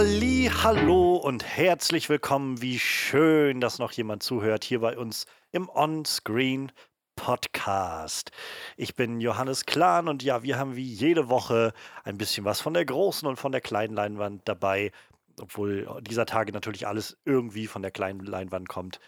Halli, hallo und herzlich willkommen. Wie schön, dass noch jemand zuhört hier bei uns im On-Screen Podcast. Ich bin Johannes Klahn und ja, wir haben wie jede Woche ein bisschen was von der großen und von der kleinen Leinwand dabei, obwohl dieser Tage natürlich alles irgendwie von der kleinen Leinwand kommt.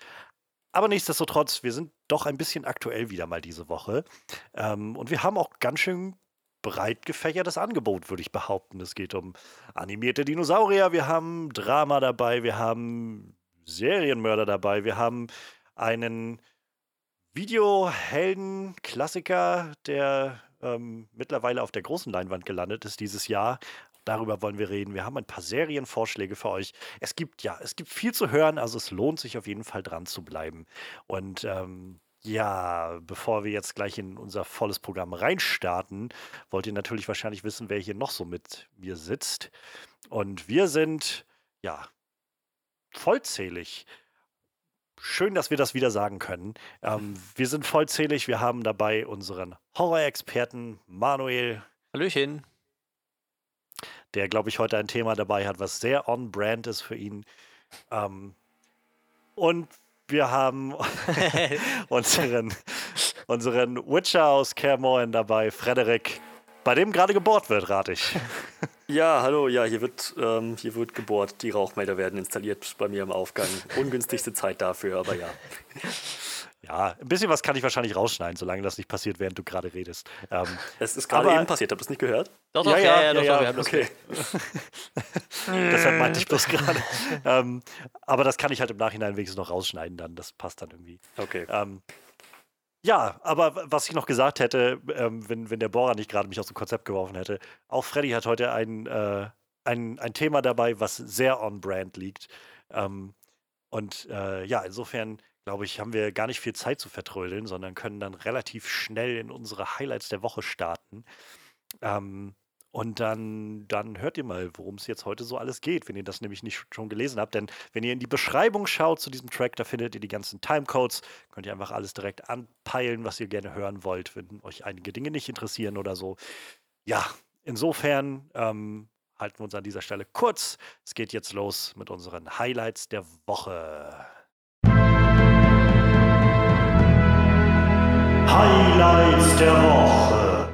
Aber nichtsdestotrotz, wir sind doch ein bisschen aktuell wieder mal diese Woche. Ähm, und wir haben auch ganz schön breit gefächertes Angebot, würde ich behaupten. Es geht um animierte Dinosaurier, wir haben Drama dabei, wir haben Serienmörder dabei, wir haben einen Videohelden-Klassiker, der ähm, mittlerweile auf der großen Leinwand gelandet ist dieses Jahr. Darüber wollen wir reden. Wir haben ein paar Serienvorschläge für euch. Es gibt ja, es gibt viel zu hören, also es lohnt sich auf jeden Fall dran zu bleiben. Und ähm, ja, bevor wir jetzt gleich in unser volles Programm reinstarten, wollt ihr natürlich wahrscheinlich wissen, wer hier noch so mit mir sitzt. Und wir sind, ja, vollzählig. Schön, dass wir das wieder sagen können. Ähm, wir sind vollzählig. Wir haben dabei unseren Horror-Experten Manuel. Hallöchen. Der, glaube ich, heute ein Thema dabei hat, was sehr on-brand ist für ihn. Ähm, und wir haben unseren, unseren Witcher aus Kermoren dabei, Frederik, bei dem gerade gebohrt wird, rate ich. Ja, hallo, ja, hier wird, ähm, hier wird gebohrt. Die Rauchmelder werden installiert bei mir im Aufgang. Ungünstigste Zeit dafür, aber ja. Ja, ein bisschen was kann ich wahrscheinlich rausschneiden, solange das nicht passiert, während du gerade redest. Ähm, es ist gerade eben passiert, habt ihr das nicht gehört? Doch, doch, ja, ja, ja, doch, ja, doch, wir haben okay. Deshalb meinte ich bloß gerade. ähm, aber das kann ich halt im Nachhinein wenigstens noch rausschneiden, dann. Das passt dann irgendwie. Okay. Ähm, ja, aber was ich noch gesagt hätte, ähm, wenn, wenn der Bohrer nicht gerade mich aus dem Konzept geworfen hätte, auch Freddy hat heute ein, äh, ein, ein Thema dabei, was sehr on-brand liegt. Ähm, und äh, ja, insofern glaube ich, haben wir gar nicht viel Zeit zu vertrödeln, sondern können dann relativ schnell in unsere Highlights der Woche starten. Ähm, und dann, dann hört ihr mal, worum es jetzt heute so alles geht, wenn ihr das nämlich nicht schon gelesen habt. Denn wenn ihr in die Beschreibung schaut zu diesem Track, da findet ihr die ganzen Timecodes. Könnt ihr einfach alles direkt anpeilen, was ihr gerne hören wollt, wenn euch einige Dinge nicht interessieren oder so. Ja, insofern ähm, halten wir uns an dieser Stelle kurz. Es geht jetzt los mit unseren Highlights der Woche. Highlights der Woche.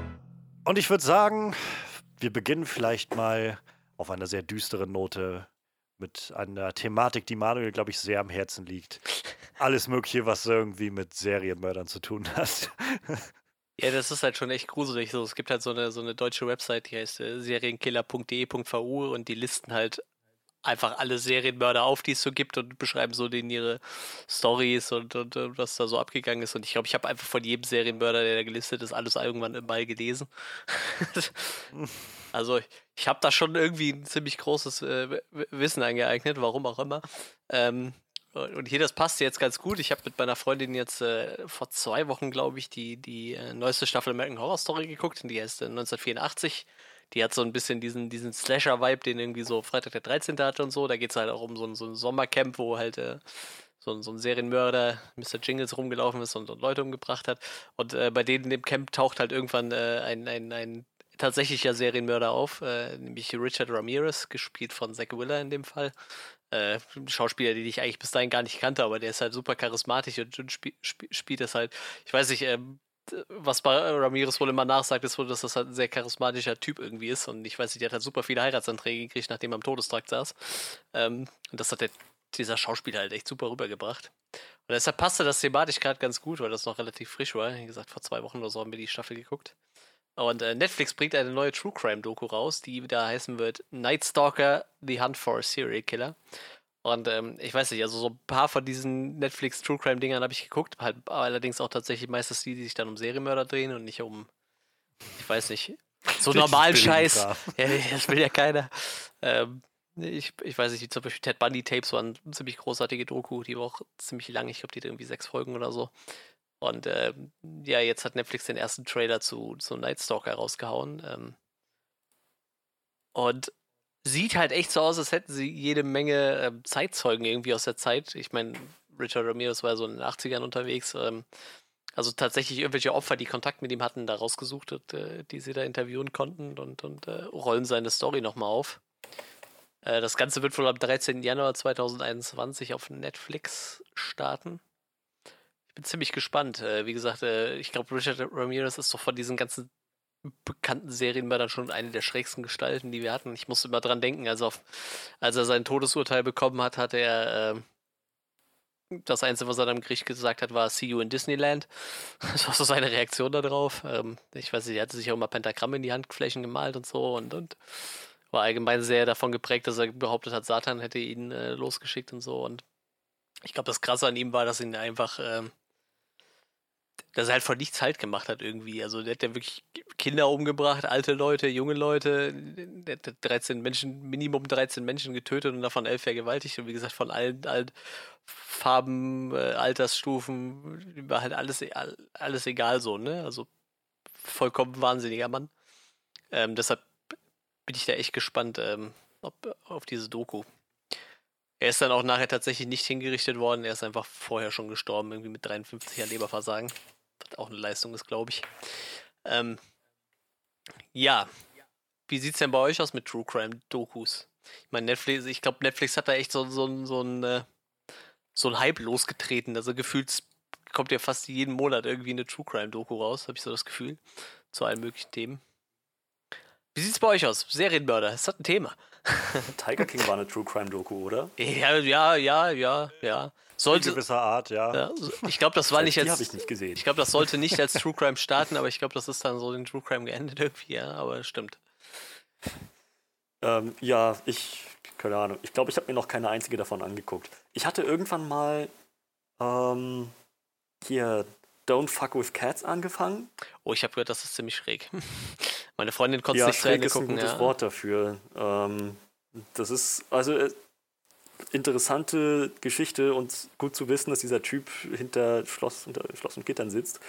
Und ich würde sagen, wir beginnen vielleicht mal auf einer sehr düsteren Note mit einer Thematik, die Manuel, glaube ich, sehr am Herzen liegt. Alles Mögliche, was irgendwie mit Serienmördern zu tun hat. Ja, das ist halt schon echt gruselig. So, es gibt halt so eine, so eine deutsche Website, die heißt äh, serienkiller.de.vu und die listen halt einfach alle Serienmörder auf, die es so gibt und beschreiben so denen ihre Stories und, und, und was da so abgegangen ist. Und ich glaube, ich habe einfach von jedem Serienmörder, der da gelistet ist, alles irgendwann mal gelesen. also ich, habe da schon irgendwie ein ziemlich großes äh, Wissen angeeignet, warum auch immer. Ähm, und hier, das passt jetzt ganz gut. Ich habe mit meiner Freundin jetzt äh, vor zwei Wochen, glaube ich, die, die äh, neueste Staffel American Horror Story geguckt. Und die äh, 1984 die hat so ein bisschen diesen, diesen Slasher-Vibe, den irgendwie so Freitag der 13. hatte und so. Da geht es halt auch um so ein, so ein Sommercamp, wo halt äh, so, ein, so ein Serienmörder, Mr. Jingles, rumgelaufen ist und, und Leute umgebracht hat. Und äh, bei denen im Camp taucht halt irgendwann äh, ein, ein, ein tatsächlicher Serienmörder auf, äh, nämlich Richard Ramirez, gespielt von Zach Willer in dem Fall. Äh, Schauspieler, den ich eigentlich bis dahin gar nicht kannte, aber der ist halt super charismatisch und, und spiel, spiel, spielt das halt. Ich weiß nicht, ähm, was bei Ramirez wohl immer nachsagt, ist wohl, dass das halt ein sehr charismatischer Typ irgendwie ist. Und ich weiß nicht, der hat halt super viele Heiratsanträge gekriegt, nachdem er am Todestrakt saß. Ähm, und das hat der, dieser Schauspieler halt echt super rübergebracht. Und deshalb passte das thematisch gerade ganz gut, weil das noch relativ frisch war. Wie gesagt, vor zwei Wochen oder so haben wir die Staffel geguckt. Und äh, Netflix bringt eine neue True Crime Doku raus, die da heißen wird Night Stalker, The Hunt for a Serial Killer. Und ähm, ich weiß nicht, also so ein paar von diesen Netflix True Crime Dingern habe ich geguckt, halt allerdings auch tatsächlich meistens die, die sich dann um Serienmörder drehen und nicht um, ich weiß nicht, so normalen Scheiß. Ja, das will ja keiner. Ähm, ich, ich weiß nicht, zum Beispiel Ted Bundy Tapes waren eine ziemlich großartige Doku, die war auch ziemlich lang, ich glaube, die hat irgendwie sechs Folgen oder so. Und ähm, ja, jetzt hat Netflix den ersten Trailer zu, zu Night Stalker rausgehauen. Ähm, und sieht halt echt so aus, als hätten sie jede Menge äh, Zeitzeugen irgendwie aus der Zeit. Ich meine, Richard Ramirez war so in den 80ern unterwegs. Ähm, also tatsächlich irgendwelche Opfer, die Kontakt mit ihm hatten, da rausgesucht, äh, die sie da interviewen konnten und, und äh, rollen seine Story nochmal auf. Äh, das Ganze wird wohl am 13. Januar 2021 auf Netflix starten. Ich bin ziemlich gespannt. Äh, wie gesagt, äh, ich glaube, Richard Ramirez ist doch von diesen ganzen bekannten Serien war dann schon eine der schrägsten Gestalten, die wir hatten. Ich musste immer dran denken, also auf, als er sein Todesurteil bekommen hat, hat er äh, das Einzige, was er am Gericht gesagt hat, war See you in Disneyland. Das war so seine Reaktion darauf. Ähm, ich weiß nicht, er hatte sich auch immer Pentagramme in die Handflächen gemalt und so und, und war allgemein sehr davon geprägt, dass er behauptet hat, Satan hätte ihn äh, losgeschickt und so. Und ich glaube, das Krasse an ihm war, dass ihn einfach, ähm, dass er halt von nichts halt gemacht hat irgendwie. Also der hat ja wirklich Kinder umgebracht, alte Leute, junge Leute, der hat 13 Menschen, Minimum 13 Menschen getötet und davon elf vergewaltigt und wie gesagt von allen, allen Farben, äh, Altersstufen, war halt alles, alles egal so, ne? Also vollkommen wahnsinniger Mann. Ähm, deshalb bin ich da echt gespannt ähm, ob, auf diese Doku. Er ist dann auch nachher tatsächlich nicht hingerichtet worden, er ist einfach vorher schon gestorben, irgendwie mit 53 Jahren Leberversagen. Was auch eine Leistung ist, glaube ich. Ähm, ja, wie sieht es denn bei euch aus mit True Crime Dokus? Ich meine, Netflix, ich glaube, Netflix hat da echt so, so, so, ein, äh, so ein Hype losgetreten. Also gefühlt kommt ja fast jeden Monat irgendwie eine True Crime Doku raus, habe ich so das Gefühl, zu allen möglichen Themen. Wie sieht's bei euch aus? Serienmörder, ist das ein Thema? Tiger King war eine True Crime Doku, oder? Ja, ja, ja, ja, ja. Sollte, In gewisser Art, ja. ja ich glaube, das war nicht als. Die ich nicht gesehen. Ich glaube, das sollte nicht als True Crime starten, aber ich glaube, das ist dann so in True Crime geendet irgendwie, ja, aber stimmt. Ähm, ja, ich, keine Ahnung. Ich glaube, ich habe mir noch keine einzige davon angeguckt. Ich hatte irgendwann mal ähm, hier Don't Fuck with Cats angefangen. Oh, ich habe gehört, das ist ziemlich schräg. Meine Freundin konnte es ja, nicht zu Ende ist gucken. ein gutes ja. Wort dafür. Ähm, das ist also äh, interessante Geschichte und gut zu wissen, dass dieser Typ hinter Schloss, hinter Schloss und Gittern sitzt.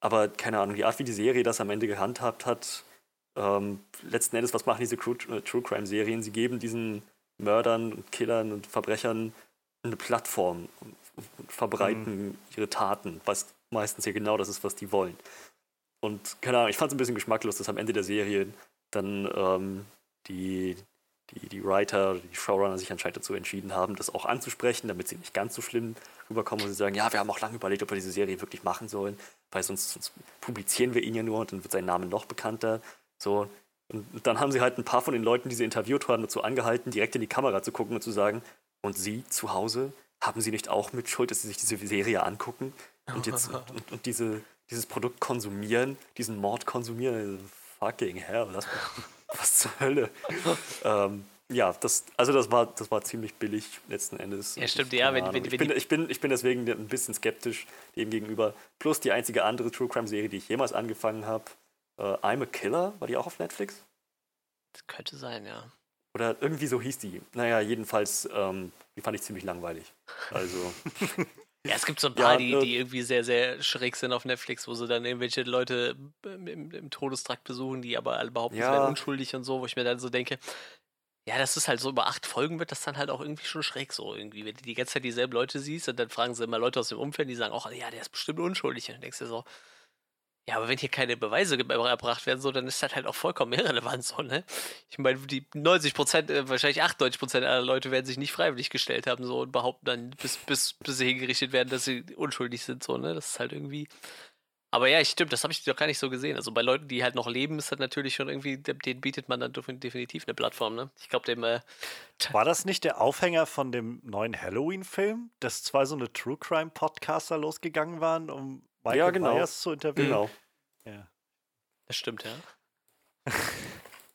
Aber keine Ahnung, die Art, wie die Serie das am Ende gehandhabt hat, ähm, letzten Endes, was machen diese True, äh, Crime Serien? Sie geben diesen Mördern und Killern und Verbrechern eine Plattform und, und verbreiten mhm. ihre Taten, was meistens ja genau das ist, was die wollen. Und keine Ahnung, ich fand es ein bisschen geschmacklos, dass am Ende der Serie dann ähm, die, die, die Writer, die Showrunner sich anscheinend dazu entschieden haben, das auch anzusprechen, damit sie nicht ganz so schlimm rüberkommen und sie sagen, ja, wir haben auch lange überlegt, ob wir diese Serie wirklich machen sollen, weil sonst, sonst publizieren wir ihn ja nur und dann wird sein Name noch bekannter. So. Und dann haben sie halt ein paar von den Leuten, die sie interviewt haben, dazu angehalten, direkt in die Kamera zu gucken und zu sagen, und Sie zu Hause, haben Sie nicht auch mit Schuld, dass Sie sich diese Serie angucken und jetzt und, und diese, dieses Produkt konsumieren, diesen Mord konsumieren? Fucking hell, was, was zur Hölle? ähm, ja, das, also das war, das war ziemlich billig letzten Endes. Ja, stimmt, ja. Wenn, wenn, ich, bin, ich, bin, ich bin deswegen ein bisschen skeptisch dem gegenüber. Plus die einzige andere True Crime-Serie, die ich jemals angefangen habe, äh, I'm a Killer, war die auch auf Netflix? Das könnte sein, ja. Oder irgendwie so hieß die. Naja, jedenfalls, ähm, die fand ich ziemlich langweilig. Also. ja, es gibt so ein paar, ja, die, äh, die irgendwie sehr, sehr schräg sind auf Netflix, wo sie dann irgendwelche Leute im, im Todestrakt besuchen, die aber alle behaupten, ja. sie wären unschuldig und so, wo ich mir dann so denke, ja, das ist halt so über acht Folgen wird das dann halt auch irgendwie schon schräg so irgendwie. Wenn du die ganze Zeit dieselben Leute siehst und dann fragen sie immer Leute aus dem Umfeld, die sagen auch, ja, der ist bestimmt unschuldig. Und dann denkst du so, ja, aber wenn hier keine Beweise erbracht werden, so, dann ist das halt auch vollkommen irrelevant, so, ne? Ich meine, die 90 Prozent, äh, wahrscheinlich 98 Prozent aller Leute werden sich nicht freiwillig gestellt haben, so, und behaupten dann, bis, bis, bis sie hingerichtet werden, dass sie unschuldig sind, so, ne? Das ist halt irgendwie. Aber ja, ich stimmt, das habe ich doch gar nicht so gesehen. Also bei Leuten, die halt noch leben, ist das natürlich schon irgendwie, denen bietet man dann definitiv eine Plattform, ne? Ich glaube, dem. Äh, War das nicht der Aufhänger von dem neuen Halloween-Film, dass zwei so eine True Crime-Podcaster losgegangen waren, um Michael ja, genau. Myers zu interviewen. Genau. Ja. Das stimmt, ja.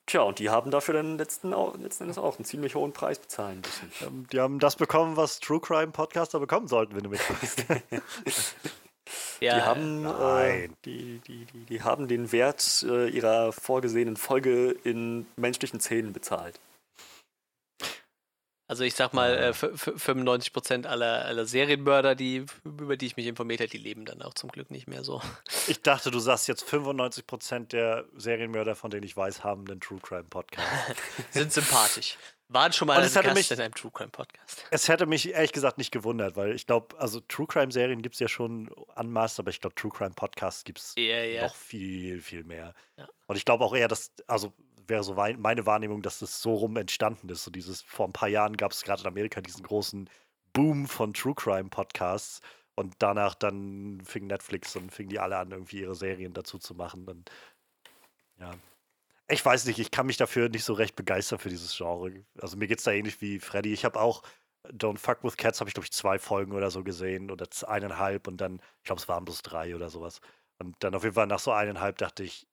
Tja, und die haben dafür dann letzten, letzten Endes auch einen ziemlich hohen Preis bezahlen müssen. Ähm, die haben das bekommen, was True Crime Podcaster bekommen sollten, wenn du mich fragst. ja, die, haben, äh, die, die, die, die haben den Wert äh, ihrer vorgesehenen Folge in menschlichen Zähnen bezahlt. Also ich sag mal, äh, 95% aller, aller Serienmörder, die, über die ich mich informiert habe, die leben dann auch zum Glück nicht mehr so. Ich dachte, du sagst jetzt 95% der Serienmörder, von denen ich weiß, haben einen True Crime Podcast. Sind sympathisch. Waren schon mal Gast mich, in einem True Crime Podcast. Es hätte mich ehrlich gesagt nicht gewundert, weil ich glaube, also True Crime Serien gibt es ja schon anmaß, aber ich glaube, True Crime Podcasts gibt es ja, ja. noch viel, viel mehr. Ja. Und ich glaube auch eher, dass, also wäre so meine Wahrnehmung, dass das so rum entstanden ist. So dieses, vor ein paar Jahren gab es gerade in Amerika diesen großen Boom von True Crime Podcasts und danach dann fing Netflix und fingen die alle an, irgendwie ihre Serien dazu zu machen. Und ja. Ich weiß nicht, ich kann mich dafür nicht so recht begeistern für dieses Genre. Also mir geht es da ähnlich wie Freddy. Ich habe auch Don't Fuck with Cats, habe ich glaube ich zwei Folgen oder so gesehen oder eineinhalb und dann, ich glaube es waren bloß drei oder sowas. Und dann auf jeden Fall nach so eineinhalb dachte ich,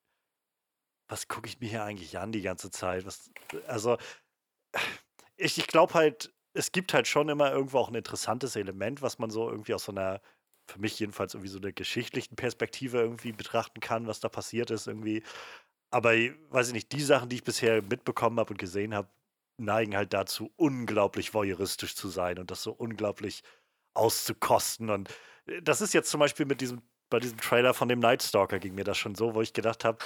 was gucke ich mir hier eigentlich an die ganze Zeit? Was, also, ich, ich glaube halt, es gibt halt schon immer irgendwo auch ein interessantes Element, was man so irgendwie aus so einer, für mich jedenfalls irgendwie so einer geschichtlichen Perspektive irgendwie betrachten kann, was da passiert ist irgendwie. Aber weiß ich nicht, die Sachen, die ich bisher mitbekommen habe und gesehen habe, neigen halt dazu, unglaublich voyeuristisch zu sein und das so unglaublich auszukosten. Und äh, das ist jetzt zum Beispiel mit diesem, bei diesem Trailer von dem Night Stalker ging mir das schon so, wo ich gedacht habe,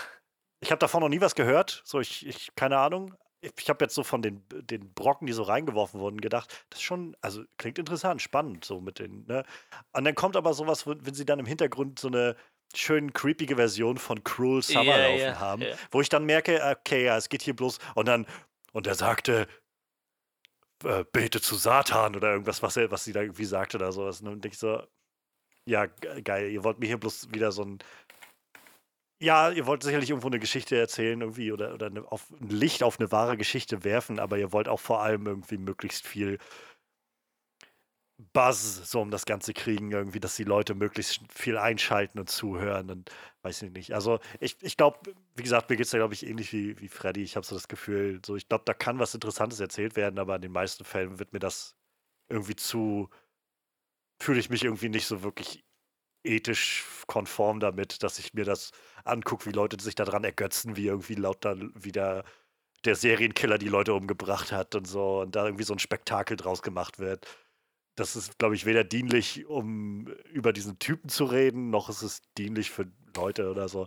ich habe davon noch nie was gehört. So, ich, ich keine Ahnung. Ich, ich habe jetzt so von den, den Brocken, die so reingeworfen wurden, gedacht, das ist schon, also klingt interessant, spannend, so mit den, ne? Und dann kommt aber sowas, wenn sie dann im Hintergrund so eine schön creepige Version von Cruel Summer yeah, laufen yeah, haben, yeah. wo ich dann merke, okay, ja, es geht hier bloß und dann und er sagte äh, bete zu Satan oder irgendwas, was er was sie da irgendwie sagte oder sowas und dann denke ich so ja, geil, ihr wollt mir hier bloß wieder so ein ja, ihr wollt sicherlich irgendwo eine Geschichte erzählen irgendwie oder, oder eine, auf, ein Licht auf eine wahre Geschichte werfen, aber ihr wollt auch vor allem irgendwie möglichst viel Buzz so um das Ganze kriegen, irgendwie, dass die Leute möglichst viel einschalten und zuhören und weiß ich nicht. Also ich, ich glaube, wie gesagt, mir geht es da, glaube ich, ähnlich wie, wie Freddy. Ich habe so das Gefühl, so ich glaube, da kann was Interessantes erzählt werden, aber in den meisten Fällen wird mir das irgendwie zu, fühle ich mich irgendwie nicht so wirklich ethisch konform damit, dass ich mir das angucke, wie Leute sich daran ergötzen, wie irgendwie lauter wieder der Serienkiller die Leute umgebracht hat und so und da irgendwie so ein Spektakel draus gemacht wird. Das ist, glaube ich, weder dienlich, um über diesen Typen zu reden, noch ist es dienlich für Leute oder so.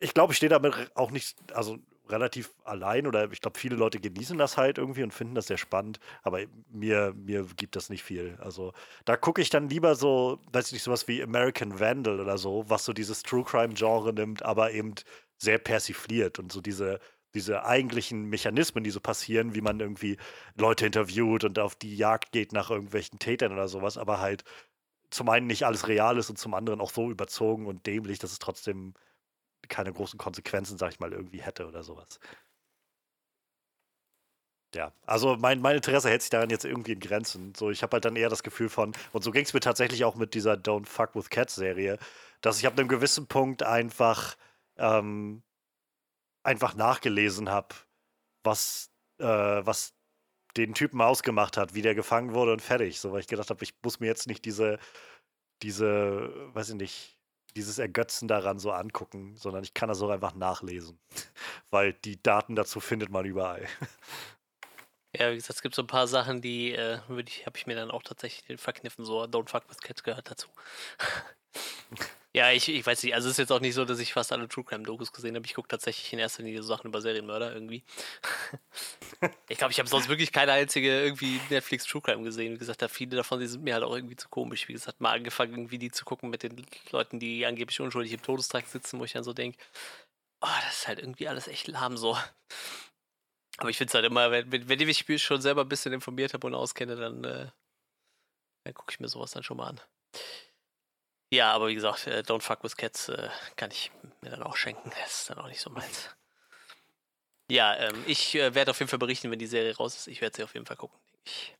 Ich glaube, ich stehe damit auch nicht, also relativ allein oder ich glaube, viele Leute genießen das halt irgendwie und finden das sehr spannend, aber mir, mir gibt das nicht viel. Also da gucke ich dann lieber so, weiß ich nicht, sowas wie American Vandal oder so, was so dieses True Crime-Genre nimmt, aber eben sehr persifliert und so diese, diese eigentlichen Mechanismen, die so passieren, wie man irgendwie Leute interviewt und auf die Jagd geht nach irgendwelchen Tätern oder sowas, aber halt zum einen nicht alles real ist und zum anderen auch so überzogen und dämlich, dass es trotzdem keine großen Konsequenzen, sag ich mal, irgendwie hätte oder sowas. Ja, also mein, mein Interesse hält sich daran jetzt irgendwie in Grenzen. So, ich habe halt dann eher das Gefühl von, und so ging es mir tatsächlich auch mit dieser Don't Fuck with Cats Serie, dass ich ab einem gewissen Punkt einfach, ähm, einfach nachgelesen habe, was, äh, was den Typen ausgemacht hat, wie der gefangen wurde und fertig. So, weil ich gedacht habe, ich muss mir jetzt nicht diese, diese, weiß ich nicht, dieses Ergötzen daran so angucken, sondern ich kann das auch einfach nachlesen, weil die Daten dazu findet man überall. Ja, wie gesagt, es gibt so ein paar Sachen, die äh, habe ich mir dann auch tatsächlich verkniffen, so Don't Fuck with Cats gehört dazu. ja, ich, ich weiß nicht, also es ist jetzt auch nicht so, dass ich fast alle True Crime Dokus gesehen habe. Ich gucke tatsächlich in erster Linie so Sachen über Serienmörder irgendwie. ich glaube, ich habe sonst wirklich keine einzige irgendwie Netflix True Crime gesehen. Wie gesagt, da viele davon, die sind mir halt auch irgendwie zu komisch. Wie gesagt, mal angefangen irgendwie die zu gucken mit den Leuten, die angeblich unschuldig im Todestrakt sitzen, wo ich dann so denke, oh, das ist halt irgendwie alles echt lahm so. Aber ich finde es halt immer, wenn, wenn ich mich schon selber ein bisschen informiert habe und auskenne, dann, äh, dann gucke ich mir sowas dann schon mal an. Ja, aber wie gesagt, äh, Don't Fuck with Cats äh, kann ich mir dann auch schenken. Das ist dann auch nicht so meins. Ja, ähm, ich äh, werde auf jeden Fall berichten, wenn die Serie raus ist. Ich werde sie auf jeden Fall gucken, denke ich.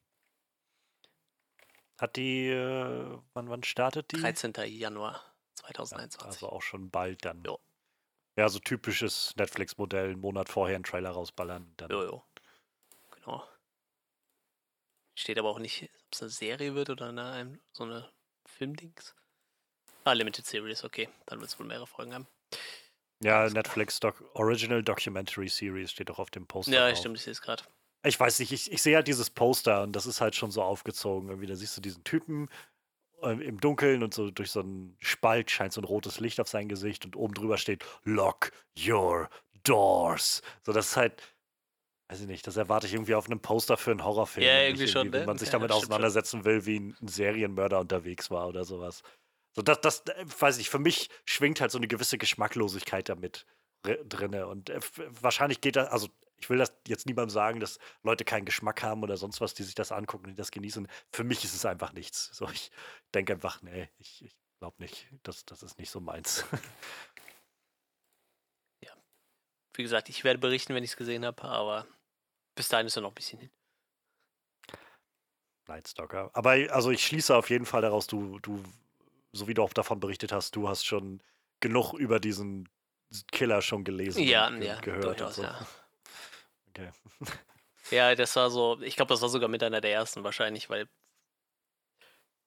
Hat die, äh, wann, wann startet die? 13. Januar 2021. Ja, also auch schon bald dann. Jo. Ja, so typisches Netflix-Modell, einen Monat vorher einen Trailer rausballern. Dann. Jo, jo. Genau. Steht aber auch nicht, ob es eine Serie wird oder eine, so eine Filmdings. Ah, Limited Series, okay. Dann wird es wohl mehrere Folgen haben. Ja, Netflix Doc Original Documentary Series steht auch auf dem Poster. Ja, drauf. stimmt, ich sehe es gerade. Ich weiß nicht, ich, ich sehe halt dieses Poster und das ist halt schon so aufgezogen. Irgendwie, da siehst du diesen Typen äh, im Dunkeln und so durch so einen Spalt scheint so ein rotes Licht auf sein Gesicht und oben drüber steht Lock your doors. So, das ist halt, weiß ich nicht, das erwarte ich irgendwie auf einem Poster für einen Horrorfilm. Ja, irgendwie schon. Wenn ne? man sich damit ja, auseinandersetzen schon. will, wie ein Serienmörder unterwegs war oder sowas. So, das, das, äh, weiß ich, für mich schwingt halt so eine gewisse Geschmacklosigkeit damit drin. Und äh, wahrscheinlich geht das, also ich will das jetzt niemandem sagen, dass Leute keinen Geschmack haben oder sonst was, die sich das angucken, die das genießen. Für mich ist es einfach nichts. So, ich denke einfach, nee, ich, ich glaube nicht, das, das ist nicht so meins. Ja. Wie gesagt, ich werde berichten, wenn ich es gesehen habe, aber bis dahin ist er noch ein bisschen hin. Nightstalker. Aber also ich schließe auf jeden Fall daraus, du, du, so wie du auch davon berichtet hast, du hast schon genug über diesen Killer schon gelesen ja, und ge ja, gehört. Durchaus, so. ja. Okay. Ja, das war so, ich glaube, das war sogar mit einer der ersten wahrscheinlich, weil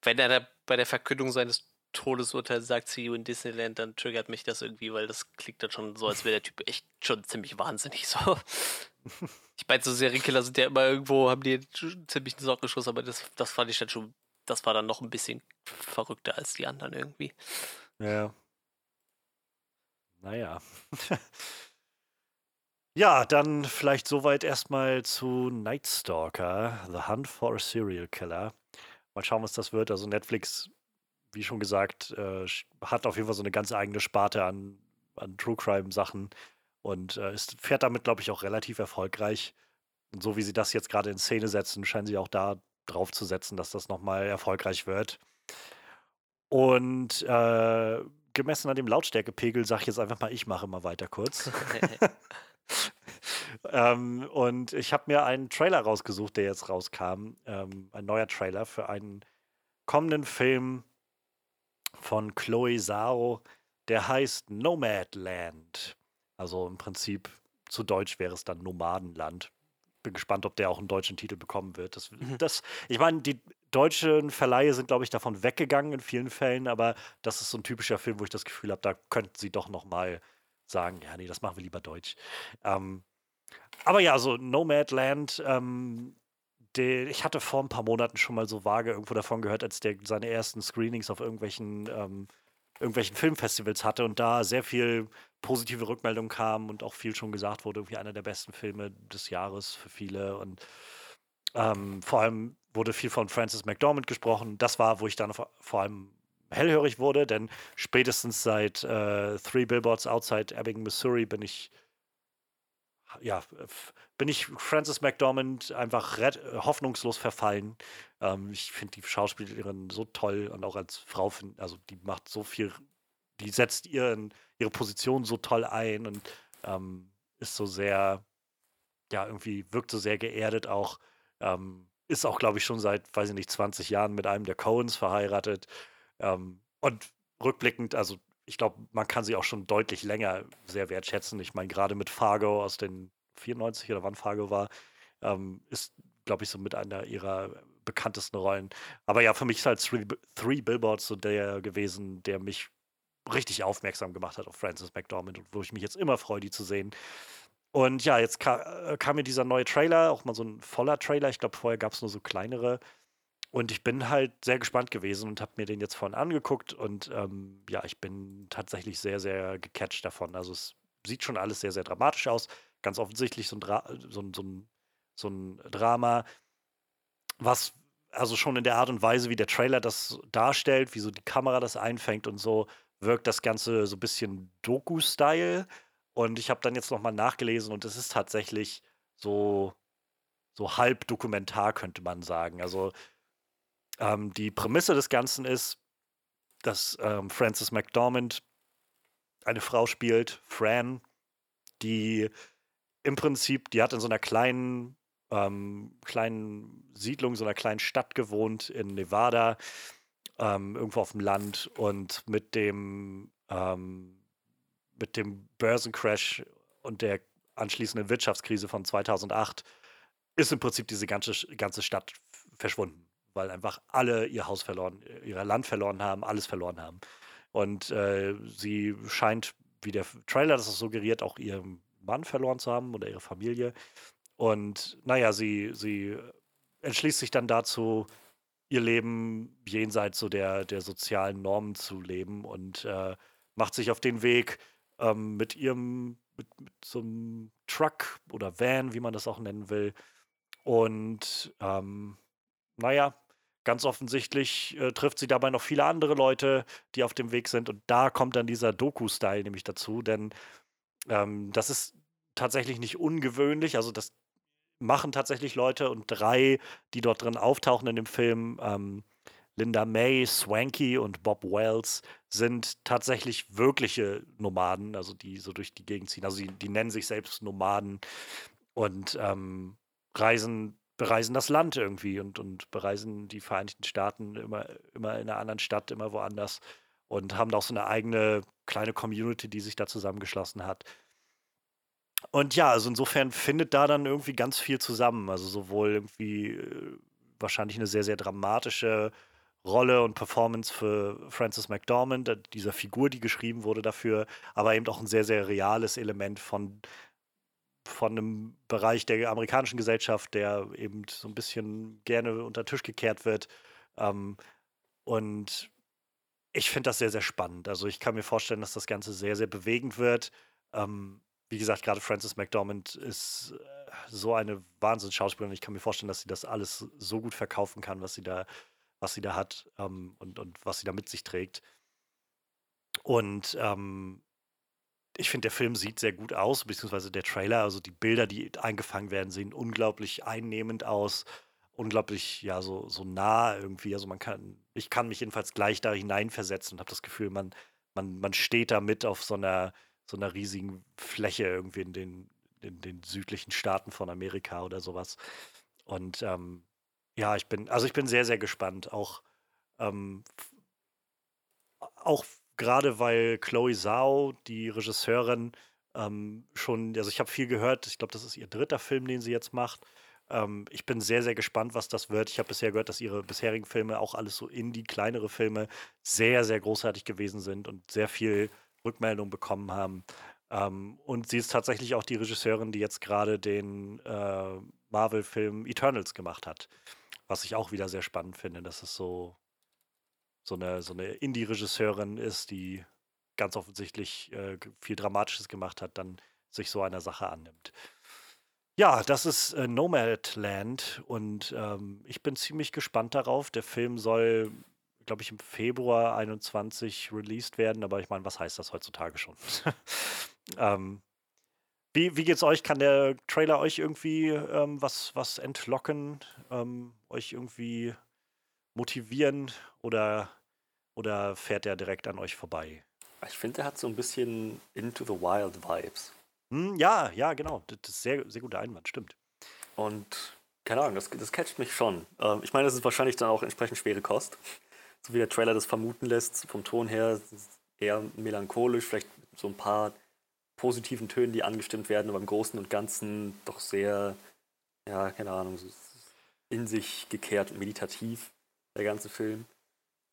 wenn er bei der Verkündung seines Todesurteils sagt, see you in Disneyland, dann triggert mich das irgendwie, weil das klingt dann schon so, als wäre der Typ echt schon ziemlich wahnsinnig so. Ich meine, so Serienkiller sind ja immer irgendwo, haben die ziemlich einen Sockenschuss, aber das, das fand ich dann schon, das war dann noch ein bisschen verrückter als die anderen irgendwie. Ja. Naja. ja, dann vielleicht soweit erstmal zu Night Stalker, The Hunt for a Serial Killer. Mal schauen, was das wird. Also Netflix, wie schon gesagt, äh, hat auf jeden Fall so eine ganz eigene Sparte an, an True Crime Sachen und äh, ist, fährt damit, glaube ich, auch relativ erfolgreich. Und so wie sie das jetzt gerade in Szene setzen, scheinen sie auch da drauf zu setzen, dass das nochmal erfolgreich wird. Und äh, gemessen an dem Lautstärkepegel sage ich jetzt einfach mal, ich mache mal weiter kurz. ähm, und ich habe mir einen Trailer rausgesucht, der jetzt rauskam. Ähm, ein neuer Trailer für einen kommenden Film von Chloe Zhao, der heißt Nomadland. Also im Prinzip zu Deutsch wäre es dann Nomadenland. Bin gespannt, ob der auch einen deutschen Titel bekommen wird. Das, Mhm. das, ich meine, die deutschen Verleihe sind, glaube ich, davon weggegangen in vielen Fällen, aber das ist so ein typischer Film, wo ich das Gefühl habe, da könnten sie doch noch mal sagen, ja, nee, das machen wir lieber deutsch. Ähm, aber ja, so Nomadland, ähm, der, ich hatte vor ein paar Monaten schon mal so vage irgendwo davon gehört, als der seine ersten Screenings auf irgendwelchen, ähm, irgendwelchen Filmfestivals hatte und da sehr viel positive Rückmeldungen kamen und auch viel schon gesagt wurde, irgendwie einer der besten Filme des Jahres für viele und ähm, vor allem wurde viel von Francis McDormand gesprochen. Das war, wo ich dann vor, vor allem hellhörig wurde, denn spätestens seit äh, Three Billboards Outside Ebbing, Missouri bin ich ja, bin ich Francis McDormand einfach red- hoffnungslos verfallen. Ähm, ich finde die Schauspielerin so toll und auch als Frau, find, also die macht so viel, die setzt ihren, ihre Position so toll ein und ähm, ist so sehr, ja, irgendwie wirkt so sehr geerdet auch. Ähm, ist auch, glaube ich, schon seit, weiß ich nicht, 20 Jahren mit einem der Coens verheiratet. Ähm, und rückblickend, also ich glaube, man kann sie auch schon deutlich länger sehr wertschätzen. Ich meine, gerade mit Fargo aus den 94 oder wann Fargo war, ähm, ist, glaube ich, so mit einer ihrer bekanntesten Rollen. Aber ja, für mich ist halt Three, Three Billboards so der gewesen, der mich richtig aufmerksam gemacht hat auf Francis McDormand und wo ich mich jetzt immer freue, die zu sehen. Und ja, jetzt ka äh, kam mir dieser neue Trailer, auch mal so ein voller Trailer. Ich glaube, vorher gab es nur so kleinere. Und ich bin halt sehr gespannt gewesen und habe mir den jetzt vorhin angeguckt. Und ähm, ja, ich bin tatsächlich sehr, sehr gecatcht davon. Also es sieht schon alles sehr, sehr dramatisch aus. Ganz offensichtlich so ein, Dra so ein, so ein, so ein Drama, was also schon in der Art und Weise, wie der Trailer das darstellt, wie so die Kamera das einfängt und so, wirkt das Ganze so ein bisschen Doku-Style. Und ich habe dann jetzt nochmal nachgelesen und es ist tatsächlich so, so halb Dokumentar, könnte man sagen. Also ähm, die Prämisse des Ganzen ist, dass ähm, Frances McDormand eine Frau spielt, Fran, die im Prinzip, die hat in so einer kleinen, ähm, kleinen Siedlung, so einer kleinen Stadt gewohnt in Nevada, ähm, irgendwo auf dem Land und mit dem, ähm, mit dem Börsencrash und der anschließenden Wirtschaftskrise von 2008 ist im Prinzip diese ganze, ganze Stadt verschwunden, weil einfach alle ihr Haus verloren, ihr Land verloren haben, alles verloren haben. Und äh, sie scheint, wie der Trailer das suggeriert, auch ihren Mann verloren zu haben oder ihre Familie. Und naja, sie, sie entschließt sich dann dazu, ihr Leben jenseits so der, der sozialen Normen zu leben und äh, macht sich auf den Weg ähm, mit ihrem, mit, mit so einem Truck oder Van, wie man das auch nennen will. Und ähm, naja, ganz offensichtlich äh, trifft sie dabei noch viele andere Leute, die auf dem Weg sind. Und da kommt dann dieser Doku-Style nämlich dazu, denn Ähm, das ist tatsächlich nicht ungewöhnlich. Also das machen tatsächlich Leute und drei, die dort drin auftauchen in dem Film, ähm, Linda May, Swanky und Bob Wells sind tatsächlich wirkliche Nomaden, also die so durch die Gegend ziehen. Also die, die nennen sich selbst Nomaden und ähm, reisen, bereisen das Land irgendwie und, und bereisen die Vereinigten Staaten immer, immer in einer anderen Stadt, immer woanders und haben da auch so eine eigene kleine Community, die sich da zusammengeschlossen hat. Und ja, also insofern findet da dann irgendwie ganz viel zusammen. Also sowohl irgendwie äh, wahrscheinlich eine sehr, sehr dramatische Rolle und Performance für Francis McDormand, äh, dieser Figur, die geschrieben wurde dafür, aber eben auch ein sehr, sehr reales Element von, von einem Bereich der amerikanischen Gesellschaft, der eben so ein bisschen gerne unter den Tisch gekehrt wird. Ähm, und ich finde das sehr, sehr spannend. Also ich kann mir vorstellen, dass das Ganze sehr, sehr bewegend wird. Ähm, wie gesagt, gerade Frances McDormand ist äh, so eine Wahnsinns-Schauspielerin. Ich kann mir vorstellen, dass sie das alles so gut verkaufen kann, was sie da, was sie da hat ähm, und, und was sie da mit sich trägt. Und ähm, ich finde, der Film sieht sehr gut aus, beziehungsweise der Trailer, also die Bilder, die eingefangen werden, sehen unglaublich einnehmend aus, unglaublich, ja, so, so nah irgendwie. Also man kann, ich kann mich jedenfalls gleich da hineinversetzen und habe das Gefühl, man, man, man steht da mit auf so einer so einer riesigen Fläche irgendwie in den, in den südlichen Staaten von Amerika oder sowas. Und ähm, ja, ich bin, also ich bin sehr, sehr gespannt. Auch, ähm, auch gerade weil Chloe Zhao, die Regisseurin, ähm, schon, also ich habe viel gehört, ich glaube, das ist ihr dritter Film, den sie jetzt macht. Ähm, ich bin sehr, sehr gespannt, was das wird. Ich habe bisher gehört, dass ihre bisherigen Filme, auch alles so Indie, kleinere Filme, sehr, sehr großartig gewesen sind und sehr viel Rückmeldung bekommen haben. Ähm, und sie ist tatsächlich auch die Regisseurin, die jetzt gerade den äh, Marvel-Film Eternals gemacht hat. Was ich auch wieder sehr spannend finde, dass es so, so eine, so eine Indie-Regisseurin ist, die ganz offensichtlich äh, viel Dramatisches gemacht hat, dann sich so einer Sache annimmt. Ja, das ist äh, Nomadland und ähm, ich bin ziemlich gespannt darauf. Der Film soll glaube ich, im Februar 21 released werden, aber ich meine, was heißt das heutzutage schon? ähm, wie, wie geht's euch? Kann der Trailer euch irgendwie ähm, was, was entlocken, ähm, euch irgendwie motivieren oder, oder fährt er direkt an euch vorbei? Ich finde, er hat so ein bisschen Into the Wild Vibes. Hm, ja, ja, genau. Das ist sehr, sehr guter Einwand, stimmt. Und keine Ahnung, das, das catcht mich schon. Ähm, ich meine, das ist wahrscheinlich dann auch entsprechend schwere Kost so wie der Trailer das vermuten lässt, vom Ton her eher melancholisch, vielleicht so ein paar positiven Tönen, die angestimmt werden, aber im Großen und Ganzen doch sehr, ja, keine Ahnung, in sich gekehrt und meditativ, der ganze Film.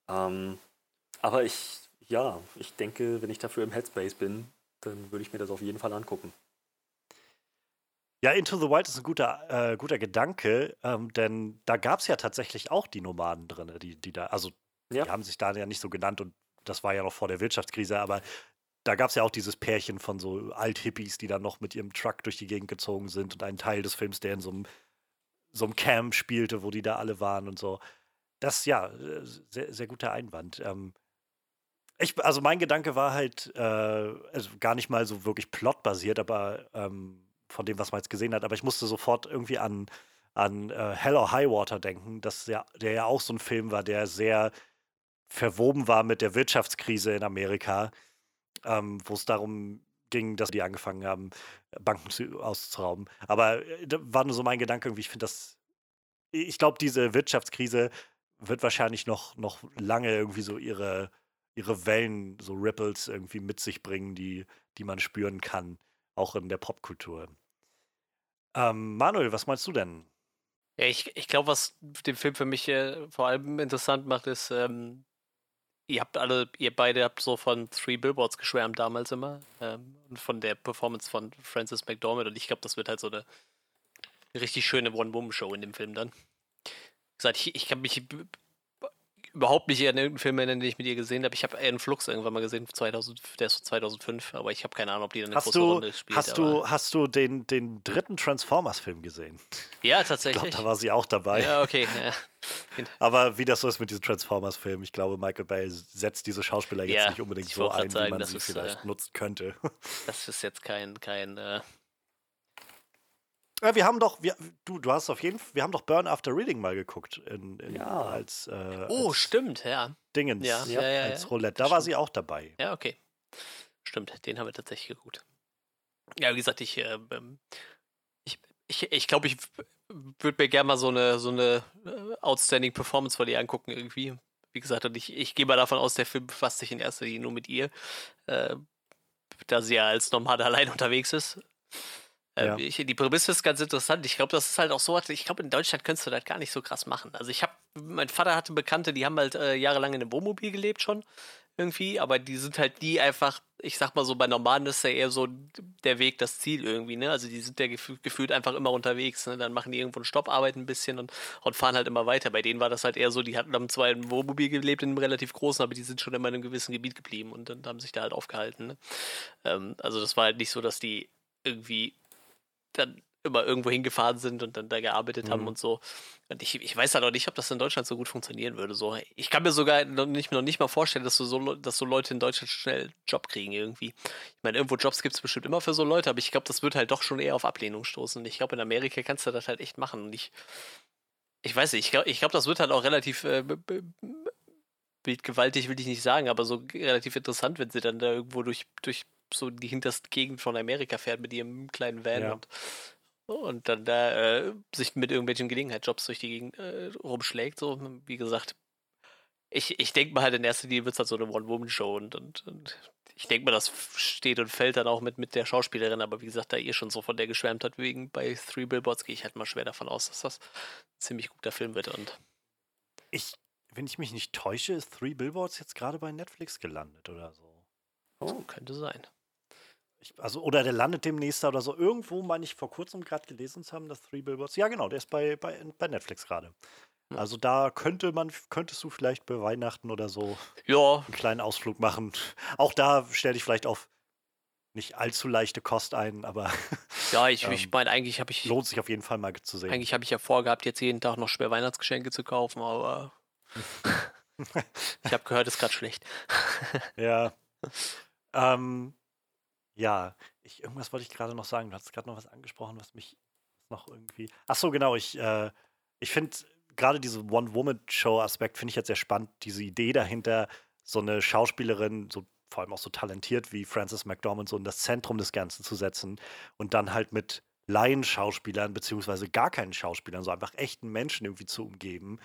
Ähm, aber ich, ja, ich denke, wenn ich dafür im Headspace bin, dann würde ich mir das auf jeden Fall angucken. Ja, Into the Wild ist ein guter, äh, guter Gedanke, ähm, denn da gab es ja tatsächlich auch die Nomaden drin, die, die da, also ja. Die haben sich da ja nicht so genannt und das war ja noch vor der Wirtschaftskrise, aber da gab es ja auch dieses Pärchen von so Alt-Hippies, die dann noch mit ihrem Truck durch die Gegend gezogen sind und einen Teil des Films, der in so einem, so einem Camp spielte, wo die da alle waren und so. Das, ja, sehr, sehr guter Einwand. Ähm, ich, also mein Gedanke war halt, äh, also gar nicht mal so wirklich plotbasiert, aber ähm, von dem, was man jetzt gesehen hat, aber ich musste sofort irgendwie an, an äh, Hell or High Water denken, dass ja, der ja auch so ein Film war, der sehr verwoben war mit der Wirtschaftskrise in Amerika, ähm, wo es darum ging, dass die angefangen haben, Banken zu, auszurauben. Aber äh, war nur so mein Gedanke, irgendwie, ich finde das, ich glaube, diese Wirtschaftskrise wird wahrscheinlich noch, noch lange irgendwie so ihre, ihre Wellen, so Ripples irgendwie mit sich bringen, die, die man spüren kann, auch in der Popkultur. Ähm, Manuel, was meinst du denn? Ja, ich, ich glaube, was den Film für mich äh, vor allem interessant macht, ist, ähm, ihr habt alle, ihr beide habt so von Three Billboards geschwärmt damals immer. Ähm, und von der Performance von Francis McDormand. Und ich glaube, das wird halt so eine richtig schöne One-Woman-Show in dem Film dann. Wie gesagt, ich, ich kann mich überhaupt nicht an irgendeinen Film erinnern, den ich mit ihr gesehen habe. Ich habe einen Flux irgendwann mal gesehen, 2000, der ist von 2005, aber ich habe keine Ahnung, ob die dann eine Hast große du, Rolle spielt. hast, du, hast du den, den dritten Transformers-Film gesehen? Ja, Ich glaube, tatsächlich. da war sie auch dabei. Ja, okay. Ja. Aber wie das so ist mit diesen Transformers-Filmen, ich glaube, Michael Bay setzt diese Schauspieler jetzt Ja, nicht unbedingt so ein, wie sagen, man das sie ist, vielleicht äh, nutzen könnte. Das ist jetzt kein, kein äh, Ja, wir haben doch, wir, du, du hast auf jeden Fall, wir haben doch Burn After Reading mal geguckt in, in, Ja. als, äh, Oh, als stimmt, ja. Dingens, Ja, ja, ja, als. Roulette. Da war sie auch dabei. Ja, okay. Stimmt, den haben wir tatsächlich geguckt. Ja, wie gesagt, ich, äh, ähm, ich, ich, ich glaube, ich würde mir gerne mal so eine, so eine äh, Outstanding Performance von ihr angucken, irgendwie. Wie gesagt, und ich, ich gehe mal davon aus, der Film befasst sich in erster Linie nur mit ihr, äh, da sie ja als normal allein unterwegs ist. Äh, Ja. ich, die Prämisse ist ganz interessant. Ich glaube, das ist halt auch so, ich glaube, in Deutschland könntest du das gar nicht so krass machen. Also ich habe, mein Vater hatte Bekannte, die haben halt äh, jahrelang in einem Wohnmobil gelebt schon irgendwie, aber die sind halt nie einfach, ich sag mal so, bei Normalen ist ja eher so der Weg das Ziel irgendwie, ne? Also die sind ja gefühl, gefühlt einfach immer unterwegs, ne? Dann machen die irgendwo einen Stopp, arbeiten ein bisschen und, und fahren halt immer weiter. Bei denen war das halt eher so, die hatten haben zwar im Wohnmobil gelebt, in einem relativ großen, aber die sind schon immer in einem gewissen Gebiet geblieben und dann haben sich da halt aufgehalten, ne? ähm, Also das war halt nicht so, dass die irgendwie dann immer irgendwo hingefahren sind und dann da gearbeitet haben Mhm. und so. Und ich, ich weiß halt auch nicht, ob das in Deutschland so gut funktionieren würde. So. Ich kann mir sogar noch nicht, noch nicht mal vorstellen, dass, so, dass so Leute in Deutschland schnell einen Job kriegen irgendwie. Ich meine, irgendwo Jobs gibt es bestimmt immer für so Leute, aber ich glaube, das wird halt doch schon eher auf Ablehnung stoßen. Und ich glaube, in Amerika kannst du das halt echt machen. Und ich, ich weiß nicht, ich glaube, ich glaub, das wird halt auch relativ äh, bildgewaltig, will ich nicht sagen, aber so relativ interessant, wenn sie dann da irgendwo durch, durch so die hinterste Gegend von Amerika fährt mit ihrem kleinen Van Ja. und, und dann da äh, sich mit irgendwelchen Gelegenheitsjobs durch die Gegend äh, rumschlägt. So, wie gesagt, ich, ich denke mal halt in erster Linie wird es halt so eine One-Woman-Show und, und, und ich denke mal, das steht und fällt dann auch mit, mit der Schauspielerin, aber wie gesagt, da ihr schon so von der geschwärmt hat, wegen bei Three Billboards, gehe ich halt mal schwer davon aus, dass das ein ziemlich guter Film wird und Ich, wenn ich mich nicht täusche, ist Three Billboards jetzt gerade bei Netflix gelandet oder so. Oh, könnte sein. Ich, also, oder der landet demnächst da oder so. Irgendwo meine ich vor kurzem gerade gelesen zu haben, dass Three Billboards. Ja, genau, der ist bei, bei, bei Netflix gerade. Hm. Also da könnte man, könntest du vielleicht bei Weihnachten oder so Ja, einen kleinen Ausflug machen. Auch da stell dich vielleicht auf nicht allzu leichte Kost ein, aber ja, ich, ich Ähm, meine, eigentlich habe ich lohnt sich auf jeden Fall mal zu sehen. Eigentlich habe ich ja vorgehabt, jetzt jeden Tag noch schwer Weihnachtsgeschenke zu kaufen, aber ich habe gehört, ist gerade schlecht. Ja. ähm, ja, ich, irgendwas wollte ich gerade noch sagen. Du hast gerade noch was angesprochen, was mich noch irgendwie. Ach so, genau. Ich, äh, ich finde gerade diese One-Woman-Show-Aspekt finde ich jetzt sehr spannend. Diese Idee dahinter, so eine Schauspielerin, so vor allem auch so talentiert wie Frances McDormand, so in das Zentrum des Ganzen zu setzen und dann halt mit Laienschauspielern beziehungsweise gar keinen Schauspielern, so einfach echten Menschen irgendwie zu umgeben.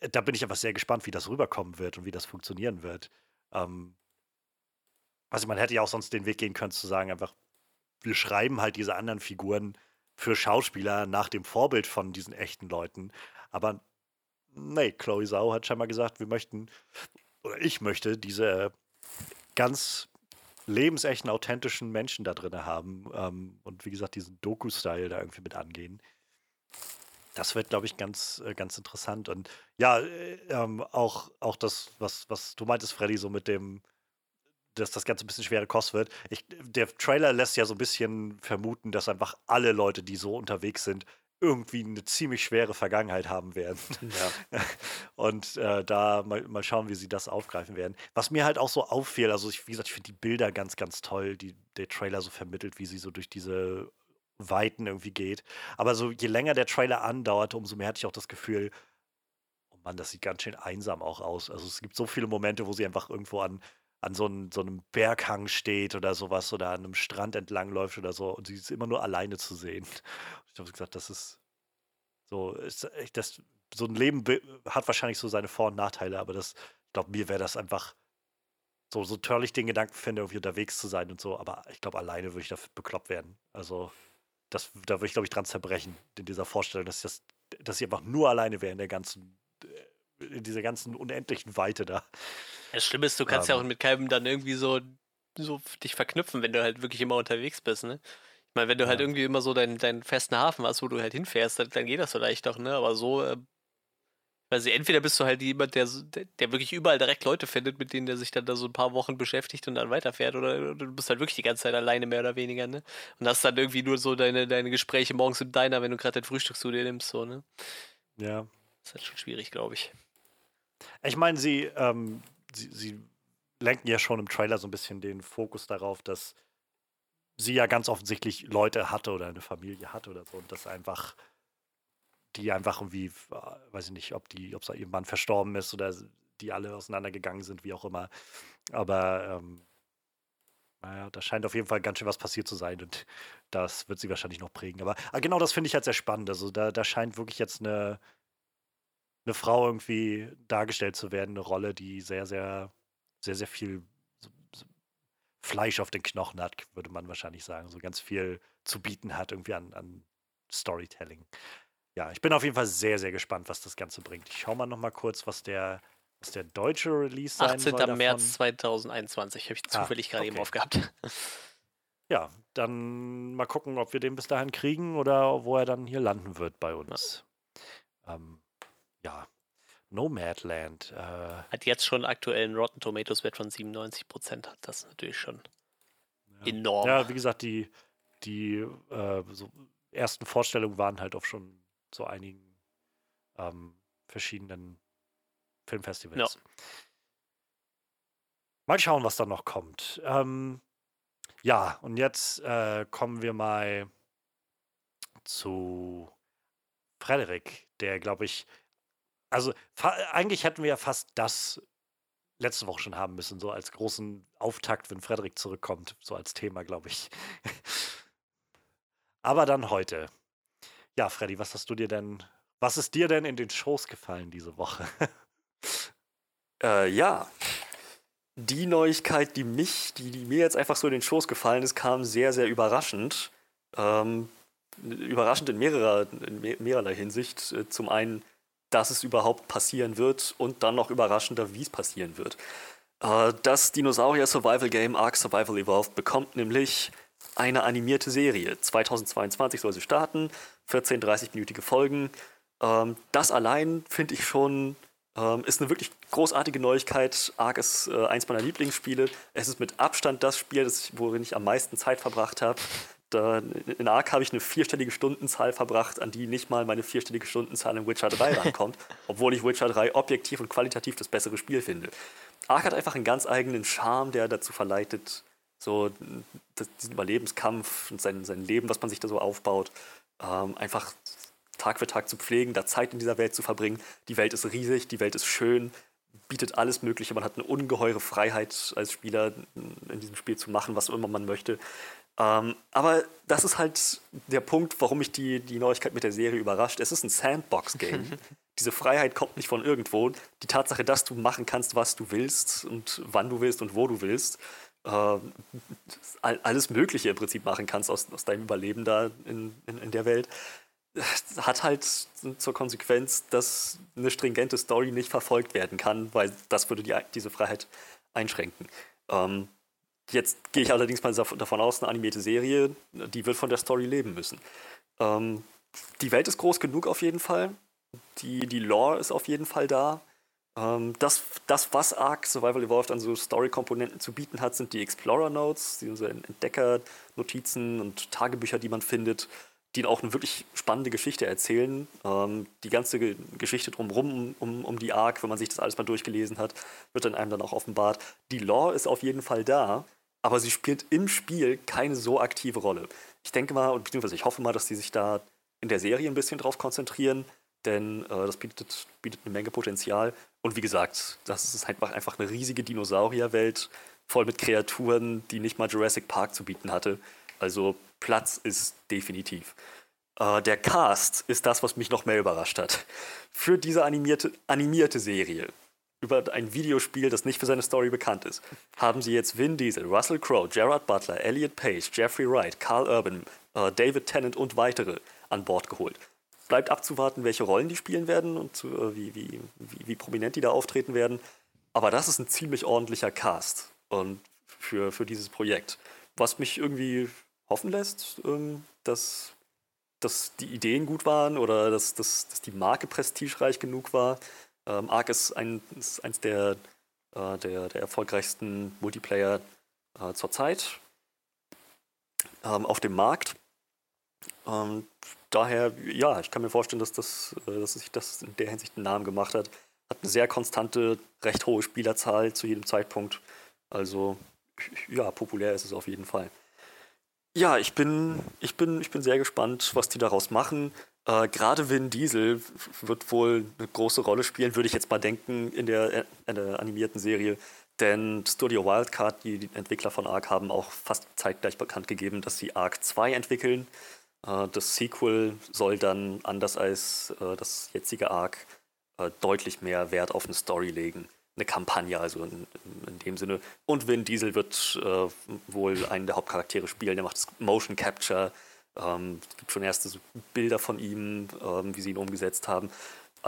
Äh, Da bin ich einfach sehr gespannt, wie das rüberkommen wird und wie das funktionieren wird. Ähm, also man hätte ja auch sonst den Weg gehen können zu sagen, einfach, wir schreiben halt diese anderen Figuren für Schauspieler nach dem Vorbild von diesen echten Leuten. Aber nee, Chloe Zhao hat scheinbar gesagt, wir möchten, oder ich möchte diese ganz lebensechten, authentischen Menschen da drin haben. Ähm, und wie gesagt, diesen Doku-Style da irgendwie mit angehen. Das wird, glaube ich, ganz, äh, ganz interessant. Und ja, äh, ähm, auch, auch das, was, was du meintest, Freddy, so mit dem, dass das Ganze ein bisschen schwere Kost wird. Ich, der Trailer lässt ja so ein bisschen vermuten, dass einfach alle Leute, die so unterwegs sind, irgendwie eine ziemlich schwere Vergangenheit haben werden. ja. Und äh, da mal, mal schauen, wie sie das aufgreifen werden. Was mir halt auch so auffiel, also ich, wie gesagt, ich finde die Bilder ganz, ganz toll, die der Trailer so vermittelt, wie sie so durch diese Weiten irgendwie geht. Aber so je länger der Trailer andauerte, umso mehr hatte ich auch das Gefühl, oh Mann, das sieht ganz schön einsam auch aus. Also es gibt so viele Momente, wo sie einfach irgendwo an, an so, einem, so einem Berghang steht oder sowas oder an einem Strand entlang läuft oder so und sie ist immer nur alleine zu sehen. Ich habe gesagt, das ist so, ist, das, so ein Leben be- hat wahrscheinlich so seine Vor- und Nachteile, aber das, ich glaube, mir wäre das einfach so, so toll ich den Gedanken finde, irgendwie unterwegs zu sein und so, aber ich glaube, alleine würde ich dafür bekloppt werden. Also, das, da würde ich, glaube ich, dran zerbrechen, in dieser Vorstellung, dass, ich das, dass ich einfach nur alleine wäre in der ganzen, in dieser ganzen unendlichen Weite da. Das Schlimme ist, du kannst ja Ähm. auch mit keinem dann irgendwie so, so dich verknüpfen, wenn du halt wirklich immer unterwegs bist, ne? Ich meine, wenn du halt Ja. irgendwie immer so deinen, deinen festen Hafen hast, wo du halt hinfährst, dann, dann geht das vielleicht doch, ne? Aber so, äh, Also entweder bist du halt jemand, der, der wirklich überall direkt Leute findet, mit denen der sich dann da so ein paar Wochen beschäftigt und dann weiterfährt, oder du bist halt wirklich die ganze Zeit alleine, mehr oder weniger, ne? Und hast dann irgendwie nur so deine, deine Gespräche morgens im Diner, wenn du gerade dein Frühstück zu dir nimmst, so, ne? Ja. Das ist halt schon schwierig, glaube ich. Ich meine, sie, ähm, sie, sie lenken ja schon im Trailer so ein bisschen den Fokus darauf, dass sie ja ganz offensichtlich Leute hatte oder eine Familie hatte oder so und das einfach die einfach irgendwie, äh, weiß ich nicht, ob die, ob ihr Mann verstorben ist oder die alle auseinandergegangen sind, wie auch immer. Aber ähm, naja, da scheint auf jeden Fall ganz schön was passiert zu sein und das wird sie wahrscheinlich noch prägen. Aber, aber genau das finde ich halt sehr spannend. Also da, da scheint wirklich jetzt eine, eine Frau irgendwie dargestellt zu werden, eine Rolle, die sehr, sehr, sehr, sehr viel Fleisch auf den Knochen hat, würde man wahrscheinlich sagen. So ganz viel zu bieten hat irgendwie an, an Storytelling ja, ich bin auf jeden Fall sehr, sehr gespannt, was das Ganze bringt. Ich schaue mal noch mal kurz, was der, was der deutsche Release sein 18. soll. 18. März 2021 habe ich ah, zufällig ah, gerade okay. eben aufgehabt. Ja, dann mal gucken, ob wir den bis dahin kriegen oder wo er dann hier landen wird bei uns. Ja, ähm, ja. Nomadland. Äh, hat jetzt schon aktuell einen Rotten Tomatoes Wert von 97 Prozent. Hat das natürlich schon ja. enorm. Ja, wie gesagt, die, die äh, so ersten Vorstellungen waren halt auch schon zu einigen ähm, verschiedenen Filmfestivals. Ja. Mal schauen, was da noch kommt. Ähm, ja, und jetzt äh, kommen wir mal zu Frederik, der, glaube ich, also eigentlich hätten wir ja fast das letzte Woche schon haben müssen, so als großen Auftakt, wenn Frederik zurückkommt, so als Thema, glaube ich. Aber dann heute. Ja, Freddy, was hast du dir denn, was ist dir denn in den Shows gefallen diese Woche? äh, ja. Die Neuigkeit, die mich, die, die, mir jetzt einfach so in den Schoß gefallen ist, kam sehr, sehr überraschend. Ähm, überraschend in mehrerer, in mehrerlei Hinsicht. Äh, zum einen, dass es überhaupt passieren wird und dann noch überraschender, wie es passieren wird. Äh, das Dinosaurier Survival Game Ark Survival Evolved bekommt nämlich eine animierte Serie. 2022 soll sie starten, 14 30-minütige Folgen. Ähm, das allein finde ich schon ähm, ist eine wirklich großartige Neuigkeit. Ark ist äh, eins meiner Lieblingsspiele. Es ist mit Abstand das Spiel, das ich, worin ich am meisten Zeit verbracht habe. In Ark habe ich eine vierstellige Stundenzahl verbracht, an die nicht mal meine vierstellige Stundenzahl in Witcher 3 rankommt, obwohl ich Witcher 3 objektiv und qualitativ das bessere Spiel finde. Ark hat einfach einen ganz eigenen Charme, der dazu verleitet, so das, diesen Überlebenskampf und sein, sein Leben, was man sich da so aufbaut, ähm, einfach Tag für Tag zu pflegen, da Zeit in dieser Welt zu verbringen. Die Welt ist riesig, die Welt ist schön, bietet alles Mögliche. Man hat eine ungeheure Freiheit als Spieler in diesem Spiel zu machen, was immer man möchte. Ähm, aber das ist halt der Punkt, warum mich die, die Neuigkeit mit der Serie überrascht. Es ist ein Sandbox-Game. Diese Freiheit kommt nicht von irgendwo. Die Tatsache, dass du machen kannst, was du willst und wann du willst und wo du willst, äh, alles Mögliche im Prinzip machen kannst aus, aus deinem Überleben da in, in, in der Welt, hat halt zur Konsequenz, dass eine stringente Story nicht verfolgt werden kann, weil das würde die, diese Freiheit einschränken. Ähm, jetzt gehe ich allerdings mal davon aus, eine animierte Serie, die wird von der Story leben müssen. Ähm, die Welt ist groß genug auf jeden Fall. Die, die Lore ist auf jeden Fall da. Ähm, das, das, was Ark Survival Evolved an so Story-Komponenten zu bieten hat, sind die Explorer-Notes, diese Entdecker-Notizen und Tagebücher, die man findet, die auch eine wirklich spannende Geschichte erzählen. Ähm, die ganze Geschichte drumherum um, um die Ark, wenn man sich das alles mal durchgelesen hat, wird dann einem dann auch offenbart. Die Lore ist auf jeden Fall da, aber sie spielt im Spiel keine so aktive Rolle. Ich denke mal, und beziehungsweise ich hoffe mal, dass sie sich da in der Serie ein bisschen drauf konzentrieren, denn äh, das bietet, bietet eine Menge Potenzial. Und wie gesagt, das ist einfach, einfach eine riesige Dinosaurierwelt, voll mit Kreaturen, die nicht mal Jurassic Park zu bieten hatte. Also Platz ist definitiv. Äh, der Cast ist das, was mich noch mehr überrascht hat. Für diese animierte, animierte Serie über ein Videospiel, das nicht für seine Story bekannt ist, haben sie jetzt Vin Diesel, Russell Crowe, Gerard Butler, Elliot Page, Jeffrey Wright, Carl Urban, äh, David Tennant und weitere an Bord geholt bleibt abzuwarten, welche Rollen die spielen werden und zu, äh, wie, wie, wie, wie, prominent die da auftreten werden. Aber das ist ein ziemlich ordentlicher Cast und für, für dieses Projekt. Was mich irgendwie hoffen lässt, ähm, dass dass die Ideen gut waren oder dass, dass, dass die Marke prestigereich genug war. Ähm, Ark ist, ein, ist eins der, äh, der, der erfolgreichsten Multiplayer äh, zurzeit ähm, auf dem Markt. Ähm, daher, ja, ich kann mir vorstellen, dass, das, äh, dass sich das in der Hinsicht einen Namen gemacht hat. Hat eine sehr konstante, recht hohe Spielerzahl zu jedem Zeitpunkt. Also, ja, populär ist es auf jeden Fall. Ja, ich bin, ich bin, ich bin sehr gespannt, was die daraus machen. Äh, Gerade Vin Diesel wird wohl eine große Rolle spielen, würde ich jetzt mal denken, in der, in der animierten Serie. Denn Studio Wildcard, die Entwickler von Ark, haben auch fast zeitgleich bekannt gegeben, dass sie Ark 2 entwickeln. Äh, das Sequel soll dann, anders als äh, das jetzige Ark, äh, deutlich mehr Wert auf eine Story legen. Eine Kampagne, also in, in dem Sinne. Und Vin Diesel wird äh, wohl einen der Hauptcharaktere spielen. Der macht das Motion Capture. Ähm, es gibt schon erste Bilder von ihm, ähm, wie sie ihn umgesetzt haben.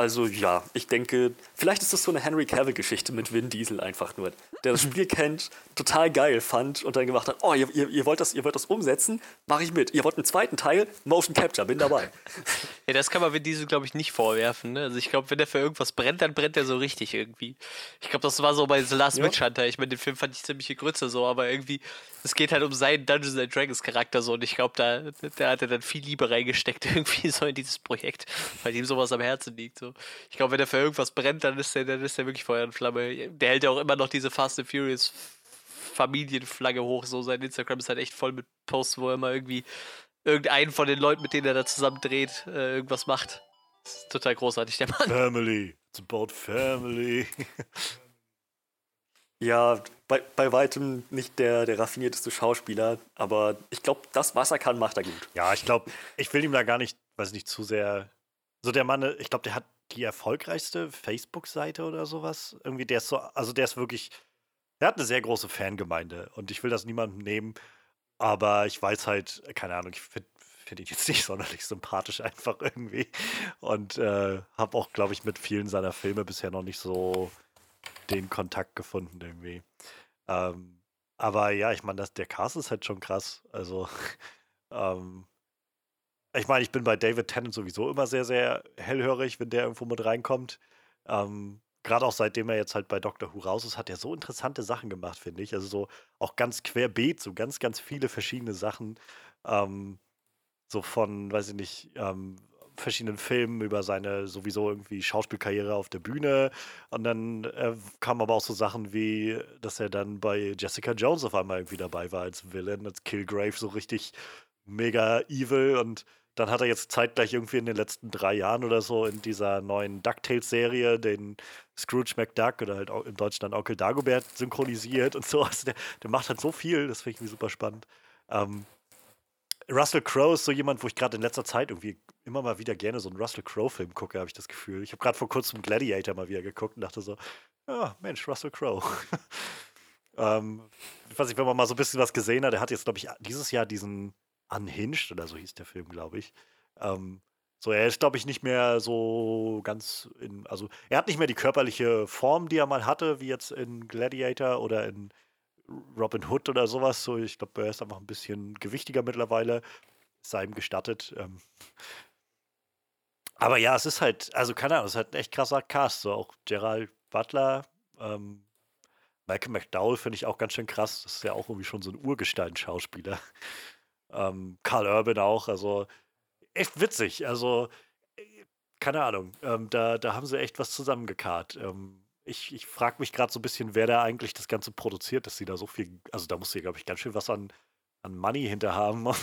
Also ja, ich denke, vielleicht ist das so eine Henry Cavill-Geschichte mit Vin Diesel einfach nur, der das Spiel kennt, total geil fand und dann gemacht hat, oh, ihr, ihr, ihr wollt, das, ihr wollt das umsetzen, mache ich mit. Ihr wollt einen zweiten Teil, Motion Capture, bin dabei. Ja, das kann man Vin Diesel, glaube ich, nicht vorwerfen. Ne? Also ich glaube, wenn der für irgendwas brennt, dann brennt er so richtig irgendwie. Ich glaube, das war so bei The Last ja. Witch Hunter. Ich meine, den Film fand ich ziemliche Grütze so, aber irgendwie, es geht halt um seinen Dungeons and Dragons Charakter so und ich glaube, da, da hat er dann viel Liebe reingesteckt irgendwie so in dieses Projekt, weil ihm sowas am Herzen liegt. So. Ich glaube, wenn er für irgendwas brennt, dann ist er dann ist der wirklich Feuer und Flamme. Der hält ja auch immer noch diese Fast and Furious Familienflagge hoch. So sein Instagram ist halt echt voll mit Posts, wo er immer irgendwie irgendeinen von den Leuten, mit denen er da zusammen dreht, äh, irgendwas macht. Das ist total großartig, der Mann. Family. It's about family. ja, bei, bei weitem nicht der, der raffinierteste Schauspieler, aber ich glaube, das, was er kann, macht er gut. Ja, ich glaube, ich will ihm da gar nicht, weiß nicht, zu sehr. So der Mann, ich glaube, der hat die erfolgreichste Facebook-Seite oder sowas. Irgendwie, der ist so, also der ist wirklich, der hat eine sehr große Fangemeinde und ich will das niemandem nehmen, aber ich weiß halt, keine Ahnung, ich finde find ihn jetzt nicht sonderlich sympathisch einfach irgendwie und äh, habe auch, glaube ich, mit vielen seiner Filme bisher noch nicht so den Kontakt gefunden irgendwie. Ähm, aber ja, ich meine, der Cast ist halt schon krass. Also, ähm, ich meine, ich bin bei David Tennant sowieso immer sehr, sehr hellhörig, wenn der irgendwo mit reinkommt. Ähm, Gerade auch seitdem er jetzt halt bei Doctor Who raus ist, hat er so interessante Sachen gemacht, finde ich. Also so auch ganz querbeet, so ganz, ganz viele verschiedene Sachen. Ähm, so von, weiß ich nicht, ähm, verschiedenen Filmen über seine sowieso irgendwie Schauspielkarriere auf der Bühne. Und dann äh, kamen aber auch so Sachen wie, dass er dann bei Jessica Jones auf einmal irgendwie dabei war als Villain, als Killgrave, so richtig mega evil und dann hat er jetzt zeitgleich irgendwie in den letzten drei Jahren oder so in dieser neuen DuckTales-Serie den Scrooge McDuck oder halt auch im Deutschen dann Onkel Dagobert synchronisiert und so. Also der, der macht halt so viel, das finde ich super spannend. Ähm, Russell Crowe ist so jemand, wo ich gerade in letzter Zeit irgendwie immer mal wieder gerne so einen Russell Crowe-Film gucke, habe ich das Gefühl. Ich habe gerade vor kurzem Gladiator mal wieder geguckt und dachte so, ja, Mensch, Russell Crowe. ähm, ich weiß nicht, wenn man mal so ein bisschen was gesehen hat, der hat jetzt, glaube ich, dieses Jahr diesen Unhinged oder so hieß der Film, glaube ich. Ähm, so, er ist, glaube ich, nicht mehr so ganz in, also er hat nicht mehr die körperliche Form, die er mal hatte, wie jetzt in Gladiator oder in Robin Hood oder sowas. So, ich glaube, er ist einfach ein bisschen gewichtiger mittlerweile. Sei ihm gestattet. Ähm. Aber ja, es ist halt, also keine Ahnung, es ist halt ein echt krasser Cast. So auch Gerald Butler, ähm, Malcolm McDowell finde ich auch ganz schön krass. Das ist ja auch irgendwie schon so ein Urgestein-Schauspieler. Ähm, Carl Urban auch, also echt witzig. Also, äh, keine Ahnung, ähm, da, da haben sie echt was zusammengekarrt. Ähm, ich ich frage mich gerade so ein bisschen, wer da eigentlich das Ganze produziert, dass sie da so viel, also da muss sie, glaube ich, ganz schön was an, an Money hinter haben, um,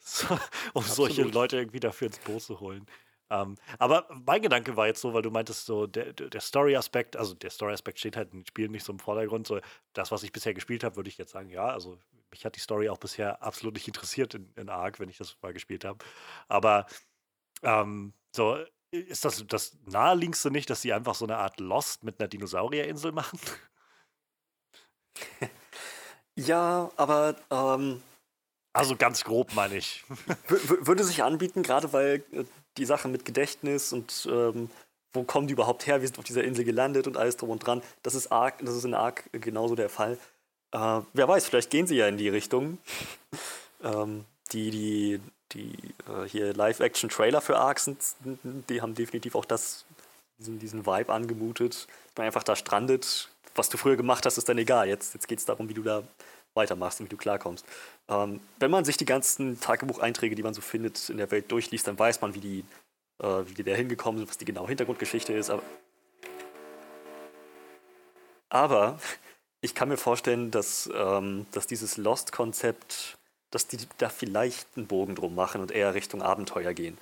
so, um solche Leute irgendwie dafür ins Boot zu holen. Ähm, aber mein Gedanke war jetzt so, weil du meintest, so der, der Story-Aspekt, also der Story-Aspekt steht halt in den Spielen nicht so im Vordergrund. So das, was ich bisher gespielt habe, würde ich jetzt sagen, ja, also mich hat die Story auch bisher absolut nicht interessiert in, in Ark, wenn ich das mal gespielt habe. Aber ähm, so ist das das naheliegendste nicht, dass sie einfach so eine Art Lost mit einer Dinosaurierinsel machen? Ja, aber ähm, also ganz grob meine ich. würde sich anbieten, gerade weil äh, die Sache mit Gedächtnis und ähm, wo kommen die überhaupt her, wir sind auf dieser Insel gelandet und alles drum und dran. Das ist arg, das ist in Ark genauso der Fall. Äh, wer weiß, vielleicht gehen sie ja in die Richtung. ähm, die, die, die äh, hier Live-Action-Trailer für Ark sind, die haben definitiv auch das, diesen, diesen Vibe angemutet. Man einfach da strandet. Was du früher gemacht hast, ist dann egal. Jetzt, jetzt geht es darum, wie du da weitermachst und wie du klarkommst. Ähm, wenn man sich die ganzen Tagebucheinträge, die man so findet, in der Welt durchliest, dann weiß man, wie die, äh, wie die da hingekommen sind, was die genaue Hintergrundgeschichte ist. Aber, aber ich kann mir vorstellen, dass, ähm, dass dieses Lost-Konzept, dass die da vielleicht einen Bogen drum machen und eher Richtung Abenteuer gehen.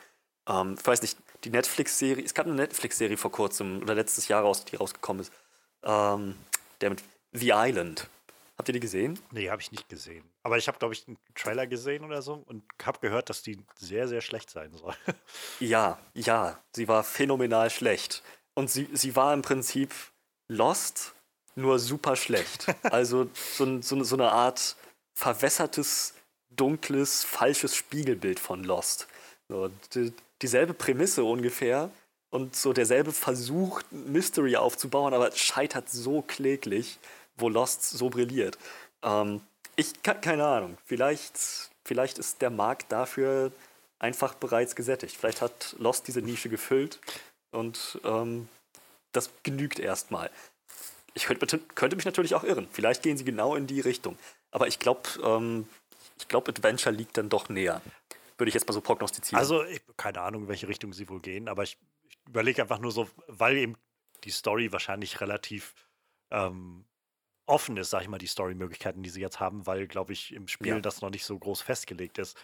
Ähm, ich weiß nicht, die Netflix-Serie, es gab eine Netflix-Serie vor kurzem oder letztes Jahr raus, die rausgekommen ist, ähm, der mit The Island. Habt ihr die gesehen? Nee, habe ich nicht gesehen. Aber ich habe, glaube ich, einen Trailer gesehen oder so und habe gehört, dass die sehr, sehr schlecht sein soll. ja, ja, sie war phänomenal schlecht. Und sie, sie war im Prinzip Lost, nur super schlecht. Also so, so, so eine Art verwässertes, dunkles, falsches Spiegelbild von Lost. So, die, dieselbe Prämisse ungefähr und so derselbe Versuch, Mystery aufzubauen, aber scheitert so kläglich wo Lost so brilliert. Ähm, ich kann keine Ahnung. Vielleicht, vielleicht ist der Markt dafür einfach bereits gesättigt. Vielleicht hat Lost diese Nische gefüllt und ähm, das genügt erstmal. Ich könnte, könnte, mich natürlich auch irren. Vielleicht gehen sie genau in die Richtung. Aber ich glaube, ähm, ich Adventure liegt dann doch näher. Würde ich jetzt mal so prognostizieren. Also, ich, keine Ahnung, in welche Richtung sie wohl gehen, aber ich, ich überlege einfach nur so, weil eben die Story wahrscheinlich relativ ähm, offen ist, sag ich mal, die Story-Möglichkeiten, die sie jetzt haben, weil, glaube ich, im Spiel ja. das noch nicht so groß festgelegt ist.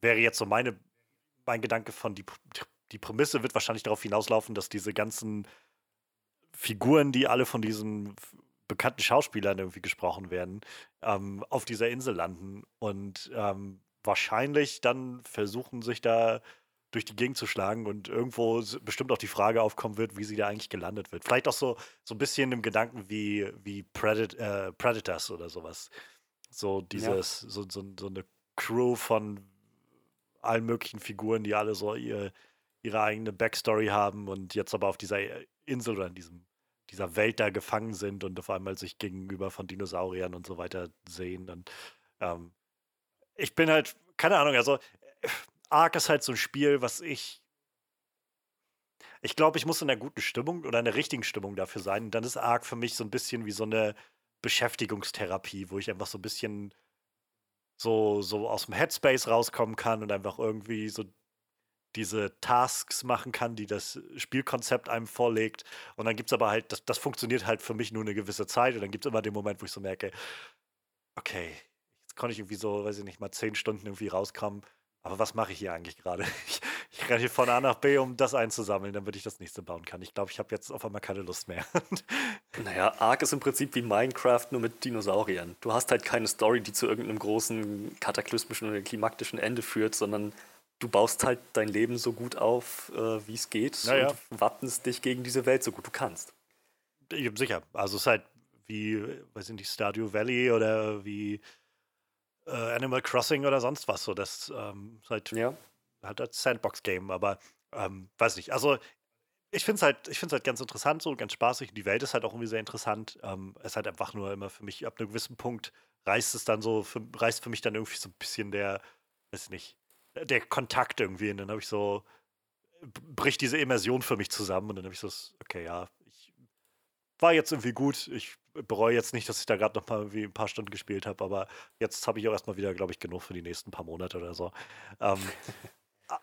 Wäre jetzt so meine, mein Gedanke von die, die Prämisse wird wahrscheinlich darauf hinauslaufen, dass diese ganzen Figuren, die alle von diesen bekannten Schauspielern irgendwie gesprochen werden, ähm, auf dieser Insel landen und ähm, wahrscheinlich dann versuchen, sich da durch die Gegend zu schlagen und irgendwo bestimmt auch die Frage aufkommen wird, wie sie da eigentlich gelandet wird. Vielleicht auch so, so ein bisschen im Gedanken wie, wie Predat äh, Predators oder sowas. So dieses, ja. so, so, so eine Crew von allen möglichen Figuren, die alle so ihr, ihre eigene Backstory haben und jetzt aber auf dieser Insel oder in diesem, dieser Welt da gefangen sind und auf einmal sich gegenüber von Dinosauriern und so weiter sehen. Und ähm, ich bin halt, keine Ahnung, also Ark ist halt so ein Spiel, was ich. Ich glaube, ich muss in einer guten Stimmung oder in der richtigen Stimmung dafür sein. Und dann ist Ark für mich so ein bisschen wie so eine Beschäftigungstherapie, wo ich einfach so ein bisschen so, so aus dem Headspace rauskommen kann und einfach irgendwie so diese Tasks machen kann, die das Spielkonzept einem vorlegt. Und dann gibt es aber halt, das, das funktioniert halt für mich nur eine gewisse Zeit. Und dann gibt es immer den Moment, wo ich so merke, okay, jetzt konnte ich irgendwie so, weiß ich nicht, mal zehn Stunden irgendwie rauskommen aber was mache ich hier eigentlich gerade? Ich, ich renne hier von A nach B, um das einzusammeln, damit ich das nächste bauen kann. Ich glaube, ich habe jetzt auf einmal keine Lust mehr. naja, Ark ist im Prinzip wie Minecraft, nur mit Dinosauriern. Du hast halt keine Story, die zu irgendeinem großen kataklysmischen oder klimaktischen Ende führt, sondern du baust halt dein Leben so gut auf, äh, wie es geht naja. und wappnest dich gegen diese Welt so gut du kannst. Sicher. Also es ist halt wie, weiß ich nicht, Stardew Valley oder wie äh, Animal Crossing oder sonst was. So, das ähm, ist halt, ja. halt als Sandbox-Game, aber ähm, weiß nicht. Also ich finde es halt, halt ganz interessant, so ganz spaßig. Die Welt ist halt auch irgendwie sehr interessant. Ähm, es ist halt einfach nur immer für mich, ab einem gewissen Punkt reißt es dann so, für, reißt für mich dann irgendwie so ein bisschen der, weiß nicht, der Kontakt irgendwie. Und dann habe ich so, bricht diese Immersion für mich zusammen und dann habe ich so, okay, ja, ich war jetzt irgendwie gut. Ich bereue jetzt nicht, dass ich da gerade noch mal ein paar Stunden gespielt habe, aber jetzt habe ich auch erstmal wieder, glaube ich, genug für die nächsten paar Monate oder so. Ähm,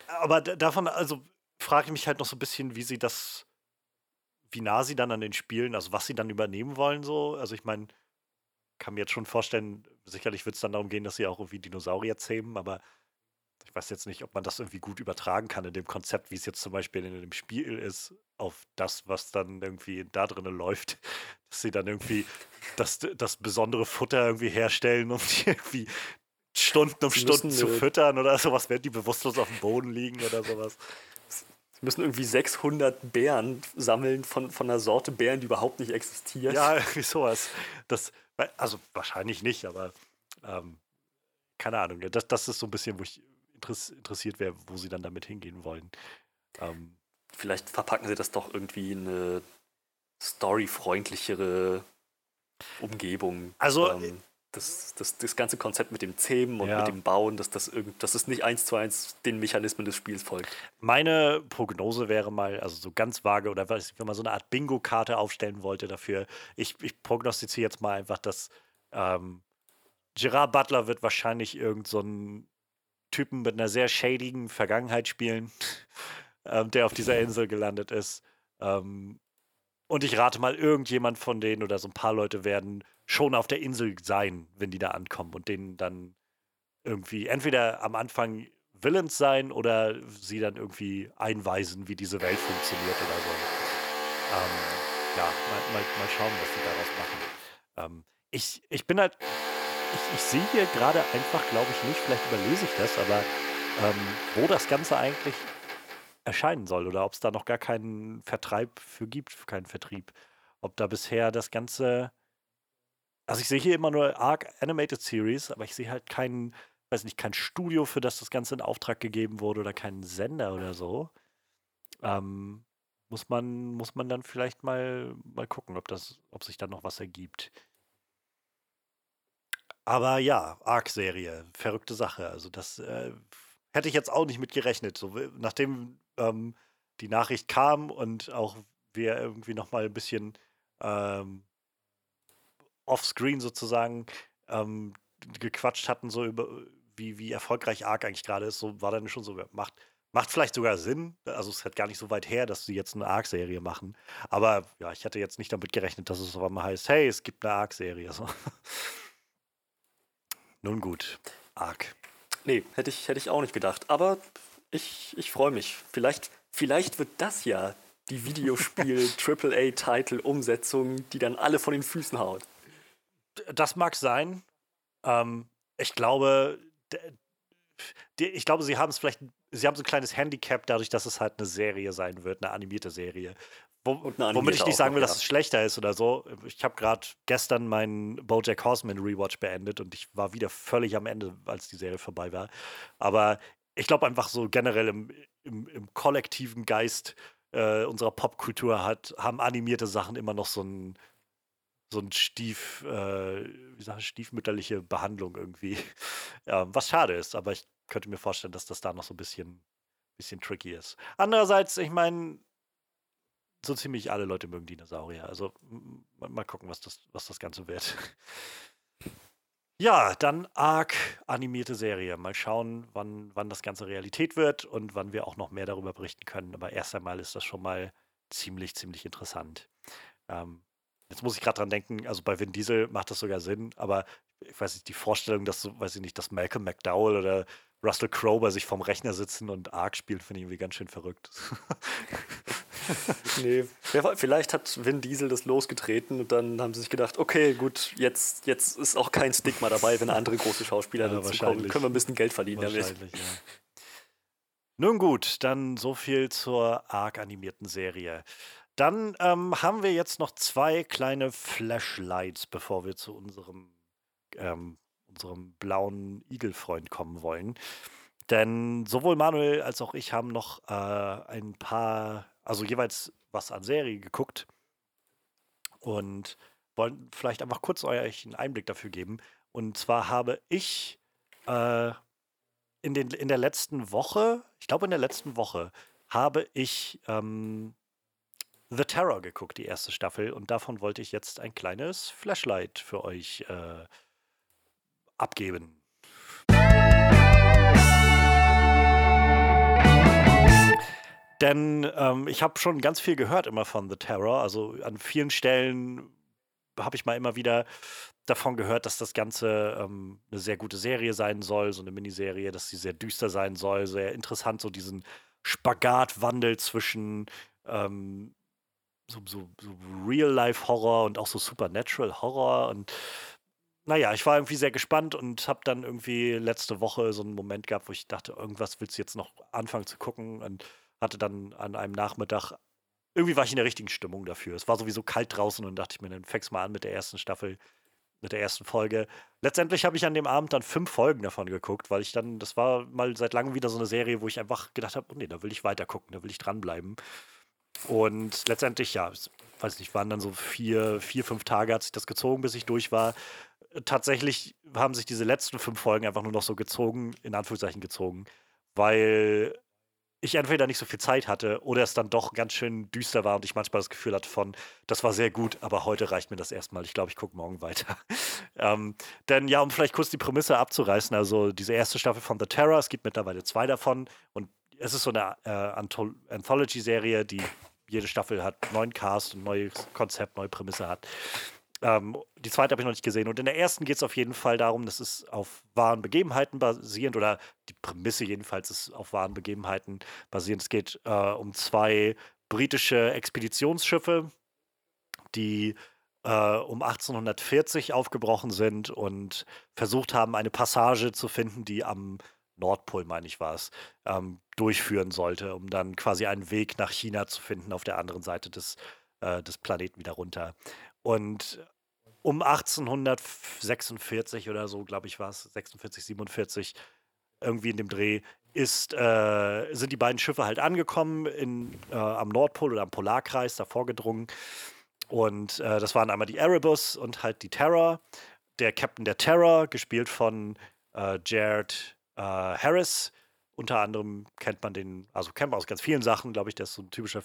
aber davon, also frage ich mich halt noch so ein bisschen, wie sie das, wie nah sie dann an den Spielen, also was sie dann übernehmen wollen, so. Also ich meine, kann mir jetzt schon vorstellen, sicherlich wird es dann darum gehen, dass sie auch irgendwie Dinosaurier zähmen, aber ich weiß jetzt nicht, ob man das irgendwie gut übertragen kann in dem Konzept, wie es jetzt zum Beispiel in dem Spiel ist, auf das, was dann irgendwie da drinnen läuft. Dass sie dann irgendwie das, das besondere Futter irgendwie herstellen, um die irgendwie Stunden um Stunden zu füttern oder sowas, während die bewusstlos auf dem Boden liegen oder sowas. Sie müssen irgendwie 600 Bären sammeln von, von einer Sorte Bären, die überhaupt nicht existiert. Ja, irgendwie sowas. Das, also wahrscheinlich nicht, aber ähm, keine Ahnung. Das, das ist so ein bisschen, wo ich interessiert wäre, wo sie dann damit hingehen wollen. Ähm, Vielleicht verpacken sie das doch irgendwie in eine storyfreundlichere Umgebung. Also, ähm, das, das, das ganze Konzept mit dem Zähmen und Ja. mit dem Bauen, dass das, irgend, dass es nicht eins zu eins den Mechanismen des Spiels folgt. Meine Prognose wäre mal, also so ganz vage oder weiß ich, wenn man so eine Art Bingo-Karte aufstellen wollte dafür, ich, ich prognostiziere jetzt mal einfach, dass ähm, Gerard Butler wird wahrscheinlich irgend so einen Typen mit einer sehr shadigen Vergangenheit spielen, ähm, der auf dieser Insel gelandet ist. Ähm, und ich rate mal, irgendjemand von denen oder so ein paar Leute werden schon auf der Insel sein, wenn die da ankommen und denen dann irgendwie entweder am Anfang Villains sein oder sie dann irgendwie einweisen, wie diese Welt funktioniert oder so. Ähm, ja, mal, mal, mal schauen, was sie daraus machen. Ähm, ich, ich bin halt, ich, ich sehe hier gerade einfach, glaube ich nicht, vielleicht überlese ich das, aber ähm, wo das Ganze eigentlich erscheinen soll oder ob es da noch gar keinen Vertreib für gibt, keinen Vertrieb. Ob da bisher das Ganze. Also ich sehe hier immer nur Arc Animated Series, aber ich sehe halt keinen, weiß nicht, kein Studio, für das das Ganze in Auftrag gegeben wurde oder keinen Sender oder so. Ähm, muss man, muss man dann vielleicht mal, mal gucken, ob das, ob sich da noch was ergibt. Aber ja, Arc-Serie, verrückte Sache. Also das äh, hätte ich jetzt auch nicht mit gerechnet. So, nachdem ähm, die Nachricht kam und auch wir irgendwie noch mal ein bisschen ähm, offscreen sozusagen ähm, gequatscht hatten, so über wie, wie erfolgreich Arc eigentlich gerade ist, so war dann schon so, macht, macht vielleicht sogar Sinn. Also es ist halt gar nicht so weit her, dass sie jetzt eine Arc-Serie machen. Aber ja, ich hatte jetzt nicht damit gerechnet, dass es auf einmal heißt, hey, es gibt eine Arc-Serie. So. Nun gut, Arc. Nee, hätte ich, hätte ich auch nicht gedacht. Aber ich, ich freue mich. Vielleicht, vielleicht wird das ja die Videospiel-AAA-Title-Umsetzung, die dann alle von den Füßen haut. Das mag sein. Ähm, ich glaube, ich glaube, sie haben es vielleicht, sie haben so ein kleines Handicap dadurch, dass es halt eine Serie sein wird, eine animierte Serie. Wo, eine womit ich animierte nicht sagen will, dass es schlechter ist oder so. Ich habe gerade gestern meinen BoJack Horseman Rewatch beendet und ich war wieder völlig am Ende, als die Serie vorbei war. Aber ich glaube einfach so generell im, im, im kollektiven Geist äh, unserer Popkultur hat, haben animierte Sachen immer noch so ein so ein Stief, äh, wie sag ich, stiefmütterliche Behandlung irgendwie. Ähm, was schade ist, aber ich könnte mir vorstellen, dass das da noch so ein bisschen, bisschen tricky ist. Andererseits, ich meine, so ziemlich alle Leute mögen Dinosaurier. Also mal gucken, was das, was das Ganze wird. Ja, dann Arc animierte Serie. Mal schauen, wann, wann das Ganze Realität wird und wann wir auch noch mehr darüber berichten können. Aber erst einmal ist das schon mal ziemlich, ziemlich interessant. Ähm, jetzt muss ich gerade dran denken, also bei Vin Diesel macht das sogar Sinn, aber ich weiß nicht, die Vorstellung, dass, weiß ich nicht, dass Malcolm McDowell oder Russell Crowe bei sich vom Rechner sitzen und Arc spielen, finde ich irgendwie ganz schön verrückt. Nee. Vielleicht hat Vin Diesel das losgetreten und dann haben sie sich gedacht, okay, gut, jetzt, jetzt ist auch kein Stigma dabei, wenn andere große Schauspieler Ja, dazu kommen. Können wir ein bisschen Geld verdienen damit. Ja. Nun gut, dann so viel zur arg animierten Serie. Dann ähm, haben wir jetzt noch zwei kleine Flashlights, bevor wir zu unserem, ähm, unserem blauen Igelfreund kommen wollen. Denn sowohl Manuel als auch ich haben noch äh, ein paar, also jeweils was an Serie geguckt und wollen vielleicht einfach kurz euch einen Einblick dafür geben. Und zwar habe ich äh, in, den, in der letzten Woche, ich glaube in der letzten Woche, habe ich ähm, The Terror geguckt, die erste Staffel. Und davon wollte ich jetzt ein kleines Flashlight für euch äh, abgeben. Denn ähm, ich habe schon ganz viel gehört immer von The Terror. Also an vielen Stellen habe ich mal immer wieder davon gehört, dass das Ganze ähm, eine sehr gute Serie sein soll, so eine Miniserie, dass sie sehr düster sein soll, sehr interessant, so diesen Spagatwandel zwischen ähm, so, so, so Real-Life-Horror und auch so Supernatural-Horror. Und naja, ich war irgendwie sehr gespannt und habe dann irgendwie letzte Woche so einen Moment gehabt, wo ich dachte, irgendwas willst du jetzt noch anfangen zu gucken und hatte dann an einem Nachmittag irgendwie war ich in der richtigen Stimmung dafür. Es war sowieso kalt draußen und dachte ich mir, dann fängst mal an mit der ersten Staffel, mit der ersten Folge. Letztendlich habe ich an dem Abend dann fünf Folgen davon geguckt, weil ich dann, das war mal seit langem wieder so eine Serie, wo ich einfach gedacht habe, oh nee, da will ich weiter gucken, da will ich dranbleiben. Und letztendlich, ja, weiß nicht, waren dann so vier, vier, fünf Tage hat sich das gezogen, bis ich durch war. tatsächlich haben sich diese letzten fünf Folgen einfach nur noch so gezogen, in Anführungszeichen gezogen, weil ich entweder nicht so viel Zeit hatte oder es dann doch ganz schön düster war und ich manchmal das Gefühl hatte von, das war sehr gut, aber heute reicht mir das erstmal. Ich glaube, ich gucke morgen weiter. ähm, denn ja, um vielleicht kurz die Prämisse abzureißen, also diese erste Staffel von The Terror, es gibt mittlerweile zwei davon und es ist so eine äh, Anthology-Serie, die jede Staffel hat neuen Cast, ein neues Konzept, neue Prämisse hat. Ähm, die zweite habe ich noch nicht gesehen. Und in der ersten geht es auf jeden Fall darum, dass es auf wahren Begebenheiten basierend, oder die Prämisse jedenfalls ist auf wahren Begebenheiten basierend. Es geht äh, um zwei britische Expeditionsschiffe, die äh, um 1840 aufgebrochen sind und versucht haben, eine Passage zu finden, die am Nordpol, meine ich, war es, ähm, durchführen sollte, um dann quasi einen Weg nach China zu finden auf der anderen Seite des, äh, des Planeten wieder runter. Und um 1846 oder so, glaube ich, war es, 46, 47, irgendwie in dem Dreh, ist, äh, sind die beiden Schiffe halt angekommen in, äh, am Nordpol oder am Polarkreis, da vorgedrungen. Und äh, das waren einmal die Erebus und halt die Terror. Der Captain der Terror, gespielt von äh, Jared äh, Harris. Unter anderem kennt man den, also kennt man aus ganz vielen Sachen, glaube ich, der ist so ein typischer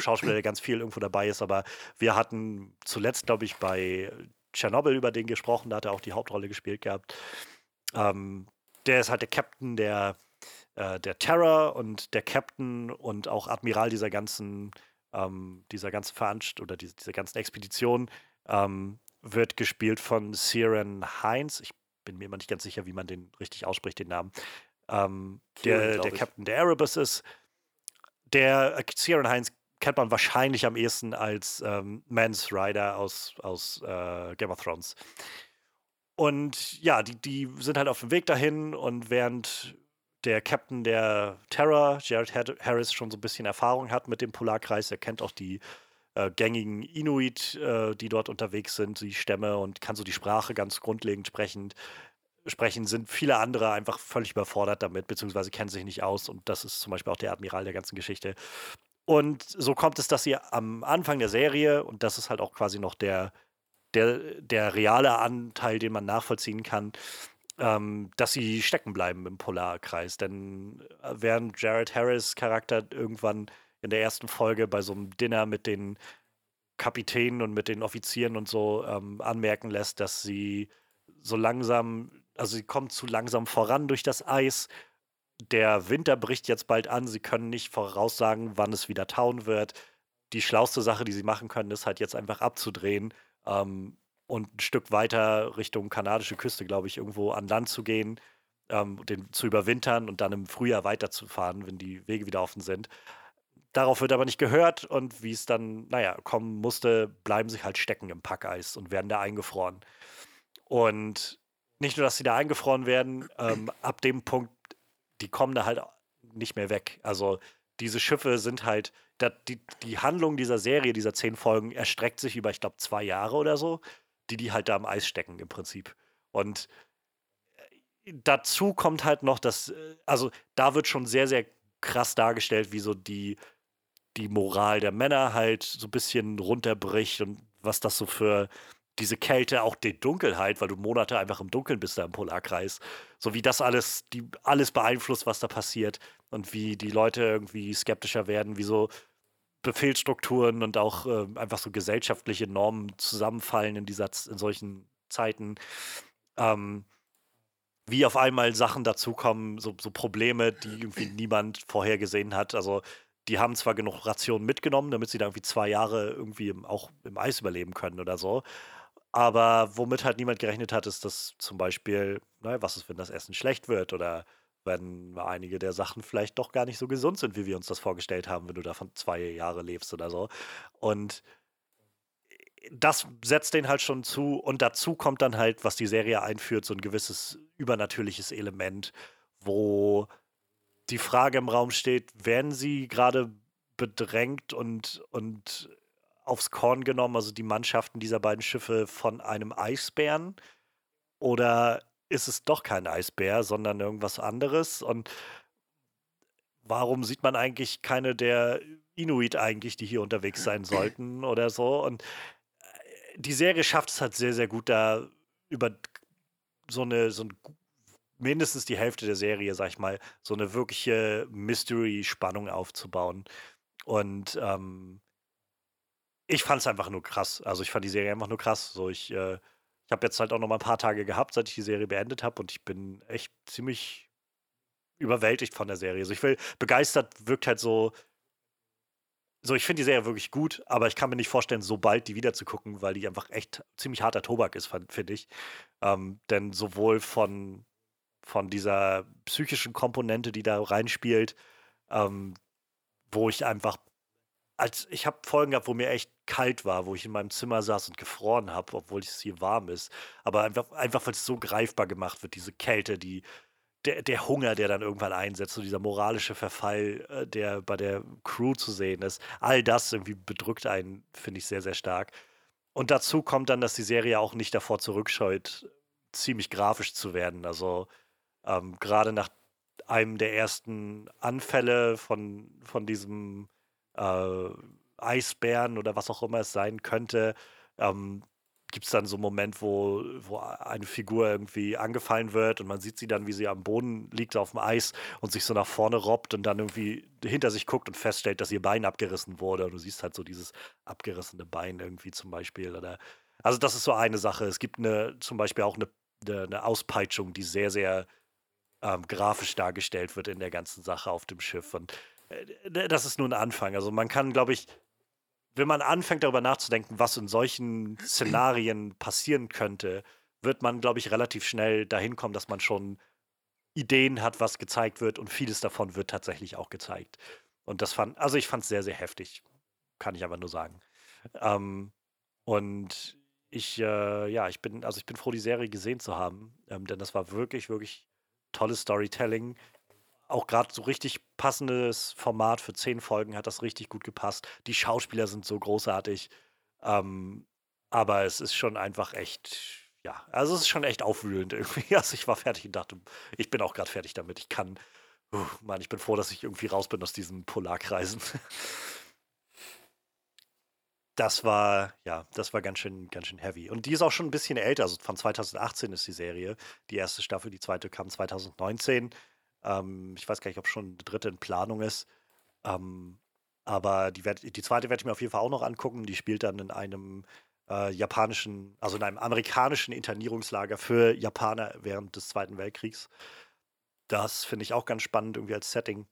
Schauspieler, der ganz viel irgendwo dabei ist, aber wir hatten zuletzt, glaube ich, bei Tschernobyl über den gesprochen, da hat er auch die Hauptrolle gespielt gehabt. Ähm, der ist halt der Captain der, äh, der Terror und der Captain und auch Admiral dieser ganzen, ähm, dieser ganzen Veranstaltung oder diese, dieser ganzen Expedition ähm, wird gespielt von Siren Heinz. Ich bin mir immer nicht ganz sicher, wie man den richtig ausspricht, den Namen. Ähm, der, der Captain der Erebus ist. Der äh, Siren Heinz kennt man wahrscheinlich am ehesten als ähm, Mans Rider aus, aus äh, Game of Thrones. Und ja, die, die sind halt auf dem Weg dahin und während der Captain der Terror, Jared Harris, schon so ein bisschen Erfahrung hat mit dem Polarkreis, er kennt auch die äh, gängigen Inuit, äh, die dort unterwegs sind, die Stämme und kann so die Sprache ganz grundlegend sprechen. Sprechen sind viele andere einfach völlig überfordert damit, beziehungsweise kennen sich nicht aus. Und das ist zum Beispiel auch der Admiral der ganzen Geschichte. Und so kommt es, dass sie am Anfang der Serie, und das ist halt auch quasi noch der, der, der reale Anteil, den man nachvollziehen kann, ähm, dass sie stecken bleiben im Polarkreis. Denn äh, während Jared Harris Charakter irgendwann in der ersten Folge bei so einem Dinner mit den Kapitänen und mit den Offizieren und so ähm, anmerken lässt, dass sie so langsam, also sie kommen zu langsam voran durch das Eis der Winter bricht jetzt bald an, sie können nicht voraussagen, wann es wieder tauen wird. Die schlauste Sache, die sie machen können, ist halt jetzt einfach abzudrehen ähm, und ein Stück weiter Richtung kanadische Küste, glaube ich, irgendwo an Land zu gehen, ähm, den zu überwintern und dann im Frühjahr weiterzufahren, wenn die Wege wieder offen sind. Darauf wird aber nicht gehört und wie es dann, naja, kommen musste, bleiben sie halt stecken im Packeis und werden da eingefroren. Und nicht nur, dass sie da eingefroren werden, ähm, ab dem Punkt die kommen da halt nicht mehr weg. Also diese Schiffe sind halt, die, die Handlung dieser Serie, dieser zehn Folgen, erstreckt sich über, ich glaube, zwei Jahre oder so, die die halt da am Eis stecken im Prinzip. Und äh, dazu kommt halt noch, dass, äh, also da wird schon sehr, sehr krass dargestellt, wie so die, die Moral der Männer halt so ein bisschen runterbricht und was das so für diese Kälte, auch die Dunkelheit, weil du Monate einfach im Dunkeln bist da im Polarkreis. So wie das alles, die, alles beeinflusst, was da passiert und wie die Leute irgendwie skeptischer werden, wie so Befehlsstrukturen und auch äh, einfach so gesellschaftliche Normen zusammenfallen in dieser in solchen Zeiten. Ähm, wie auf einmal Sachen dazukommen, so, so Probleme, die irgendwie niemand vorhergesehen hat. Also die haben zwar genug Rationen mitgenommen, damit sie da irgendwie zwei Jahre irgendwie im, auch im Eis überleben können oder so. Aber womit halt niemand gerechnet hat, ist, dass zum Beispiel, naja, was ist, wenn das Essen schlecht wird oder wenn einige der Sachen vielleicht doch gar nicht so gesund sind, wie wir uns das vorgestellt haben, wenn du davon zwei Jahre lebst oder so. Und das setzt den halt schon zu. Und dazu kommt dann halt, was die Serie einführt, so ein gewisses übernatürliches Element, wo die Frage im Raum steht, werden sie gerade bedrängt und, und aufs Korn genommen, also die Mannschaften dieser beiden Schiffe von einem Eisbären? Oder ist es doch kein Eisbär, sondern irgendwas anderes? Und warum sieht man eigentlich keine der Inuit eigentlich, die hier unterwegs sein sollten oder so? Und äh, die Serie schafft es halt sehr, sehr gut, da über so eine, so ein, mindestens die Hälfte der Serie, sag ich mal, so eine wirkliche Mystery-Spannung aufzubauen. Und ähm, ich fand es einfach nur krass. Also ich fand die Serie einfach nur krass. So ich, äh, ich habe jetzt halt auch noch mal ein paar Tage gehabt, seit ich die Serie beendet habe und ich bin echt ziemlich überwältigt von der Serie. Also ich will begeistert wirkt halt so. So, ich finde die Serie wirklich gut, aber ich kann mir nicht vorstellen, so bald die wieder zu gucken, weil die einfach echt ziemlich harter Tobak ist, finde ich. Ähm, denn sowohl von, von dieser psychischen Komponente, die da reinspielt, ähm, wo ich einfach als ich habe Folgen gehabt, wo mir echt kalt war, wo ich in meinem Zimmer saß und gefroren habe, obwohl es hier warm ist. Aber einfach, einfach weil es so greifbar gemacht wird, diese Kälte, die, der, der Hunger, der dann irgendwann einsetzt, so dieser moralische Verfall, äh, der bei der Crew zu sehen ist. All das irgendwie bedrückt einen, finde ich, sehr, sehr stark. Und dazu kommt dann, dass die Serie auch nicht davor zurückscheut, ziemlich grafisch zu werden. Also ähm, gerade nach einem der ersten Anfälle von, von diesem äh, Eisbären oder was auch immer es sein könnte, ähm, gibt es dann so einen Moment, wo, wo eine Figur irgendwie angefallen wird und man sieht sie dann, wie sie am Boden liegt auf dem Eis und sich so nach vorne robbt und dann irgendwie hinter sich guckt und feststellt, dass ihr Bein abgerissen wurde. Und du siehst halt so dieses abgerissene Bein irgendwie zum Beispiel. Oder also das ist so eine Sache. Es gibt eine, zum Beispiel auch eine, eine, Auspeitschung, die sehr, sehr ähm, grafisch dargestellt wird in der ganzen Sache auf dem Schiff. Und äh, das ist nur ein Anfang. Also man kann, glaube ich, wenn man anfängt darüber nachzudenken, was in solchen Szenarien passieren könnte, wird man, glaube ich, relativ schnell dahin kommen, dass man schon Ideen hat, was gezeigt wird und vieles davon wird tatsächlich auch gezeigt. Und das fand, also ich fand es sehr, sehr heftig, kann ich aber nur sagen. Ähm, und ich, äh, ja, ich bin, also ich bin froh, die Serie gesehen zu haben, ähm, denn das war wirklich, wirklich tolles Storytelling auch gerade so richtig passendes Format für zehn Folgen hat das richtig gut gepasst. Die Schauspieler sind so großartig. Ähm, aber es ist schon einfach echt, ja, also es ist schon echt aufwühlend irgendwie. Also ich war fertig und dachte, ich bin auch gerade fertig damit. Ich kann, uh, Mann, ich bin froh, dass ich irgendwie raus bin aus diesen Polarkreisen. Das war, ja, das war ganz schön, ganz schön heavy. Und die ist auch schon ein bisschen älter. Also von 2018 ist die Serie. Die erste Staffel, die zweite kam 2019. Ähm, ich weiß gar nicht, ob schon eine dritte in Planung ist. Ähm, aber die, werd, die zweite werde ich mir auf jeden Fall auch noch angucken. Die spielt dann in einem äh, japanischen, also in einem amerikanischen Internierungslager für Japaner während des Zweiten Weltkriegs. Das finde ich auch ganz spannend irgendwie als Setting.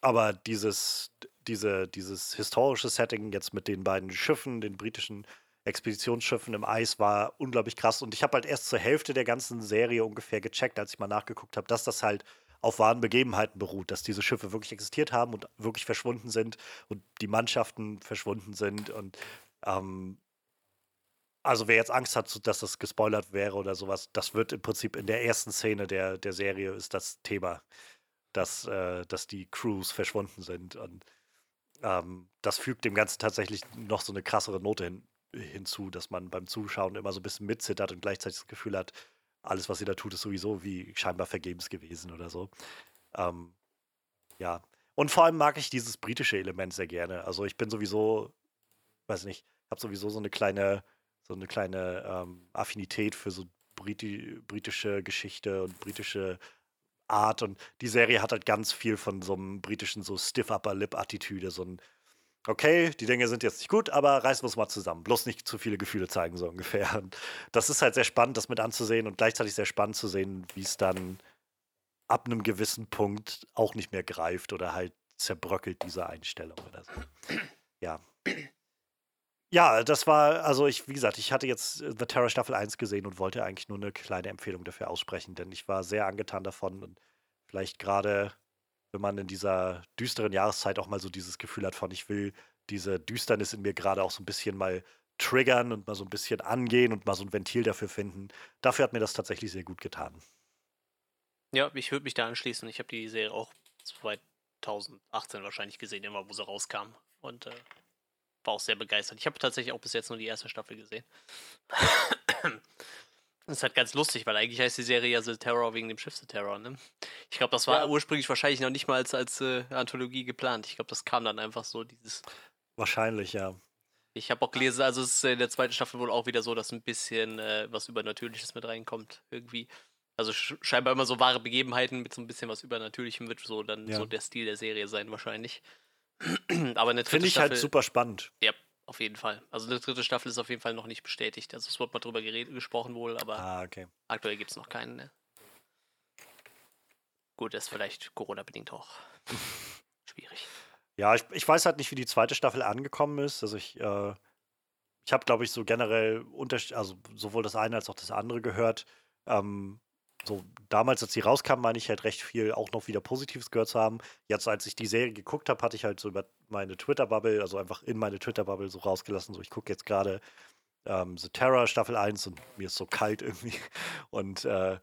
Aber dieses, diese, dieses historische Setting jetzt mit den beiden Schiffen, den britischen Expeditionsschiffen im Eis war unglaublich krass. Und ich habe halt erst zur Hälfte der ganzen Serie ungefähr gecheckt, als ich mal nachgeguckt habe, dass das halt auf wahren Begebenheiten beruht, dass diese Schiffe wirklich existiert haben und wirklich verschwunden sind und die Mannschaften verschwunden sind. Und ähm, also wer jetzt Angst hat, dass das gespoilert wäre oder sowas, das wird im Prinzip in der ersten Szene der, der Serie ist das Thema, dass, äh, dass die Crews verschwunden sind. Und ähm, das fügt dem Ganzen tatsächlich noch so eine krassere Note hin, hinzu, dass man beim Zuschauen immer so ein bisschen mitzittert und gleichzeitig das Gefühl hat, alles, was sie da tut, ist sowieso wie scheinbar vergebens gewesen oder so. Ähm, ja. Und vor allem mag ich dieses britische Element sehr gerne. Also ich bin sowieso, weiß nicht, habe sowieso so eine kleine, so eine kleine ähm, Affinität für so Briti britische Geschichte und britische Art. Und die Serie hat halt ganz viel von so einem britischen so Stiff Upper Lip Attitüde, so ein okay, die Dinge sind jetzt nicht gut, aber reißen wir uns mal zusammen. Bloß nicht zu viele Gefühle zeigen, so ungefähr. Und das ist halt sehr spannend, das mit anzusehen und gleichzeitig sehr spannend zu sehen, wie es dann ab einem gewissen Punkt auch nicht mehr greift oder halt zerbröckelt, diese Einstellung oder so. Ja. Ja, das war, also ich, wie gesagt, ich hatte jetzt The Terror Staffel 1 gesehen und wollte eigentlich nur eine kleine Empfehlung dafür aussprechen, denn ich war sehr angetan davon und vielleicht gerade wenn man in dieser düsteren Jahreszeit auch mal so dieses Gefühl hat von, ich will diese Düsternis in mir gerade auch so ein bisschen mal triggern und mal so ein bisschen angehen und mal so ein Ventil dafür finden. Dafür hat mir das tatsächlich sehr gut getan. Ja, ich würde mich da anschließen. Ich habe die Serie auch 2018 wahrscheinlich gesehen, immer wo sie rauskam. Und äh, war auch sehr begeistert. Ich habe tatsächlich auch bis jetzt nur die erste Staffel gesehen. Das ist halt ganz lustig, weil eigentlich heißt die Serie ja The Terror wegen dem Schiff The Terror, ne? Ich glaube, das war ja. ursprünglich wahrscheinlich noch nicht mal als, als äh, Anthologie geplant. Ich glaube, das kam dann einfach so, dieses. Wahrscheinlich, ja. Ich habe auch gelesen, also es ist in der zweiten Staffel wohl auch wieder so, dass ein bisschen äh, was Übernatürliches mit reinkommt, irgendwie. Also sch scheinbar immer so wahre Begebenheiten mit so ein bisschen was Übernatürlichem wird so dann Ja. so der Stil der Serie sein wahrscheinlich. Aber eine dritte Finde ich Staffel, halt super spannend. Ja, auf jeden Fall. Also eine dritte Staffel ist auf jeden Fall noch nicht bestätigt. Also es wurde mal drüber geredet, gesprochen wohl, aber Ah, okay. aktuell gibt es noch keinen. Ne? Gut, ist vielleicht Corona-bedingt auch schwierig. Ja, ich, ich weiß halt nicht, wie die zweite Staffel angekommen ist. Also ich, äh, ich habe, glaube ich, so generell also sowohl das eine als auch das andere gehört. Ähm, so damals, als sie rauskam, meine ich halt recht viel auch noch wieder Positives gehört zu haben. Jetzt, als ich die Serie geguckt habe, hatte ich halt so über meine Twitter-Bubble, also einfach in meine Twitter-Bubble so rausgelassen. So, ich gucke jetzt gerade ähm, The Terror Staffel 1 und mir ist so kalt irgendwie. Und äh,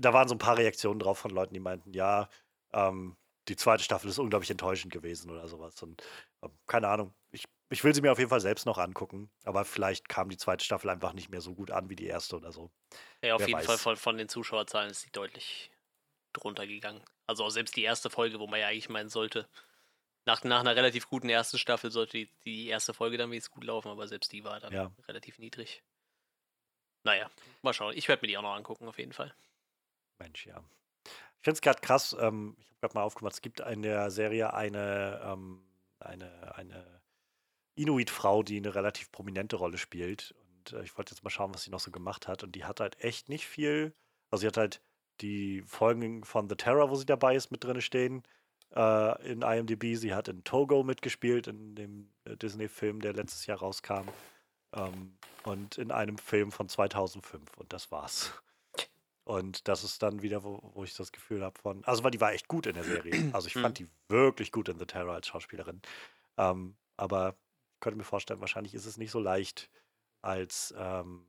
da waren so ein paar Reaktionen drauf von Leuten, die meinten, ja, ähm, die zweite Staffel ist unglaublich enttäuschend gewesen oder sowas. Und ähm, keine Ahnung. Ich, ich will sie mir auf jeden Fall selbst noch angucken, aber vielleicht kam die zweite Staffel einfach nicht mehr so gut an wie die erste oder so. Ja, auf Wer jeden weiß. Fall von, von den Zuschauerzahlen ist sie deutlich drunter gegangen. Also auch selbst die erste Folge, wo man ja eigentlich meinen sollte, nach, nach einer relativ guten ersten Staffel sollte die, die erste Folge dann wenigstens gut laufen, aber selbst die war dann Ja. relativ niedrig. Naja, mal schauen. Ich werde mir die auch noch angucken, auf jeden Fall. Mensch, ja. Ich finde es gerade krass, ähm, ich habe gerade mal aufgemacht, es gibt in der Serie eine, ähm, eine, eine Inuit-Frau, die eine relativ prominente Rolle spielt. Und äh, ich wollte jetzt mal schauen, was sie noch so gemacht hat. Und die hat halt echt nicht viel. Also sie hat halt die Folgen von The Terror, wo sie dabei ist, mit drin stehen äh, in IMDb. Sie hat in Togo mitgespielt, in dem äh, Disney-Film, der letztes Jahr rauskam. Ähm, und in einem Film von 2005. Und das war's. Und das ist dann wieder, wo, wo ich das Gefühl habe von. Also, weil die war echt gut in der Serie. Also, ich fand die wirklich gut in The Terror als Schauspielerin. Ähm, aber ich könnte mir vorstellen, wahrscheinlich ist es nicht so leicht, als, ähm,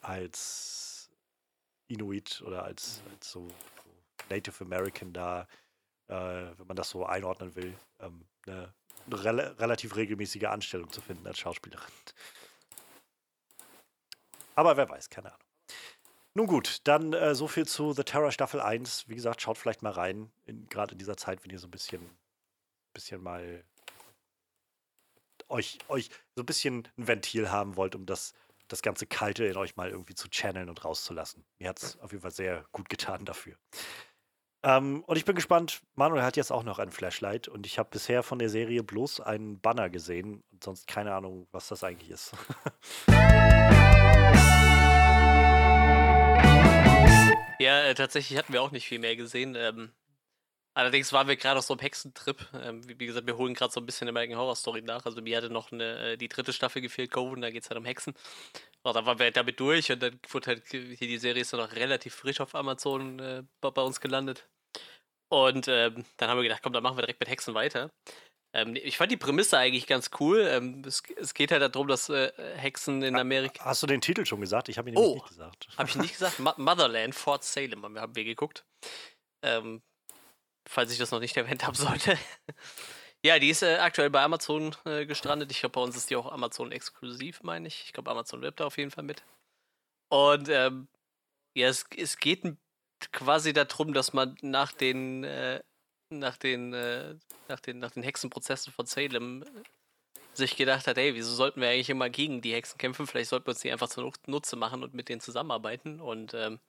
als Inuit oder als, als so, Native American da, äh, wenn man das so einordnen will, ähm, eine, eine rela relativ regelmäßige Anstellung zu finden als Schauspielerin. Aber wer weiß, keine Ahnung. Nun gut, dann äh, so viel zu The Terror Staffel 1. Wie gesagt, schaut vielleicht mal rein, in, gerade in dieser Zeit, wenn ihr so ein bisschen, bisschen mal euch, euch so ein bisschen ein Ventil haben wollt, um das, das ganze Kalte in euch mal irgendwie zu channeln und rauszulassen. Mir hat es auf jeden Fall sehr gut getan dafür. Ähm, und ich bin gespannt, Manuel hat jetzt auch noch ein Flashlight und ich habe bisher von der Serie bloß einen Banner gesehen und sonst keine Ahnung, was das eigentlich ist. Ja, äh, tatsächlich hatten wir auch nicht viel mehr gesehen. Ähm, allerdings waren wir gerade auf so einem Hexentrip. Ähm, wie, wie gesagt, wir holen gerade so ein bisschen American Horror Story nach. Also mir hatte noch eine, äh, die dritte Staffel gefehlt, Coven, da geht es halt um Hexen. Und dann waren wir halt damit durch und dann wurde halt, hier die Serie ist dann noch relativ frisch auf Amazon äh, bei, uns gelandet. Und ähm, dann haben wir gedacht, komm, dann machen wir direkt mit Hexen weiter. Ähm, ich fand die Prämisse eigentlich ganz cool. Ähm, es, es geht halt darum, dass äh, Hexen in Amerika. Hast du den Titel schon gesagt? Ich habe ihn Oh. nicht gesagt. Habe ich nicht gesagt? Mo- Motherland, Fort Salem haben wir, haben wir geguckt. Ähm, falls ich das noch nicht erwähnt haben sollte. ja, die ist äh, aktuell bei Amazon äh, gestrandet. Ich glaube, bei uns ist die auch Amazon exklusiv, meine ich. Ich glaube, Amazon wirbt da auf jeden Fall mit. Und ähm, ja, es, es geht quasi darum, dass man nach den, äh, nach den, äh, nach den, nach den Hexenprozessen von Salem äh, sich gedacht hat, ey, wieso sollten wir eigentlich immer gegen die Hexen kämpfen? Vielleicht sollten wir uns die einfach zur Nut- Nutze machen und mit denen zusammenarbeiten. Und ähm,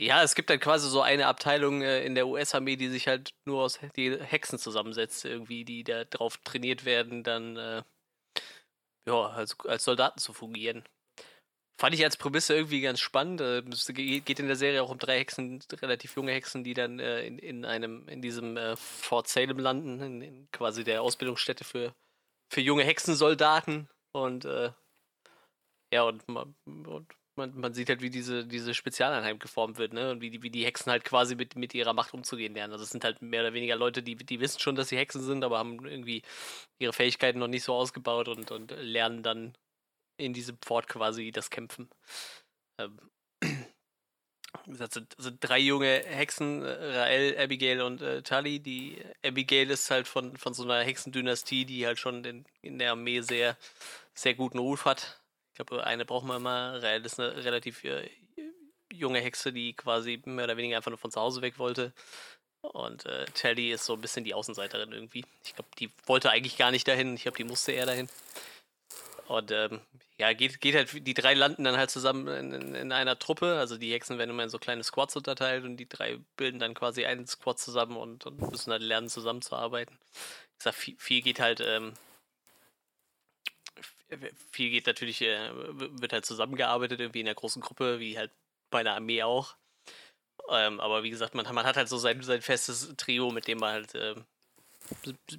ja, es gibt dann quasi so eine Abteilung äh, in der US-Armee, die sich halt nur aus die Hexen zusammensetzt, irgendwie, die da drauf trainiert werden, dann äh, ja, als, als Soldaten zu fungieren. Fand ich als Prämisse irgendwie ganz spannend. Äh, Es ge- geht in der Serie auch um drei Hexen, relativ junge Hexen, die dann äh, in, in einem, in diesem äh, Fort Salem landen, in, in quasi der Ausbildungsstätte für, für junge Hexensoldaten. Und ja, und, und man, man sieht halt, wie diese, diese Spezialeinheit geformt wird, ne? Und wie die, wie die Hexen halt quasi mit, mit ihrer Macht umzugehen lernen. Also es sind halt mehr oder weniger Leute, die, die wissen schon, dass sie Hexen sind, aber haben irgendwie ihre Fähigkeiten noch nicht so ausgebaut und, und lernen dann in diesem Fort quasi das Kämpfen. Ähm, wie gesagt, sind, sind drei junge Hexen, äh, Rael, Abigail und äh, Tully. Die Abigail ist halt von, von so einer Hexendynastie, die halt schon in, in der Armee sehr, sehr guten Ruf hat. Ich glaube, eine brauchen wir mal. Rael ist eine relativ äh, junge Hexe, die quasi mehr oder weniger einfach nur von zu Hause weg wollte. Und äh, Telly ist so ein bisschen die Außenseiterin irgendwie. Ich glaube, die wollte eigentlich gar nicht dahin. Ich glaube, die musste eher dahin. Und ähm, ja, geht, geht halt, die drei landen dann halt zusammen in, in, in, einer Truppe. Also die Hexen werden immer in so kleine Squads unterteilt und die drei bilden dann quasi einen Squad zusammen und, und müssen halt lernen, zusammenzuarbeiten. Ich sag, viel, viel geht halt, ähm, viel geht natürlich, äh, wird halt zusammengearbeitet, irgendwie in der großen Gruppe, wie halt bei einer Armee auch. Ähm, aber wie gesagt, man, man hat halt so sein, sein festes Trio, mit dem man halt äh,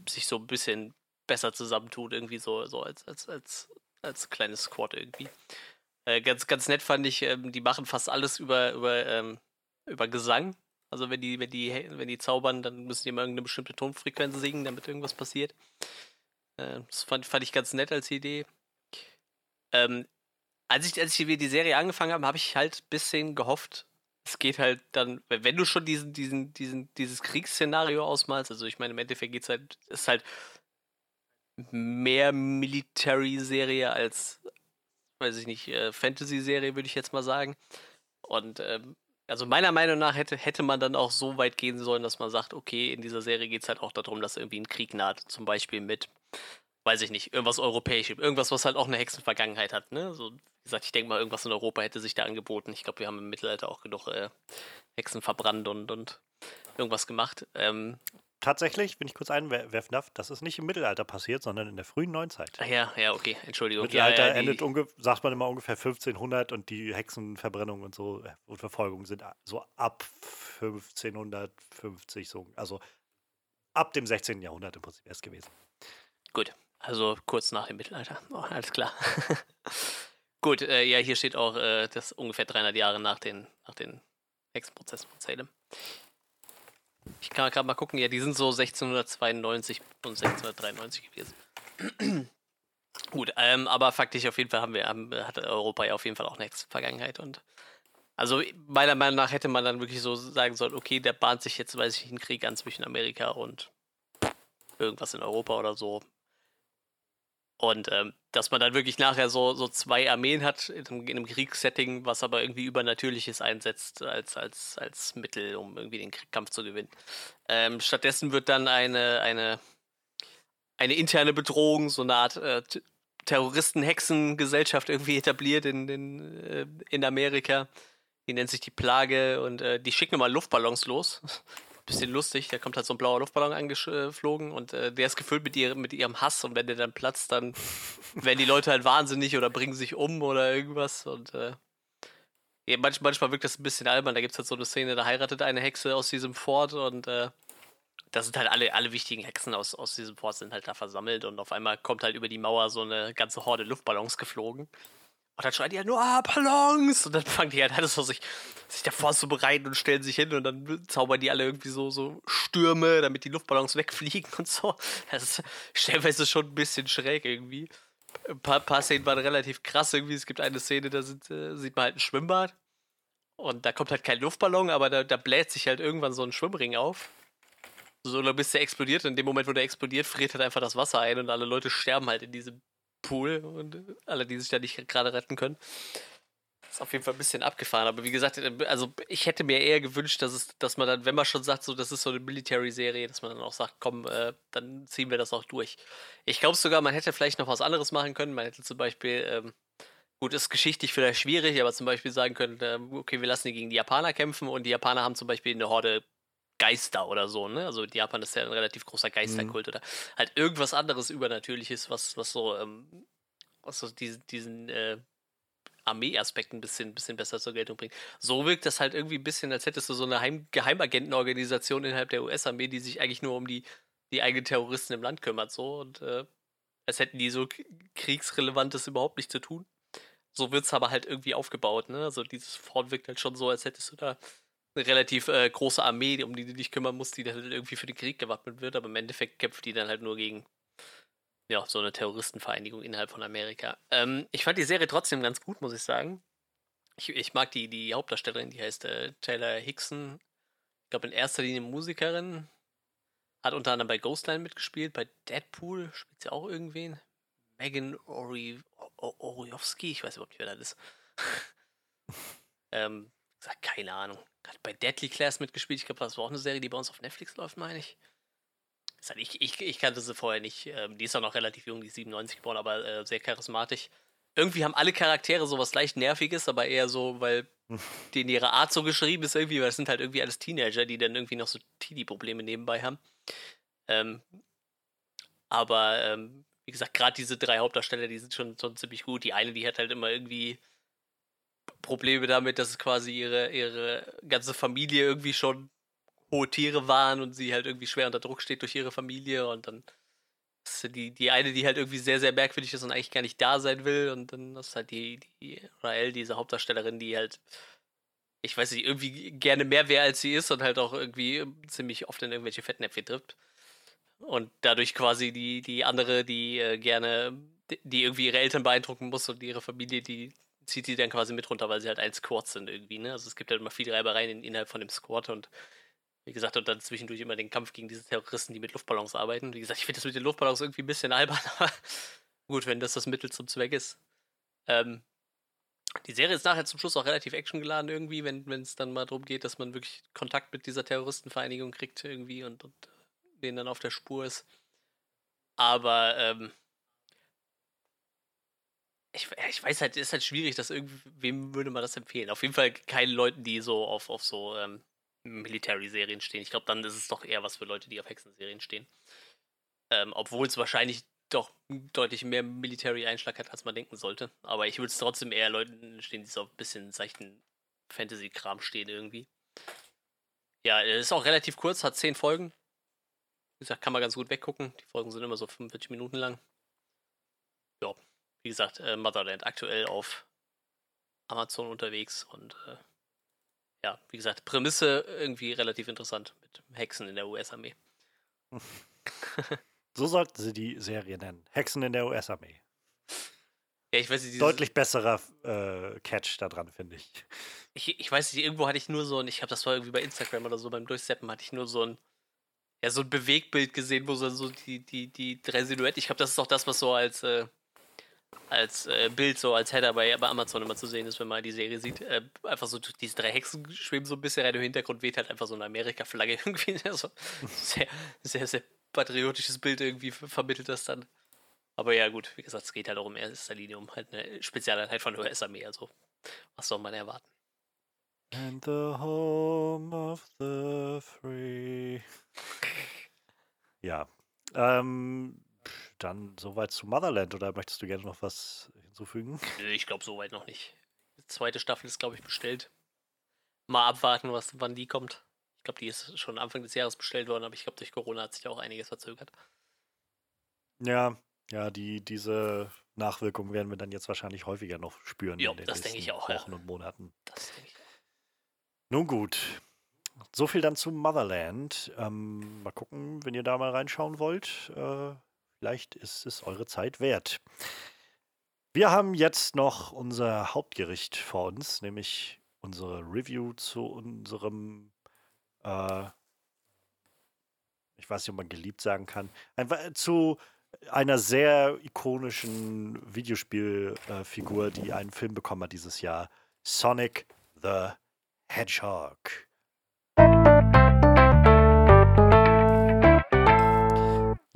sich so ein bisschen besser zusammentut, irgendwie so, so als, als, als, als kleines Squad irgendwie. Äh, ganz, ganz nett fand ich, ähm, die machen fast alles über, über, ähm, über Gesang. Also wenn die, wenn die, wenn die zaubern, dann müssen die immer irgendeine bestimmte Tonfrequenz singen, damit irgendwas passiert. Äh, das fand, fand ich ganz nett als Idee. Ähm, als ich, als ich die Serie angefangen habe, habe ich halt ein bisschen gehofft, es geht halt dann, wenn du schon diesen, diesen, diesen, dieses Kriegsszenario ausmalst, also ich meine, im Endeffekt geht es halt, ist halt mehr Military-Serie als, weiß ich nicht, äh, Fantasy-Serie, würde ich jetzt mal sagen. Und ähm, also meiner Meinung nach hätte, hätte man dann auch so weit gehen sollen, dass man sagt, okay, in dieser Serie geht es halt auch darum, dass irgendwie ein Krieg naht, zum Beispiel mit weiß ich nicht, irgendwas Europäisches, irgendwas, was halt auch eine Hexenvergangenheit hat. Ne? So, wie gesagt, ich denke mal, irgendwas in Europa hätte sich da angeboten. Ich glaube, wir haben im Mittelalter auch genug äh, Hexen verbrannt und, und irgendwas gemacht. Ähm, Tatsächlich, wenn ich kurz einwerfen darf, das ist nicht im Mittelalter passiert, sondern in der frühen Neuzeit. Ach ja, ja, okay, Entschuldigung. Mittelalter ja, ja, endet, sagt man immer, ungefähr 1500 und die Hexenverbrennung und so äh, und Verfolgung sind so ab 1550, so, also ab dem 16. Jahrhundert im Prinzip erst gewesen. Gut, also kurz nach dem Mittelalter. Oh, alles klar. Gut, äh, ja, hier steht auch, äh, das ungefähr 300 Jahre nach den, nach den Hexenprozessen von Salem. Ich kann gerade mal gucken, ja, die sind so 1692 und 1693 gewesen. Gut, ähm, aber faktisch auf jeden Fall haben wir, haben, hat Europa ja auf jeden Fall auch eine Hexenvergangenheit und also meiner Meinung nach hätte man dann wirklich so sagen sollen, okay, der bahnt sich jetzt, weiß ich, einen Krieg an zwischen Amerika und irgendwas in Europa oder so. Und ähm, dass man dann wirklich nachher so, so zwei Armeen hat in einem, in einem Kriegssetting, was aber irgendwie Übernatürliches einsetzt als, als, als Mittel, um irgendwie den Kampf zu gewinnen. Ähm, stattdessen wird dann eine, eine, eine interne Bedrohung, so eine Art äh, Terroristen-Hexen-Gesellschaft irgendwie etabliert in, in, äh, in Amerika. Die nennt sich die Plage und äh, die schicken mal Luftballons los bisschen lustig. Da kommt halt so ein blauer Luftballon angeflogen und äh, der ist gefüllt mit, ihr, mit ihrem Hass und wenn der dann platzt, dann werden die Leute halt wahnsinnig oder bringen sich um oder irgendwas und äh, ja, manch, manchmal wirkt das ein bisschen albern. Da gibt es halt so eine Szene, da heiratet eine Hexe aus diesem Fort und äh, da sind halt alle, alle wichtigen Hexen aus, aus diesem Fort sind halt da versammelt und auf einmal kommt halt über die Mauer so eine ganze Horde Luftballons geflogen. Und dann schreien die halt nur, ah, Ballons! Und dann fangen die halt alles so sich, sich davor zu bereiten und stellen sich hin und dann zaubern die alle irgendwie so, so Stürme, damit die Luftballons wegfliegen und so. Das ist stellenweise schon ein bisschen schräg irgendwie. Ein paar, paar Szenen waren relativ krass irgendwie. Es gibt eine Szene, da sind, äh, sieht man halt ein Schwimmbad. Und da kommt halt kein Luftballon, aber da, da bläht sich halt irgendwann so ein Schwimmring auf. So, bis der explodiert. Und in dem Moment, wo der explodiert, friert halt einfach das Wasser ein und alle Leute sterben halt in diesem Pool und alle, die sich da nicht gerade retten können. Ist auf jeden Fall ein bisschen abgefahren. Aber wie gesagt, also ich hätte mir eher gewünscht, dass es, dass man dann, wenn man schon sagt, so das ist so eine Military-Serie, dass man dann auch sagt, komm, äh, dann ziehen wir das auch durch. Ich glaube sogar, man hätte vielleicht noch was anderes machen können. Man hätte zum Beispiel, ähm, gut, ist geschichtlich vielleicht schwierig, aber zum Beispiel sagen können, äh, okay, wir lassen die gegen die Japaner kämpfen und die Japaner haben zum Beispiel eine Horde Geister oder so, ne? Also Japan ist ja ein relativ großer Geisterkult mhm. oder halt irgendwas anderes Übernatürliches, was, was so, ähm, was so diesen, diesen äh, Armee-Aspekt ein bisschen, bisschen besser zur Geltung bringt. So wirkt das halt irgendwie ein bisschen, als hättest du so eine Heim Geheimagentenorganisation innerhalb der US-Armee, die sich eigentlich nur um die, die eigenen Terroristen im Land kümmert, so und äh, als hätten die so kriegsrelevantes überhaupt nicht zu tun. So wird es aber halt irgendwie aufgebaut, ne? Also dieses Fort wirkt halt schon so, als hättest du da eine relativ äh, große Armee, um die du dich kümmern musst, die dann halt irgendwie für den Krieg gewappnet wird, aber im Endeffekt kämpft die dann halt nur gegen ja, so eine Terroristenvereinigung innerhalb von Amerika. Ähm, ich fand die Serie trotzdem ganz gut, muss ich sagen. Ich, ich mag die, die Hauptdarstellerin, die heißt äh, Taylor Hickson. Ich glaube, in erster Linie Musikerin. Hat unter anderem bei Ghostline mitgespielt, bei Deadpool spielt sie auch irgendwen. Megan Ori Oriowski, ich weiß überhaupt nicht, wer das ist. ähm, keine Ahnung. Hat bei Deadly Class mitgespielt. Ich glaube, das war auch eine Serie, die bei uns auf Netflix läuft, meine ich. Halt, ich, ich, ich kannte sie vorher nicht. Ähm, die ist auch noch relativ jung, die ist 97 geboren, aber äh, sehr charismatisch. Irgendwie haben alle Charaktere sowas leicht Nerviges, aber eher so, weil denen ihre Art so geschrieben ist irgendwie, weil das sind halt irgendwie alles Teenager, die dann irgendwie noch so Teenie-Probleme nebenbei haben. Ähm, aber ähm, wie gesagt, gerade diese drei Hauptdarsteller, die sind schon, schon ziemlich gut. Die eine, die hat halt immer irgendwie Probleme damit, dass quasi ihre, ihre ganze Familie irgendwie schon hohe Tiere waren und sie halt irgendwie schwer unter Druck steht durch ihre Familie und dann ist die, die eine, die halt irgendwie sehr, sehr merkwürdig ist und eigentlich gar nicht da sein will und dann ist halt die, die Rael, diese Hauptdarstellerin, die halt, ich weiß nicht, irgendwie gerne mehr wäre als sie ist und halt auch irgendwie ziemlich oft in irgendwelche Fettnäpfchen trifft. Und dadurch quasi die, die andere, die äh, gerne, die irgendwie ihre Eltern beeindrucken muss und ihre Familie, die zieht sie dann quasi mit runter, weil sie halt ein Squad sind irgendwie, ne? Also es gibt halt immer viele Reibereien innerhalb von dem Squad und wie gesagt, und dann zwischendurch immer den Kampf gegen diese Terroristen, die mit Luftballons arbeiten. Wie gesagt, ich finde das mit den Luftballons irgendwie ein bisschen albern, aber gut, wenn das das Mittel zum Zweck ist. Ähm, die Serie ist nachher zum Schluss auch relativ actiongeladen irgendwie, wenn es dann mal darum geht, dass man wirklich Kontakt mit dieser Terroristenvereinigung kriegt irgendwie und, und denen dann auf der Spur ist. Aber ähm, ich, ich weiß halt, ist halt schwierig, dass irgendwie, wem würde man das empfehlen? Auf jeden Fall keinen Leuten, die so auf, auf so ähm, Military-Serien stehen. Ich glaube, dann ist es doch eher was für Leute, die auf Hexenserien stehen. Ähm, Obwohl es wahrscheinlich doch deutlich mehr Military-Einschlag hat, als man denken sollte. Aber ich würde es trotzdem eher Leuten stehen, die so ein bisschen seichten Fantasy-Kram stehen irgendwie. Ja, ist auch relativ kurz, hat zehn Folgen. Wie gesagt, kann man ganz gut weggucken. Die Folgen sind immer so 45 Minuten lang. Wie gesagt, äh, Motherland aktuell auf Amazon unterwegs und äh, ja, wie gesagt, Prämisse irgendwie relativ interessant mit Hexen in der US-Armee. so sollten sie die Serie nennen. Hexen in der US-Armee. Ja, ich weiß nicht, Deutlich besserer äh, Catch da dran, finde ich. ich. Ich weiß nicht, irgendwo hatte ich nur so ein, ich habe das war irgendwie bei Instagram oder so, beim Durchseppen hatte ich nur so ein, ja, so ein Bewegbild gesehen, wo so die, die, die drei Silhouetten, ich glaube, das ist auch das, was so als, äh, als äh, Bild, so als Header bei, bei Amazon immer zu sehen ist, wenn man die Serie sieht. Äh, einfach so, diese drei Hexen schweben so ein bisschen rein, im Hintergrund weht halt einfach so eine Amerika-Flagge irgendwie. Also, sehr, sehr, sehr patriotisches Bild irgendwie vermittelt das dann. Aber ja, gut, wie gesagt, es geht halt auch um erster Linie um halt eine Spezialeinheit von der US-Armee, also was soll man erwarten? And the home of the free. ja. Ähm, dann soweit zu Motherland oder möchtest du gerne noch was hinzufügen? Ich glaube soweit noch nicht. Die zweite Staffel ist, glaube ich, bestellt. Mal abwarten, was, wann die kommt. Ich glaube, die ist schon Anfang des Jahres bestellt worden, aber ich glaube, durch Corona hat sich auch einiges verzögert. Ja, ja, die, diese Nachwirkungen werden wir dann jetzt wahrscheinlich häufiger noch spüren jo, in den das nächsten ich auch, Wochen ja. und Monaten. Das denke ich auch. Nun gut. So viel dann zu Motherland. Ähm, mal gucken, wenn ihr da mal reinschauen wollt. Äh, Vielleicht ist es eure Zeit wert. Wir haben jetzt noch unser Hauptgericht vor uns, nämlich unsere Review zu unserem, äh, ich weiß nicht, ob man geliebt sagen kann, einfach zu einer sehr ikonischen Videospielfigur, äh, die einen Film bekommen hat dieses Jahr, Sonic the Hedgehog.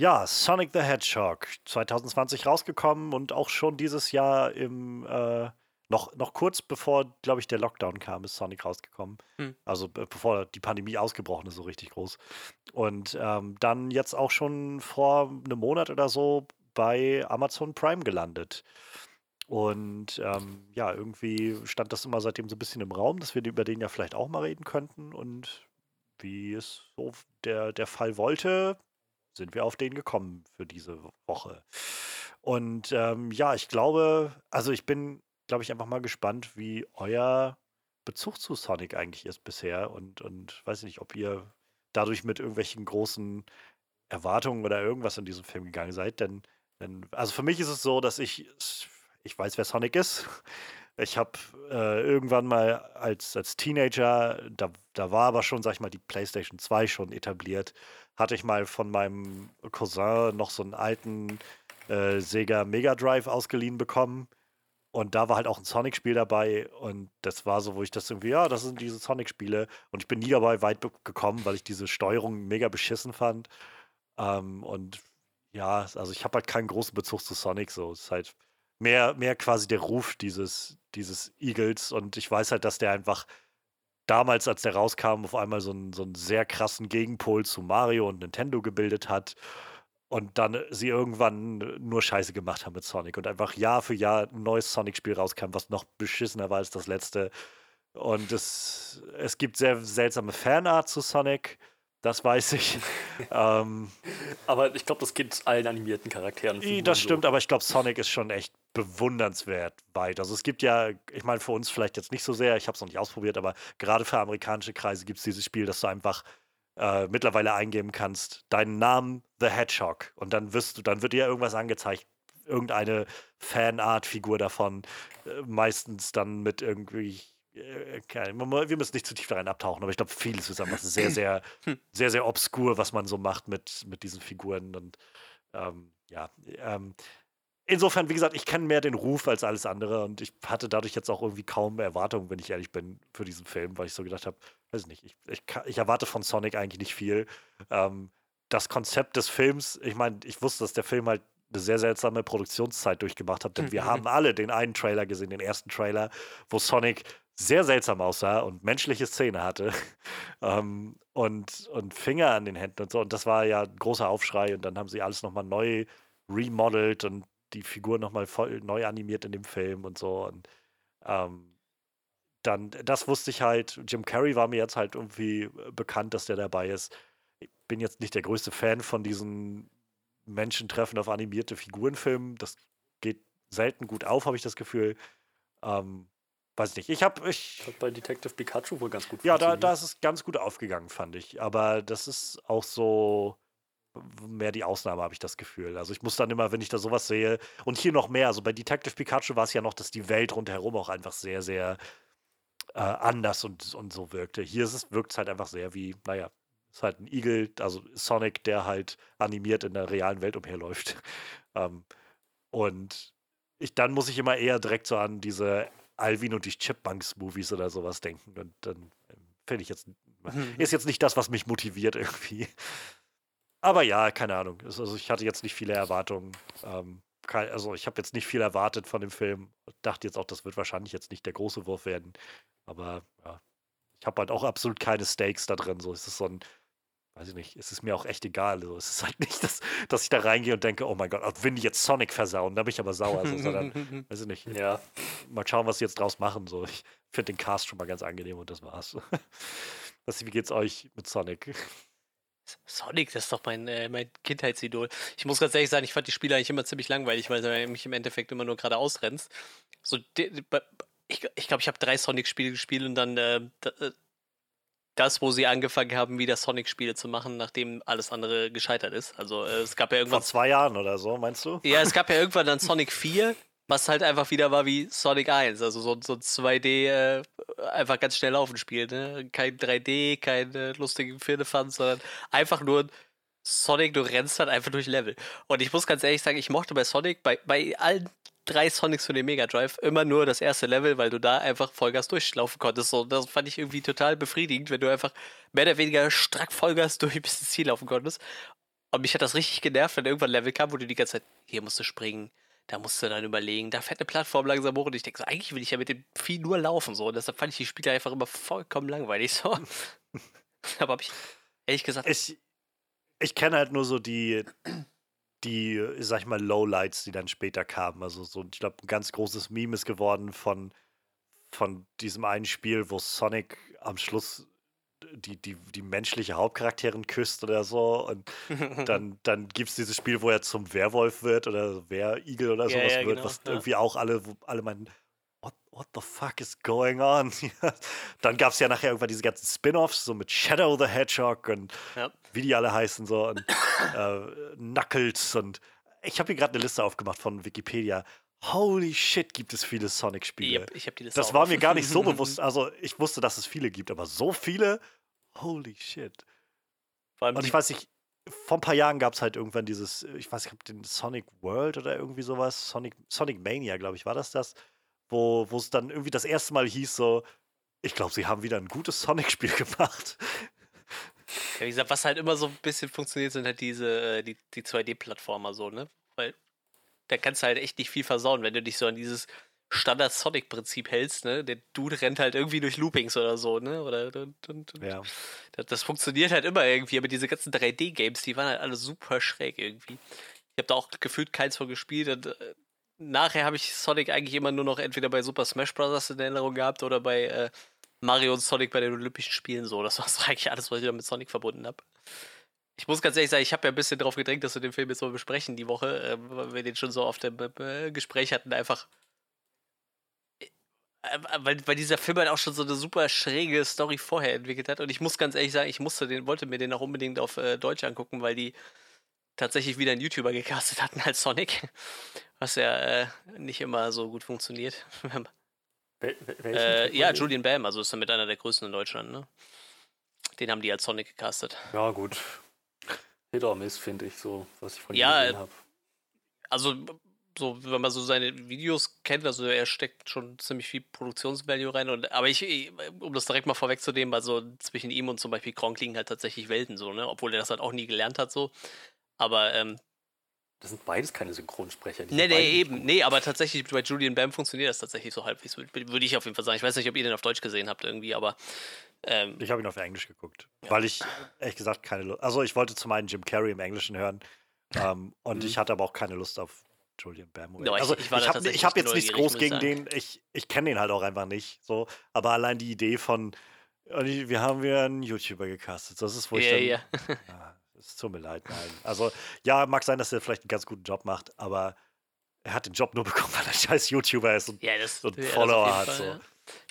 Ja, Sonic the Hedgehog, 2020 rausgekommen und auch schon dieses Jahr im, äh, noch, noch kurz bevor, glaube ich, der Lockdown kam, ist Sonic rausgekommen. Hm. Also bevor die Pandemie ausgebrochen ist, so richtig groß. Und ähm, dann jetzt auch schon vor einem Monat oder so bei Amazon Prime gelandet. Und ähm, ja, irgendwie stand das immer seitdem so ein bisschen im Raum, dass wir über den ja vielleicht auch mal reden könnten. Und wie es so der, der Fall wollte, sind wir auf den gekommen für diese Woche. Und ähm, ja, ich glaube, also ich bin, glaube ich, einfach mal gespannt, wie euer Bezug zu Sonic eigentlich ist bisher und, und weiß nicht, ob ihr dadurch mit irgendwelchen großen Erwartungen oder irgendwas in diesem Film gegangen seid. Denn, denn also für mich ist es so, dass ich, ich weiß, wer Sonic ist. Ich habe äh, irgendwann mal als, als Teenager, da, da war aber schon, sag ich mal, die PlayStation 2 schon etabliert hatte ich mal von meinem Cousin noch so einen alten äh, Sega Mega Drive ausgeliehen bekommen. und da war halt auch ein Sonic-Spiel dabei und das war so, wo ich das irgendwie, ja, das sind diese Sonic-Spiele und ich bin nie dabei weit gekommen, weil ich diese Steuerung mega beschissen fand. Ähm, und ja, also ich habe halt keinen großen Bezug zu Sonic, so. Es ist halt mehr, mehr quasi der Ruf dieses, dieses Eagles und ich weiß halt, dass der einfach damals, als der rauskam, auf einmal so einen, so einen sehr krassen Gegenpol zu Mario und Nintendo gebildet hat und dann sie irgendwann nur Scheiße gemacht haben mit Sonic und einfach Jahr für Jahr ein neues Sonic-Spiel rauskam, was noch beschissener war als das letzte. Und es, es gibt sehr seltsame Fanart zu Sonic. Das weiß ich. ähm, aber ich glaube, das geht allen animierten Charakteren. Das stimmt, so. aber ich glaube, Sonic ist schon echt bewundernswert weit. Also es gibt ja, ich meine, für uns vielleicht jetzt nicht so sehr, ich habe es noch nicht ausprobiert, aber gerade für amerikanische Kreise gibt es dieses Spiel, dass du einfach äh, mittlerweile eingeben kannst, deinen Namen The Hedgehog und dann wirst du, dann wird dir irgendwas angezeigt, irgendeine Fanart-Figur davon, äh, meistens dann mit irgendwie äh, wir müssen nicht zu tief darin abtauchen, aber ich glaube, vieles ist einfach sehr, sehr, hm. sehr, sehr obskur, was man so macht mit, mit diesen Figuren. Und ähm, ja, ähm, insofern, wie gesagt, ich kenne mehr den Ruf als alles andere und ich hatte dadurch jetzt auch irgendwie kaum Erwartungen, wenn ich ehrlich bin, für diesen Film, weil ich so gedacht habe, weiß nicht, ich, ich, ich, erwarte von Sonic eigentlich nicht viel. Ähm, das Konzept des Films, ich meine, ich wusste, dass der Film halt eine sehr seltsame Produktionszeit durchgemacht hat, denn wir haben alle den einen Trailer gesehen, den ersten Trailer, wo Sonic sehr seltsam aussah und menschliche Szene hatte ähm, und, und Finger an den Händen und so. Und das war ja ein großer Aufschrei und dann haben sie alles nochmal neu remodelt und die Figur nochmal voll neu animiert in dem Film und so. Und ähm, dann, das wusste ich halt. Jim Carrey war mir jetzt halt irgendwie äh, bekannt, dass der dabei ist. Ich bin jetzt nicht der größte Fan von diesen Menschentreffen auf animierte Figurenfilmen. Das geht selten gut auf, habe ich das Gefühl. Ähm, weiß nicht. Ich habe ich hat bei Detective Pikachu wohl ganz gut Ja, da, da ist es ganz gut aufgegangen, fand ich. Aber das ist auch so mehr die Ausnahme, habe ich das Gefühl. Also ich muss dann immer, wenn ich da sowas sehe, und hier noch mehr, also bei Detective Pikachu war es ja noch, dass die Welt rundherum auch einfach sehr, sehr äh, anders und, und so wirkte. Hier wirkt es halt einfach sehr wie, naja, ist halt ein Igel, also Sonic, der halt animiert in der realen Welt umherläuft. ähm, und ich, dann muss ich immer eher direkt so an diese Alvin und die Chipmunks-Movies oder sowas denken. Und dann ähm, finde ich jetzt, mhm. ist jetzt nicht das, was mich motiviert irgendwie. Aber ja, keine Ahnung. Also ich hatte jetzt nicht viele Erwartungen. Ähm, also ich habe jetzt nicht viel erwartet von dem Film. Dachte jetzt auch, das wird wahrscheinlich jetzt nicht der große Wurf werden. Aber ja, ich habe halt auch absolut keine Stakes da drin. So, es ist so ein, weiß ich nicht, es ist mir auch echt egal. Also, es ist halt nicht, dass, dass ich da reingehe und denke, oh mein Gott, wenn die jetzt Sonic versauen, da bin ich aber sauer. So, sondern, weiß ich nicht, ja, mal schauen, was sie jetzt draus machen. So, ich finde den Cast schon mal ganz angenehm und das war's. Was, wie geht's euch mit Sonic? Sonic, das ist doch mein, äh, mein Kindheitsidol. Ich muss ganz ehrlich sagen, ich fand die Spiele eigentlich immer ziemlich langweilig, weil du mich im Endeffekt immer nur gerade ausrennst. So, ich glaube, ich, glaub, ich habe drei Sonic-Spiele gespielt und dann äh, äh, das, wo sie angefangen haben, wieder Sonic-Spiele zu machen, nachdem alles andere gescheitert ist. Also äh, es gab ja irgendwann. Vor zwei Jahren oder so, meinst du? Ja, es gab ja irgendwann dann Sonic 4, was halt einfach wieder war wie Sonic 1, also so, so 2D äh, einfach ganz schnell laufen spielt, ne? Kein 3D, keine lustigen Firlefanz, sondern einfach nur Sonic, du rennst halt einfach durch Level. Und ich muss ganz ehrlich sagen, ich mochte bei Sonic, bei, bei allen drei Sonics für den Mega Drive immer nur das erste Level, weil du da einfach Vollgas durchlaufen konntest. So, das fand ich irgendwie total befriedigend, wenn du einfach mehr oder weniger strack Vollgas durch bis ins Ziel laufen konntest. Und mich hat das richtig genervt, wenn irgendwann ein Level kam, wo du die ganze Zeit, hier musst du springen, da musst du dann überlegen, da fährt eine Plattform langsam hoch und ich denke so, eigentlich will ich ja mit dem Vieh nur laufen so. Und deshalb fand ich die Spiele einfach immer vollkommen langweilig so. Aber hab ich ehrlich gesagt. Ich, ich kenne halt nur so die, die, sag ich mal, Lowlights, die dann später kamen. Also so, ich glaube, ein ganz großes Meme ist geworden von, von diesem einen Spiel, wo Sonic am Schluss die, die, die menschliche Hauptcharakterin küsst oder so. Und dann, dann gibt es dieses Spiel, wo er zum Werwolf wird oder Werigel oder sowas ja, ja, wird, genau, was ja. irgendwie auch alle, alle meinen, what, what the fuck is going on? dann gab es ja nachher irgendwann diese ganzen Spin-offs, so mit Shadow the Hedgehog und wie die alle heißen, so und äh, Knuckles und ich habe hier gerade eine Liste aufgemacht von Wikipedia. Holy shit, gibt es viele Sonic-Spiele. Yep, ich hab die Liste das war mir gar nicht so bewusst. Also, ich wusste, dass es viele gibt, aber so viele? Holy shit. Und ich weiß nicht, vor ein paar Jahren gab es halt irgendwann dieses, ich weiß nicht, den Sonic World oder irgendwie sowas, Sonic, Sonic Mania, glaube ich, war das das, wo es dann irgendwie das erste Mal hieß so, ich glaube, sie haben wieder ein gutes Sonic-Spiel gemacht. Ja, wie gesagt, was halt immer so ein bisschen funktioniert, sind halt diese, äh, die, die 2D-Plattformer so, ne? Weil da kannst du halt echt nicht viel versauen, wenn du dich so an dieses Standard-Sonic-Prinzip hältst, ne? Der Dude rennt halt irgendwie durch Loopings oder so, ne? Oder und, und, Ja. das, das funktioniert halt immer irgendwie, aber diese ganzen 3D-Games, die waren halt alle super schräg irgendwie. Ich habe da auch gefühlt keins von gespielt und äh, nachher habe ich Sonic eigentlich immer nur noch entweder bei Super Smash Bros. in Erinnerung gehabt oder bei äh, Mario und Sonic bei den Olympischen Spielen so. Das war so eigentlich alles, was ich da mit Sonic verbunden habe. Ich muss ganz ehrlich sagen, ich habe ja ein bisschen drauf gedrängt, dass wir den Film jetzt mal besprechen die Woche, äh, weil wir den schon so auf dem äh, Gespräch hatten, einfach. Äh, weil, weil dieser Film halt auch schon so eine super schräge Story vorher entwickelt hat. Und ich muss ganz ehrlich sagen, ich musste den, wollte mir den auch unbedingt auf äh, Deutsch angucken, weil die tatsächlich wieder einen YouTuber gecastet hatten als Sonic. Was ja äh, nicht immer so gut funktioniert. Wel äh, ja? Julian Bam, also ist damit einer der größten in Deutschland, ne? Den haben die als Sonic gecastet. Ja, gut. Hit or Miss, finde ich, so, was ich von Ja, ihm gesehen äh, habe. Also, so, wenn man so seine Videos kennt, also er steckt schon ziemlich viel Produktionsvalue rein. Und, aber ich, um das direkt mal vorwegzunehmen, also zwischen ihm und zum Beispiel Kronk liegen halt tatsächlich Welten so, ne? Obwohl er das halt auch nie gelernt hat, so. Aber, ähm, Das sind beides keine Synchronsprecher. die nee, nee, eben. Nee, aber tatsächlich bei Julian Bam funktioniert das tatsächlich so halbwegs, würde würde ich auf jeden Fall sagen. Ich weiß nicht, ob ihr den auf Deutsch gesehen habt irgendwie, aber. Ähm, Ich habe ihn auf Englisch geguckt, weil ich ehrlich gesagt keine Lust. Also ich wollte zum einen Jim Carrey im Englischen hören ähm, und Mhm. ich hatte aber auch keine Lust auf Julian Bam. Ja, ich- also ich da ich habe ich hab jetzt nichts groß ich gegen sagen. den. Ich, ich kenne den halt auch einfach nicht. So, aber allein die Idee von wir haben wieder einen YouTuber gecastet. Das ist wo ich ja, dann, ja. Ah, Es tut mir leid, nein. Also, ja, mag sein, dass er vielleicht einen ganz guten Job macht, aber er hat den Job nur bekommen, weil er scheiß YouTuber ist und, Ja, das, und ja, Follower jeden hat. Fall, So. ja.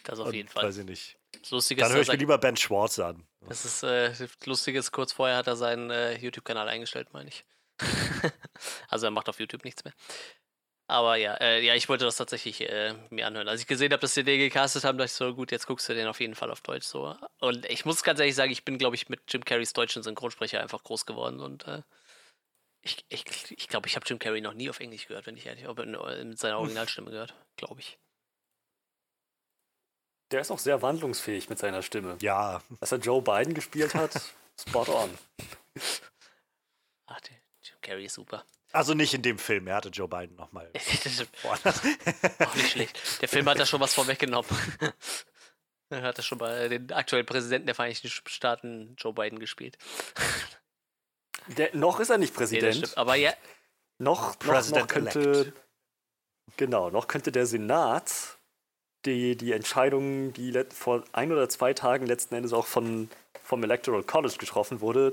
Das auf Und jeden Fall. Weiß ich nicht. Das Lustige Dann höre ich mir er, lieber Ben Schwartz an. das ist äh, das Lustige ist, kurz vorher hat er seinen äh, YouTube-Kanal eingestellt, meine ich. also er macht auf YouTube nichts mehr. Aber ja, äh, ja, ich wollte das tatsächlich äh, mir anhören. Als ich gesehen habe, dass sie den gecastet haben, dachte ich so, gut, jetzt guckst du den auf jeden Fall auf Deutsch so. Und ich muss ganz ehrlich sagen, ich bin, glaube ich, mit Jim Carreys deutschen Synchronsprecher einfach groß geworden und äh, ich ich, ich glaube, ich habe Jim Carrey noch nie auf Englisch gehört, wenn ich ehrlich ob in, in seiner Originalstimme gehört, glaube ich. Der ist auch sehr wandlungsfähig mit seiner Stimme. Ja, Als er Joe Biden gespielt hat, spot on. Ach, der Carrey ist super. also nicht in dem Film. Er hatte Joe Biden nochmal. Auch nicht schlecht. Der Film hat da schon was vorweggenommen. Er hatte schon bei den aktuellen Präsidenten der Vereinigten Staaten, Joe Biden, gespielt. Der, noch ist er nicht Nee, Präsident. stimmt. Aber ja, noch, noch, noch könnte. elect. Genau, noch könnte der Senat die, die Entscheidung, die vor ein oder zwei Tagen letzten Endes auch von, vom Electoral College getroffen wurde,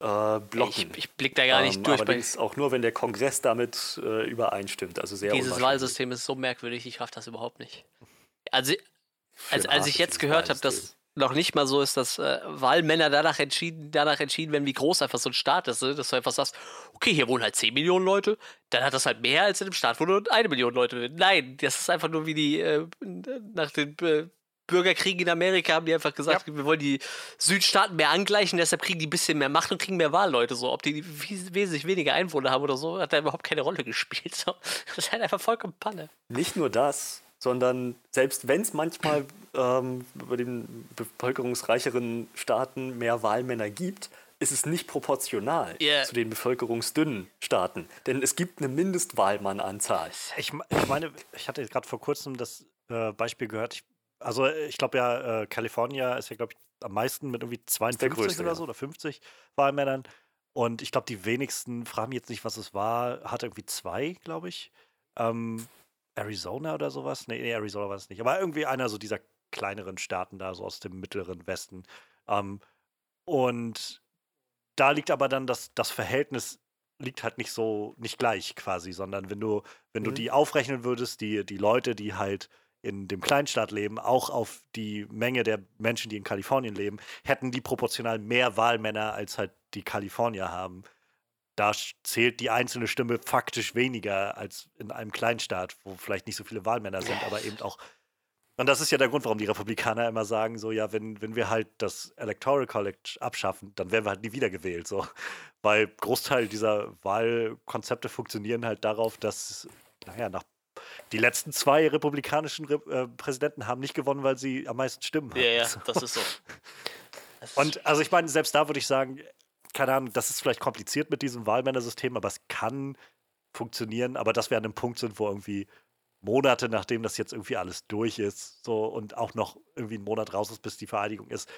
äh, blocken. ich, ich blick da gar nicht Ähm, durch. Allerdings auch nur, wenn der Kongress damit äh, übereinstimmt. Also sehr dieses. Wahlsystem ist so merkwürdig, ich raff das überhaupt nicht. Also, als, als ich jetzt gehört habe, dass noch nicht mal so ist, dass äh, Wahlmänner danach entschieden, danach entschieden werden, wie groß einfach so ein Staat ist. Ne? Dass du einfach sagst, okay, hier wohnen halt 10 Millionen Leute, dann hat das halt mehr als in dem Staat, wo nur eine Million Leute wohnen. Nein, das ist einfach nur wie die äh, nach den äh, Bürgerkriegen in Amerika haben die einfach gesagt, wir wollen die Südstaaten mehr angleichen, deshalb kriegen die ein bisschen mehr Macht und kriegen mehr Wahlleute. So, ob die wesentlich weniger Einwohner haben oder so, hat da überhaupt keine Rolle gespielt. So. Das ist halt einfach vollkommen Panne. Nicht nur das, sondern selbst wenn es manchmal ähm, bei den bevölkerungsreicheren Staaten mehr Wahlmänner gibt, ist es nicht proportional Ja. zu den bevölkerungsdünnen Staaten. Denn es gibt eine Mindestwahlmannanzahl. Ich, ich meine, ich hatte gerade vor kurzem das äh, Beispiel gehört. Ich, also, äh, ich glaube ja, äh, California ist ja, glaube ich, am meisten mit irgendwie 52 größte, oder ja. so oder 50 Wahlmännern. Und ich glaube, die wenigsten, fragen jetzt nicht, was es war, hatte irgendwie zwei, glaube ich. Ähm, Arizona oder sowas? Nee, nee, Arizona war es nicht. Aber irgendwie einer so dieser kleineren Staaten da, so aus dem mittleren Westen. Ähm, und da liegt aber dann das, das Verhältnis liegt halt nicht so, nicht gleich quasi, sondern wenn du, wenn du Mhm. die aufrechnen würdest, die, die Leute, die halt in dem Kleinstaat leben, auch auf die Menge der Menschen, die in Kalifornien leben, hätten die proportional mehr Wahlmänner, als halt die Kalifornier haben. Da zählt die einzelne Stimme faktisch weniger als in einem Kleinstaat, wo vielleicht nicht so viele Wahlmänner sind, aber eben auch. Und das ist ja der Grund, warum die Republikaner immer sagen, so, ja, wenn, wenn wir halt das Electoral College abschaffen, dann werden wir halt nie wiedergewählt, so. Weil Großteil dieser Wahlkonzepte funktionieren halt darauf, dass, naja, nach Die letzten zwei republikanischen Re äh, Präsidenten haben nicht gewonnen, weil sie am meisten Stimmen hatten. Ja, ja, das ist so. Das ist Und also ich meine, selbst da würde ich sagen, keine Ahnung, das ist vielleicht kompliziert mit diesem Wahlmännersystem, aber es kann funktionieren. Aber dass wir an einem Punkt sind, wo irgendwie Monate nachdem das jetzt irgendwie alles durch ist, so und auch noch irgendwie ein Monat raus ist, bis die Vereidigung ist,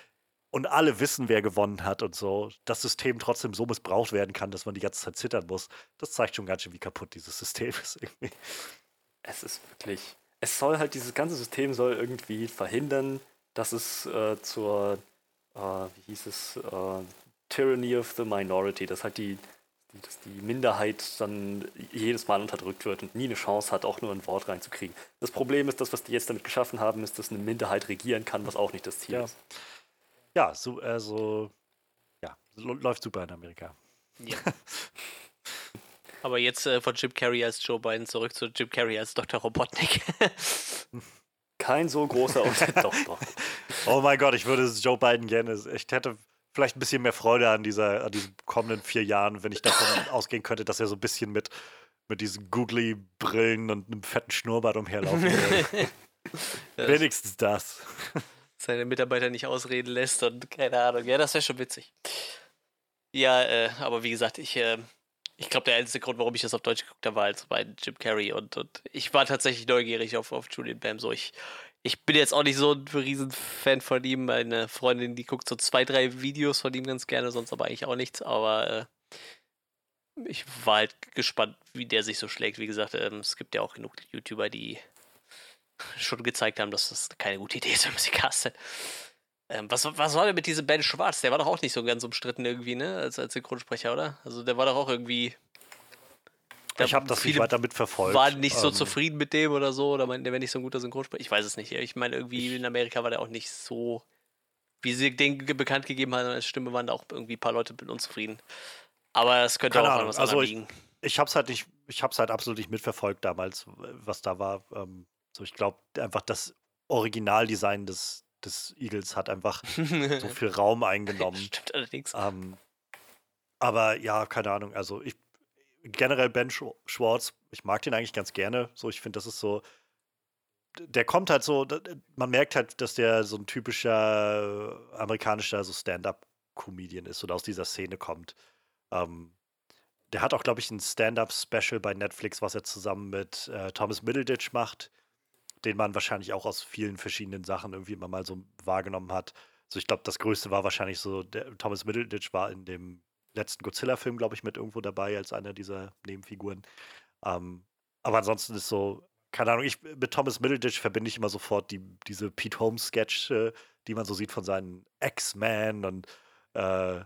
und alle wissen, wer gewonnen hat und so, das System trotzdem so missbraucht werden kann, dass man die ganze Zeit zittern muss, das zeigt schon ganz schön, wie kaputt dieses System ist irgendwie. Es ist wirklich. Es soll halt, dieses ganze System soll irgendwie verhindern, dass es äh, zur, äh, wie hieß es, äh, Tyranny of the Minority, dass halt die, die, dass die Minderheit dann jedes Mal unterdrückt wird und nie eine Chance hat, auch nur ein Wort reinzukriegen. Das Problem ist, das, was die jetzt damit geschaffen haben, ist, dass eine Minderheit regieren kann, was auch nicht das Ziel Ja. ist. Ja, so, also, ja, läuft super in Amerika. Ja. Aber jetzt äh, von Jim Carrey als Joe Biden zurück zu Jim Carrey als Dr. Robotnik. Kein so großer Unterschied. doch, doch. Oh mein Gott, ich würde Joe Biden gerne. Ich hätte vielleicht ein bisschen mehr Freude an, dieser, an diesen kommenden vier Jahren, wenn ich davon ausgehen könnte, dass er so ein bisschen mit, mit diesen Googly-Brillen und einem fetten Schnurrbart umherlaufen würde. Wenigstens das. Seine Mitarbeiter nicht ausreden lässt und keine Ahnung. Ja, das wäre schon witzig. Ja, äh, aber wie gesagt, ich, äh, ich glaube, der einzige Grund, warum ich das auf Deutsch geguckt habe, war halt bei Jim Carrey und, und ich war tatsächlich neugierig auf, auf Julian Bam. So, ich, ich bin jetzt auch nicht so ein Riesenfan von ihm. Meine Freundin, die guckt so zwei, drei Videos von ihm ganz gerne, sonst aber eigentlich auch nichts. Aber äh, ich war halt gespannt, wie der sich so schlägt. Wie gesagt, ähm, es gibt ja auch genug YouTuber, die schon gezeigt haben, dass das keine gute Idee ist, wenn man sie castet. Ähm, was, was war denn mit diesem Ben Schwarz? Der war doch auch nicht so ganz umstritten irgendwie, ne? Als, als Synchronsprecher, oder? Also der war doch auch irgendwie. Ich habe das nicht weiter mitverfolgt. waren nicht so Ähm, zufrieden mit dem oder so, oder meinten, der wäre nicht so ein guter Synchronsprecher. Ich weiß es nicht. Ich meine, irgendwie in Amerika war der auch nicht so, wie sie den bekannt gegeben haben als Stimme, waren da auch irgendwie ein paar Leute mit unzufrieden. Aber es könnte auch an Ahnung, was also anderem ich- liegen. Ich habe es halt nicht, ich habe es halt absolut nicht mitverfolgt damals, was da war. Ähm, so, ich glaube einfach, das Originaldesign des, des Eagles hat einfach so viel Raum eingenommen. Stimmt allerdings. Ähm, aber ja, keine Ahnung. Also ich generell Ben Schw- Schwartz, ich mag den eigentlich ganz gerne. So, ich finde, das ist so. Der kommt halt so, man merkt halt, dass der so ein typischer äh, amerikanischer so Stand-up-Comedian ist oder aus dieser Szene kommt. Ähm, der hat auch, glaube ich, ein Stand-up-Special bei Netflix, was er zusammen mit äh, Thomas Middleditch macht, den man wahrscheinlich auch aus vielen verschiedenen Sachen irgendwie immer mal so wahrgenommen hat. Also ich glaube, das Größte war wahrscheinlich so, der, Thomas Middleditch war in dem letzten Godzilla-Film, glaube ich, mit irgendwo dabei als einer dieser Nebenfiguren. Ähm, aber ansonsten ist so, keine Ahnung, ich mit Thomas Middleditch verbinde ich immer sofort die, diese Pete Holmes-Sketch, die man so sieht von seinen X-Men und äh,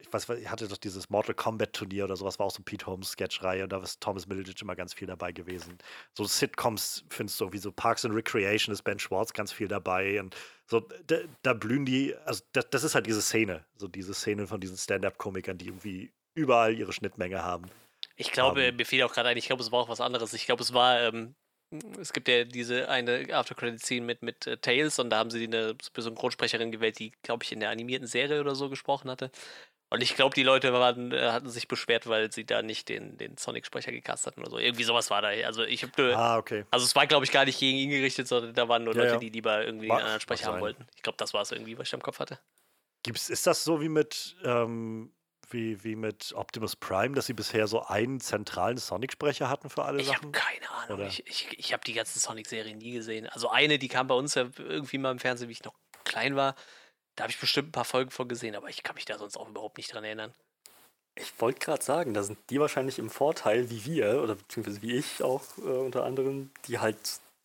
ich weiß, er hatte doch dieses Mortal Kombat-Turnier oder sowas, war auch so Pete Holmes-Sketch-Reihe und da ist Thomas Middleditch immer ganz viel dabei gewesen. So Sitcoms findest du, wie so Parks and Recreation ist Ben Schwartz ganz viel dabei und so, da, da blühen die, also das, das ist halt diese Szene, so diese Szene von diesen Stand-Up-Komikern, die irgendwie überall ihre Schnittmenge haben. Ich glaube, Ähm. mir fiel auch gerade ein, ich glaube, es war auch was anderes. Ich glaube, es war, ähm, es gibt ja diese eine After-Credit-Scene mit, mit äh, Tails und da haben sie eine Synchronsprecherin gewählt, die, glaube ich, in der animierten Serie oder so gesprochen hatte. Und ich glaube, die Leute waren, äh, hatten sich beschwert, weil sie da nicht den, den Sonic-Sprecher gecastet hatten oder so. Irgendwie sowas war da. Also ich habe Ah, okay. also es war, glaube ich, gar nicht gegen ihn gerichtet, sondern da waren nur Ja, Leute, ja. die lieber irgendwie Mag- einen anderen Sprecher haben wollten. Ich glaube, das war es irgendwie, was ich im Kopf hatte. Gibt's, ist das so wie mit, ähm, wie, wie mit Optimus Prime, dass sie bisher so einen zentralen Sonic-Sprecher hatten für alle Ich habe Sachen? keine Ahnung. Oder? Ich, ich, ich habe die ganzen Sonic-Serien nie gesehen. Also eine, die kam bei uns ja irgendwie mal im Fernsehen, wie ich noch klein war. Da habe ich bestimmt ein paar Folgen von gesehen, aber ich kann mich da sonst auch überhaupt nicht dran erinnern. Ich wollte gerade sagen, da sind die wahrscheinlich im Vorteil, wie wir, oder beziehungsweise wie ich auch äh, unter anderem, die halt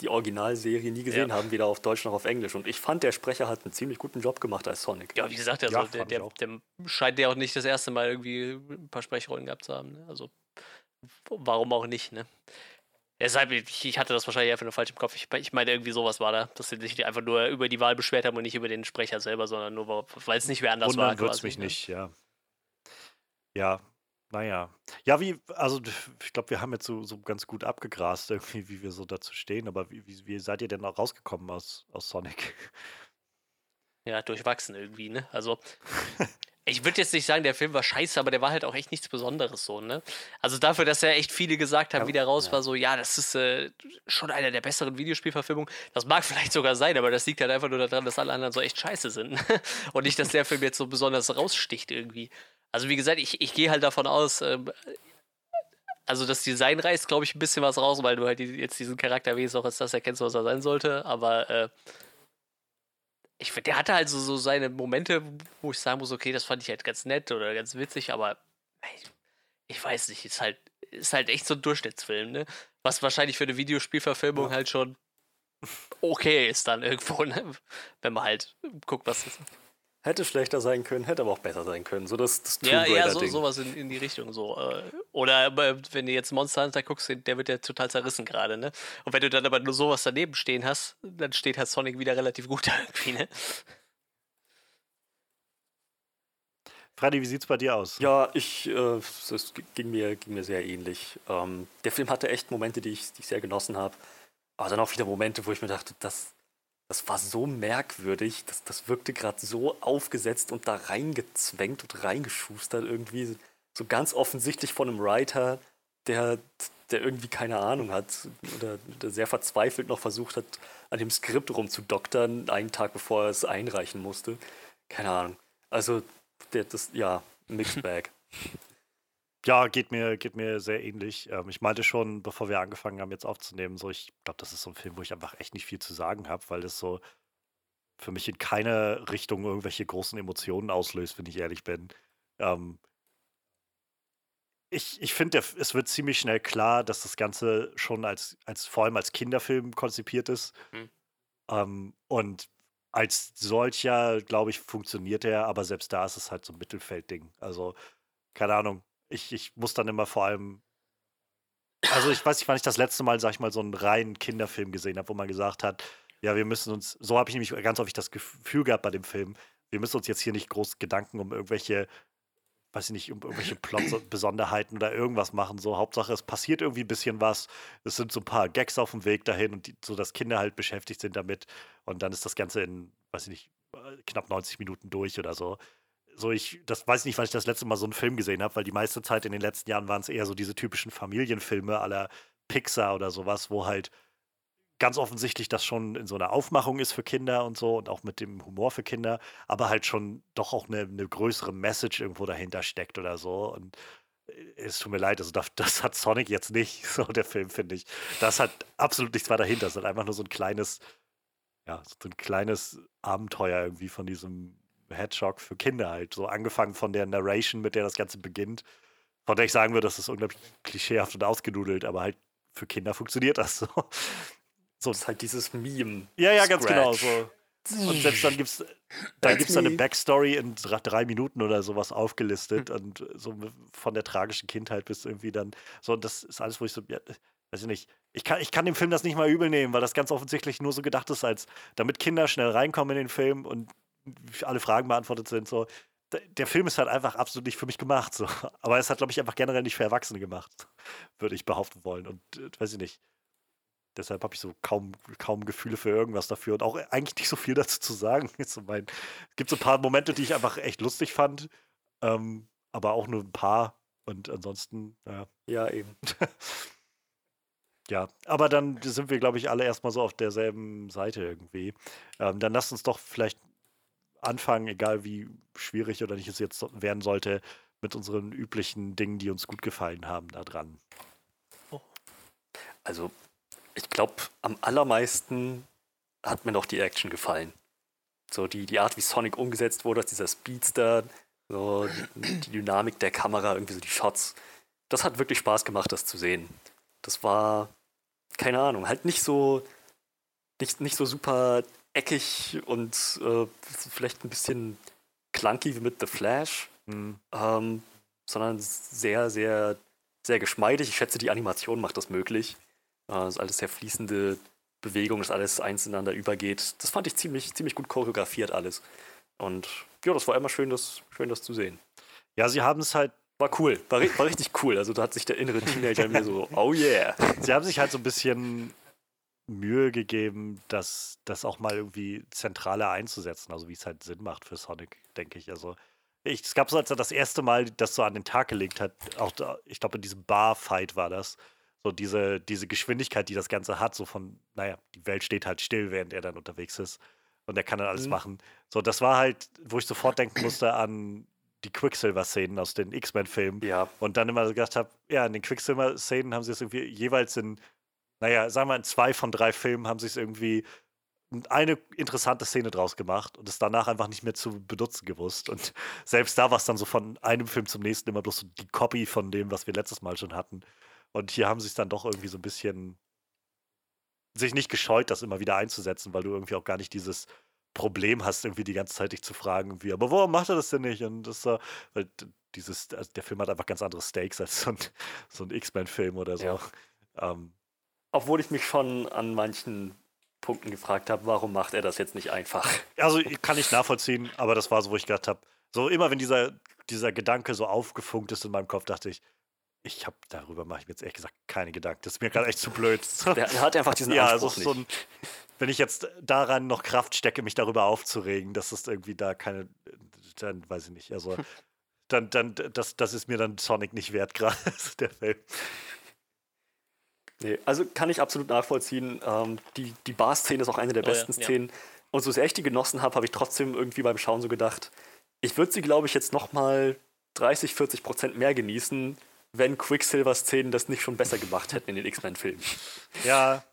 die Originalserie nie gesehen Ja. haben, weder auf Deutsch noch auf Englisch. Und ich fand, der Sprecher hat einen ziemlich guten Job gemacht als Sonic. Ja, wie gesagt, also Ja, der, der, auch. der scheint ja auch nicht das erste Mal irgendwie ein paar Sprechrollen gehabt zu haben. Ne? Also warum auch nicht, ne? Deshalb, ich, hatte das wahrscheinlich einfach nur falsch im Kopf. Ich, ich meine, irgendwie sowas war da, dass sie sich einfach nur über die Wahl beschwert haben und nicht über den Sprecher selber, sondern nur, weil es nicht wer anders war. Wundern wird es mich ne? nicht, ja. Ja, naja. Ja, wie, also ich glaube, wir haben jetzt so, so ganz gut abgegrast, irgendwie, wie wir so dazu stehen, aber wie, wie, wie seid ihr denn noch rausgekommen aus, aus Sonic? Ja, durchwachsen irgendwie, ne? Also, ich würde jetzt nicht sagen, der Film war scheiße, aber der war halt auch echt nichts Besonderes so, ne? Also dafür, dass ja echt viele gesagt haben, Ja, wie der raus ja. war, so, ja, das ist äh, schon einer der besseren Videospielverfilmungen. Das mag vielleicht sogar sein, aber das liegt halt einfach nur daran, dass alle anderen so echt scheiße sind. Und nicht, dass der Film jetzt so besonders raussticht irgendwie. Also wie gesagt, ich, ich gehe halt davon aus, ähm, also das Design reißt, glaube ich, ein bisschen was raus, weil du halt jetzt diesen Charakter wenigstens auch als das erkennst, was er sein sollte. Aber äh, ich finde, der hatte halt so, so seine Momente, wo ich sagen muss, okay, das fand ich halt ganz nett oder ganz witzig, aber ich, ich weiß nicht, ist halt, ist halt echt so ein Durchschnittsfilm, ne? Was wahrscheinlich für eine Videospielverfilmung halt schon okay ist dann irgendwo, ne? Wenn man halt guckt, was ist. Hätte schlechter sein können, hätte aber auch besser sein können. So das, das Ja, eher so, sowas in, in die Richtung so. äh, Oder wenn du jetzt Monster Hunter guckst, der wird ja total zerrissen gerade, ne? Und wenn du dann aber nur sowas daneben stehen hast, dann steht halt Sonic wieder relativ gut da irgendwie, ne? Freddy, wie sieht's bei dir aus? Ja, ich, äh, das ging mir, ging mir sehr ähnlich. Ähm, der Film hatte echt Momente, die ich, die ich sehr genossen habe. Aber dann auch wieder Momente, wo ich mir dachte, das, das war so merkwürdig, das, das wirkte gerade so aufgesetzt und da reingezwängt und reingeschustert irgendwie. So ganz offensichtlich von einem Writer, der, der irgendwie keine Ahnung hat oder der sehr verzweifelt noch versucht hat, an dem Skript rumzudoktern, einen Tag bevor er es einreichen musste. Keine Ahnung. Also, der, das, ja, Mixed Bag. Ja, geht mir, geht mir sehr ähnlich. Ähm, ich meinte schon, bevor wir angefangen haben, jetzt aufzunehmen, so, ich glaube, das ist so ein Film, wo ich einfach echt nicht viel zu sagen habe, weil das so für mich in keine Richtung irgendwelche großen Emotionen auslöst, wenn ich ehrlich bin. Ähm, ich ich finde, es wird ziemlich schnell klar, dass das Ganze schon als, als vor allem als Kinderfilm konzipiert ist. Hm. Ähm, und als solcher, glaube ich, funktioniert er, aber selbst da ist es halt so ein Mittelfeldding. Also, keine Ahnung. Ich, ich muss dann immer vor allem. Also, ich weiß nicht, wann ich das letzte Mal, sag ich mal, so einen reinen Kinderfilm gesehen habe, wo man gesagt hat, ja, wir müssen uns, so habe ich nämlich ganz häufig das Gefühl gehabt bei dem Film, wir müssen uns jetzt hier nicht groß Gedanken um irgendwelche, weiß ich nicht, um irgendwelche Plot-Besonderheiten oder irgendwas machen. So, Hauptsache, es passiert irgendwie ein bisschen was. Es sind so ein paar Gags auf dem Weg dahin und die, so, dass Kinder halt beschäftigt sind damit. Und dann ist das Ganze in, weiß ich nicht, äh, knapp 90 Minuten durch oder so. So, ich, das weiß ich nicht, wann ich das letzte Mal so einen Film gesehen habe, weil die meiste Zeit in den letzten Jahren waren es eher so diese typischen Familienfilme aller Pixar oder sowas, wo halt ganz offensichtlich das schon in so einer Aufmachung ist für Kinder und so und auch mit dem Humor für Kinder, aber halt schon doch auch eine, eine größere Message irgendwo dahinter steckt oder so. Und äh, es tut mir leid, also das, das hat Sonic jetzt nicht, so der Film, finde ich. Das hat absolut nichts weiter dahinter. Es hat einfach nur so ein kleines, ja, so ein kleines Abenteuer irgendwie von diesem Hedgehog für Kinder halt. So angefangen von der Narration, mit der das Ganze beginnt, von der ich sagen würde, das ist unglaublich klischeehaft und ausgenudelt, aber halt für Kinder funktioniert das so. So, Das ist halt dieses Meme. ja, ja, ganz genau. Scratch. So. Und selbst dann gibt es dann gibt's eine Backstory in dr- drei Minuten oder sowas aufgelistet und so von der tragischen Kindheit bis irgendwie dann so, und das ist alles, wo ich so, ja, weiß ich nicht, ich kann, ich kann dem Film das nicht mal übel nehmen, weil das ganz offensichtlich nur so gedacht ist, als damit Kinder schnell reinkommen in den Film und alle Fragen beantwortet sind, so. Der Film ist halt einfach absolut nicht für mich gemacht, so. Aber es hat, glaube ich, einfach generell nicht für Erwachsene gemacht, würde ich behaupten wollen. Und äh, weiß ich nicht. Deshalb habe ich so kaum, kaum Gefühle für irgendwas dafür und auch eigentlich nicht so viel dazu zu sagen. So mein, es gibt so ein paar Momente, die ich einfach echt lustig fand, ähm, aber auch nur ein paar. Und ansonsten, ja. Ja, eben. Ja, aber dann sind wir, glaube ich, alle erstmal so auf derselben Seite irgendwie. Ähm, dann lasst uns doch vielleicht anfangen, egal wie schwierig oder nicht es jetzt werden sollte, mit unseren üblichen Dingen, die uns gut gefallen haben, da dran. Also, ich glaube, am allermeisten hat mir noch die Action gefallen. So die, die Art, wie Sonic umgesetzt wurde, dieser Speedster, so die, die Dynamik der Kamera, irgendwie so die Shots. Das hat wirklich Spaß gemacht, das zu sehen. Das war, keine Ahnung, halt nicht so, nicht, nicht so super eckig und äh, vielleicht ein bisschen clunky wie mit The Flash, Hm. ähm, sondern sehr, sehr, sehr geschmeidig. Ich schätze, die Animation macht das möglich. Äh, das ist alles sehr fließende Bewegung, dass alles eins ineinander übergeht. Das fand ich ziemlich, ziemlich gut choreografiert alles. Und ja, das war immer schön, das, schön, das zu sehen. Ja, sie haben es halt War cool, war, war richtig cool. Also da hat sich der innere Teenager mir so, oh yeah. Sie haben sich halt so ein bisschen Mühe gegeben, das, das auch mal irgendwie zentraler einzusetzen, also wie es halt Sinn macht für Sonic, denke ich. Also ich, es gab so, als er das erste Mal das so an den Tag gelegt hat, auch da, ich glaube, in diesem Bar-Fight war das. So diese, diese Geschwindigkeit, die das Ganze hat, so von, naja, die Welt steht halt still, während er dann unterwegs ist. Und er kann dann alles Mhm. machen. So, das war halt, wo ich sofort denken musste an die Quicksilver-Szenen aus den X-Men-Filmen. Ja, Und dann immer so gedacht habe, ja, in den Quicksilver-Szenen haben sie es irgendwie jeweils in, naja, sagen wir in zwei von drei Filmen haben sie es irgendwie eine interessante Szene draus gemacht und es danach einfach nicht mehr zu benutzen gewusst. Und selbst da war es dann so von einem Film zum nächsten immer bloß so die Copy von dem, was wir letztes Mal schon hatten. Und hier haben sie es dann doch irgendwie so ein bisschen sich nicht gescheut, das immer wieder einzusetzen, weil du irgendwie auch gar nicht dieses Problem hast, irgendwie die ganze Zeit dich zu fragen, irgendwie, aber warum macht er das denn nicht? Und das, äh, weil dieses, also der Film hat einfach ganz andere Stakes als so ein, so ein X-Men-Film oder so. Ja. Ähm, obwohl ich mich schon an manchen Punkten gefragt habe, warum macht er das jetzt nicht einfach? Also kann ich nachvollziehen, aber das war so, wo ich gedacht habe, so immer wenn dieser, dieser Gedanke so aufgefunkt ist in meinem Kopf, dachte ich, ich habe darüber mache ich mir jetzt ehrlich gesagt keine Gedanken. Das ist mir gerade echt zu blöd. Der, er hat einfach diesen ja, also Anspruch so nicht. ein, wenn ich jetzt daran noch Kraft stecke, mich darüber aufzuregen, dass es irgendwie da keine, dann weiß ich nicht, also dann, dann, das, das ist mir dann Sonic nicht wert, gerade der Film. Nee, also kann ich absolut nachvollziehen. Ähm, die die Bar-Szene ist auch eine der Oh besten ja. Szenen. Und so sehr ich die genossen habe, habe ich trotzdem irgendwie beim Schauen so gedacht, ich würde sie, glaube ich, jetzt noch mal 30, 40 Prozent mehr genießen, wenn Quicksilver-Szenen das nicht schon besser gemacht hätten in den X-Men-Filmen. Ja,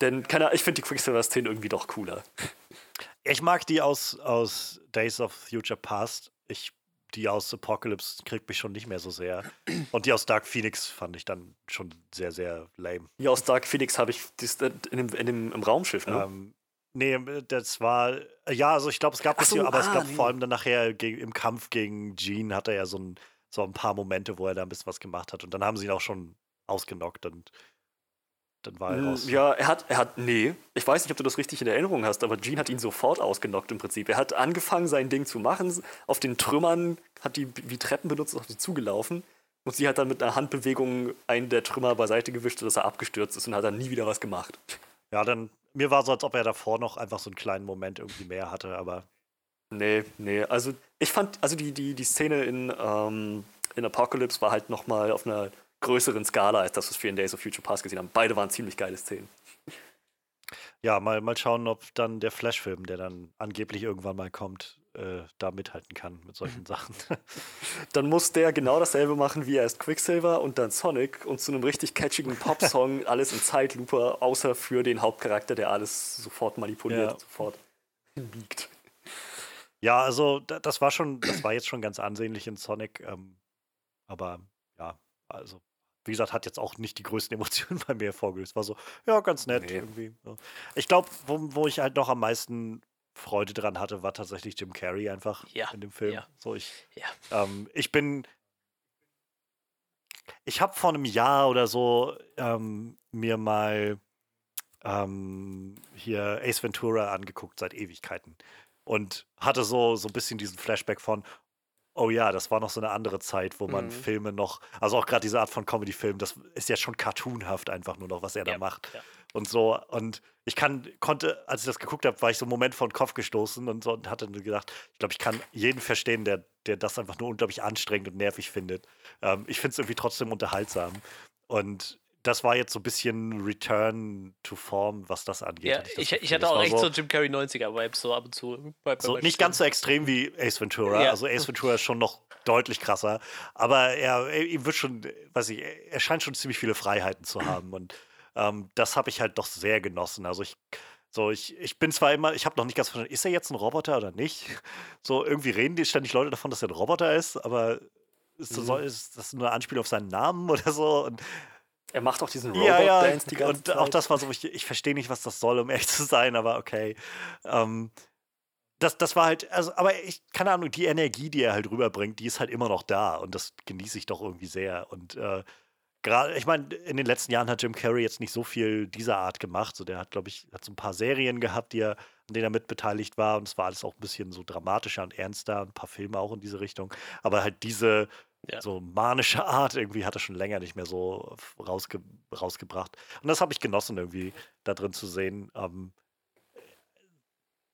Denn keine, Ahnung, ich finde die Quicksilver-Szenen irgendwie doch cooler. ich mag die aus, aus Days of Future Past. Ich, die aus Apocalypse kriegt mich schon nicht mehr so sehr. Und die aus Dark Phoenix fand ich dann schon sehr, sehr lame. Hier aus Dark Phoenix habe ich das, in dem, in dem, im Raumschiff, ne? Ähm, nee, das war, ja, also ich glaube, es gab das so, hier, aber es ah, gab nee. vor allem dann nachher ge- im Kampf gegen Jean hat er ja so ein, so ein paar Momente, wo er da ein bisschen was gemacht hat. Und dann haben sie ihn auch schon ausgenockt und dann war er raus. Mm, Ja, er hat, er hat, nee, ich weiß nicht, ob du das richtig in Erinnerung hast, aber Gene hat ihn sofort ausgenockt im Prinzip. Er hat angefangen, sein Ding zu machen, auf den Trümmern, hat die wie Treppen benutzt, auf sie zugelaufen und sie hat dann mit einer Handbewegung einen der Trümmer beiseite gewischt, sodass er abgestürzt ist und hat dann nie wieder was gemacht. Ja, dann, mir war so, als ob er davor noch einfach so einen kleinen Moment irgendwie mehr hatte, aber Nee, nee, also ich fand, also die, die, die Szene in, ähm, in Apocalypse war halt nochmal auf einer größeren Skala als das, was wir in Days of Future Past gesehen haben. Beide waren ziemlich geile Szenen. ja, mal, mal schauen, ob dann der Flash-Film, der dann angeblich irgendwann mal kommt, äh, da mithalten kann mit solchen Sachen. Dann muss der genau dasselbe machen wie erst Quicksilver und dann Sonic und zu einem richtig catchigen Popsong alles in Zeitlupe, außer für den Hauptcharakter, der alles sofort manipuliert, Ja. sofort biegt. Ja, also da, das war schon, das war jetzt schon ganz ansehnlich in Sonic, ähm, aber ja, also wie gesagt, hat jetzt auch nicht die größten Emotionen bei mir hervorgelöst. War so, ja, ganz nett Nee. irgendwie. So. Ich glaube, wo, wo ich halt noch am meisten Freude dran hatte, war tatsächlich Jim Carrey einfach Ja, in dem Film. ja. So, ich, Ja. ähm, ich bin, ich habe vor einem Jahr oder so ähm, mir mal ähm, hier Ace Ventura angeguckt seit Ewigkeiten und hatte so, so ein bisschen diesen Flashback von, oh ja, das war noch so eine andere Zeit, wo man Mhm. Filme noch, also auch gerade diese Art von Comedy-Film, das ist ja schon cartoonhaft einfach nur noch, was er da Ja, macht ja. und so. Und ich kann, konnte, als ich das geguckt habe, war ich so einen Moment vor den Kopf gestoßen und so und hatte gedacht, ich glaube, ich kann jeden verstehen, der, der das einfach nur unglaublich anstrengend und nervig findet. Ähm, ich finde es irgendwie trotzdem unterhaltsam. Und das war jetzt so ein bisschen Return to Form, was das angeht. Ja, hatte das ich, ich hatte auch echt so Jim Carrey 90er-Vibes so ab und zu. so, nicht ganz so extrem wie Ace Ventura. Ja. Also Ace Ventura ist schon noch deutlich krasser. Aber er, er wird schon, weiß ich, er scheint schon ziemlich viele Freiheiten zu haben. Und ähm, das habe ich halt doch sehr genossen. Also ich, so, ich, ich bin zwar immer, ich habe noch nicht ganz verstanden, ist er jetzt ein Roboter oder nicht? So, irgendwie reden die ständig Leute davon, dass er ein Roboter ist, aber ist, das, Mhm. soll- ist das nur ein Anspiel auf seinen Namen oder so? Und Er macht auch diesen ja, ja, Robot-Dance die ganze und Zeit. auch das war so, ich, ich verstehe nicht, was das soll, um ehrlich zu sein, aber okay. Ähm, das, das war halt, also, aber ich, keine Ahnung, die Energie, die er halt rüberbringt, die ist halt immer noch da und das genieße ich doch irgendwie sehr. Und äh, gerade, ich meine, in den letzten Jahren hat Jim Carrey jetzt nicht so viel dieser Art gemacht. So, der hat, glaube ich, hat so ein paar Serien gehabt, die er, an denen er mitbeteiligt war und es war alles auch ein bisschen so dramatischer und ernster, ein paar Filme auch in diese Richtung. Aber halt diese, Ja. so manische Art irgendwie hat er schon länger nicht mehr so rausge rausgebracht. Und das habe ich genossen, irgendwie da drin zu sehen. Ähm,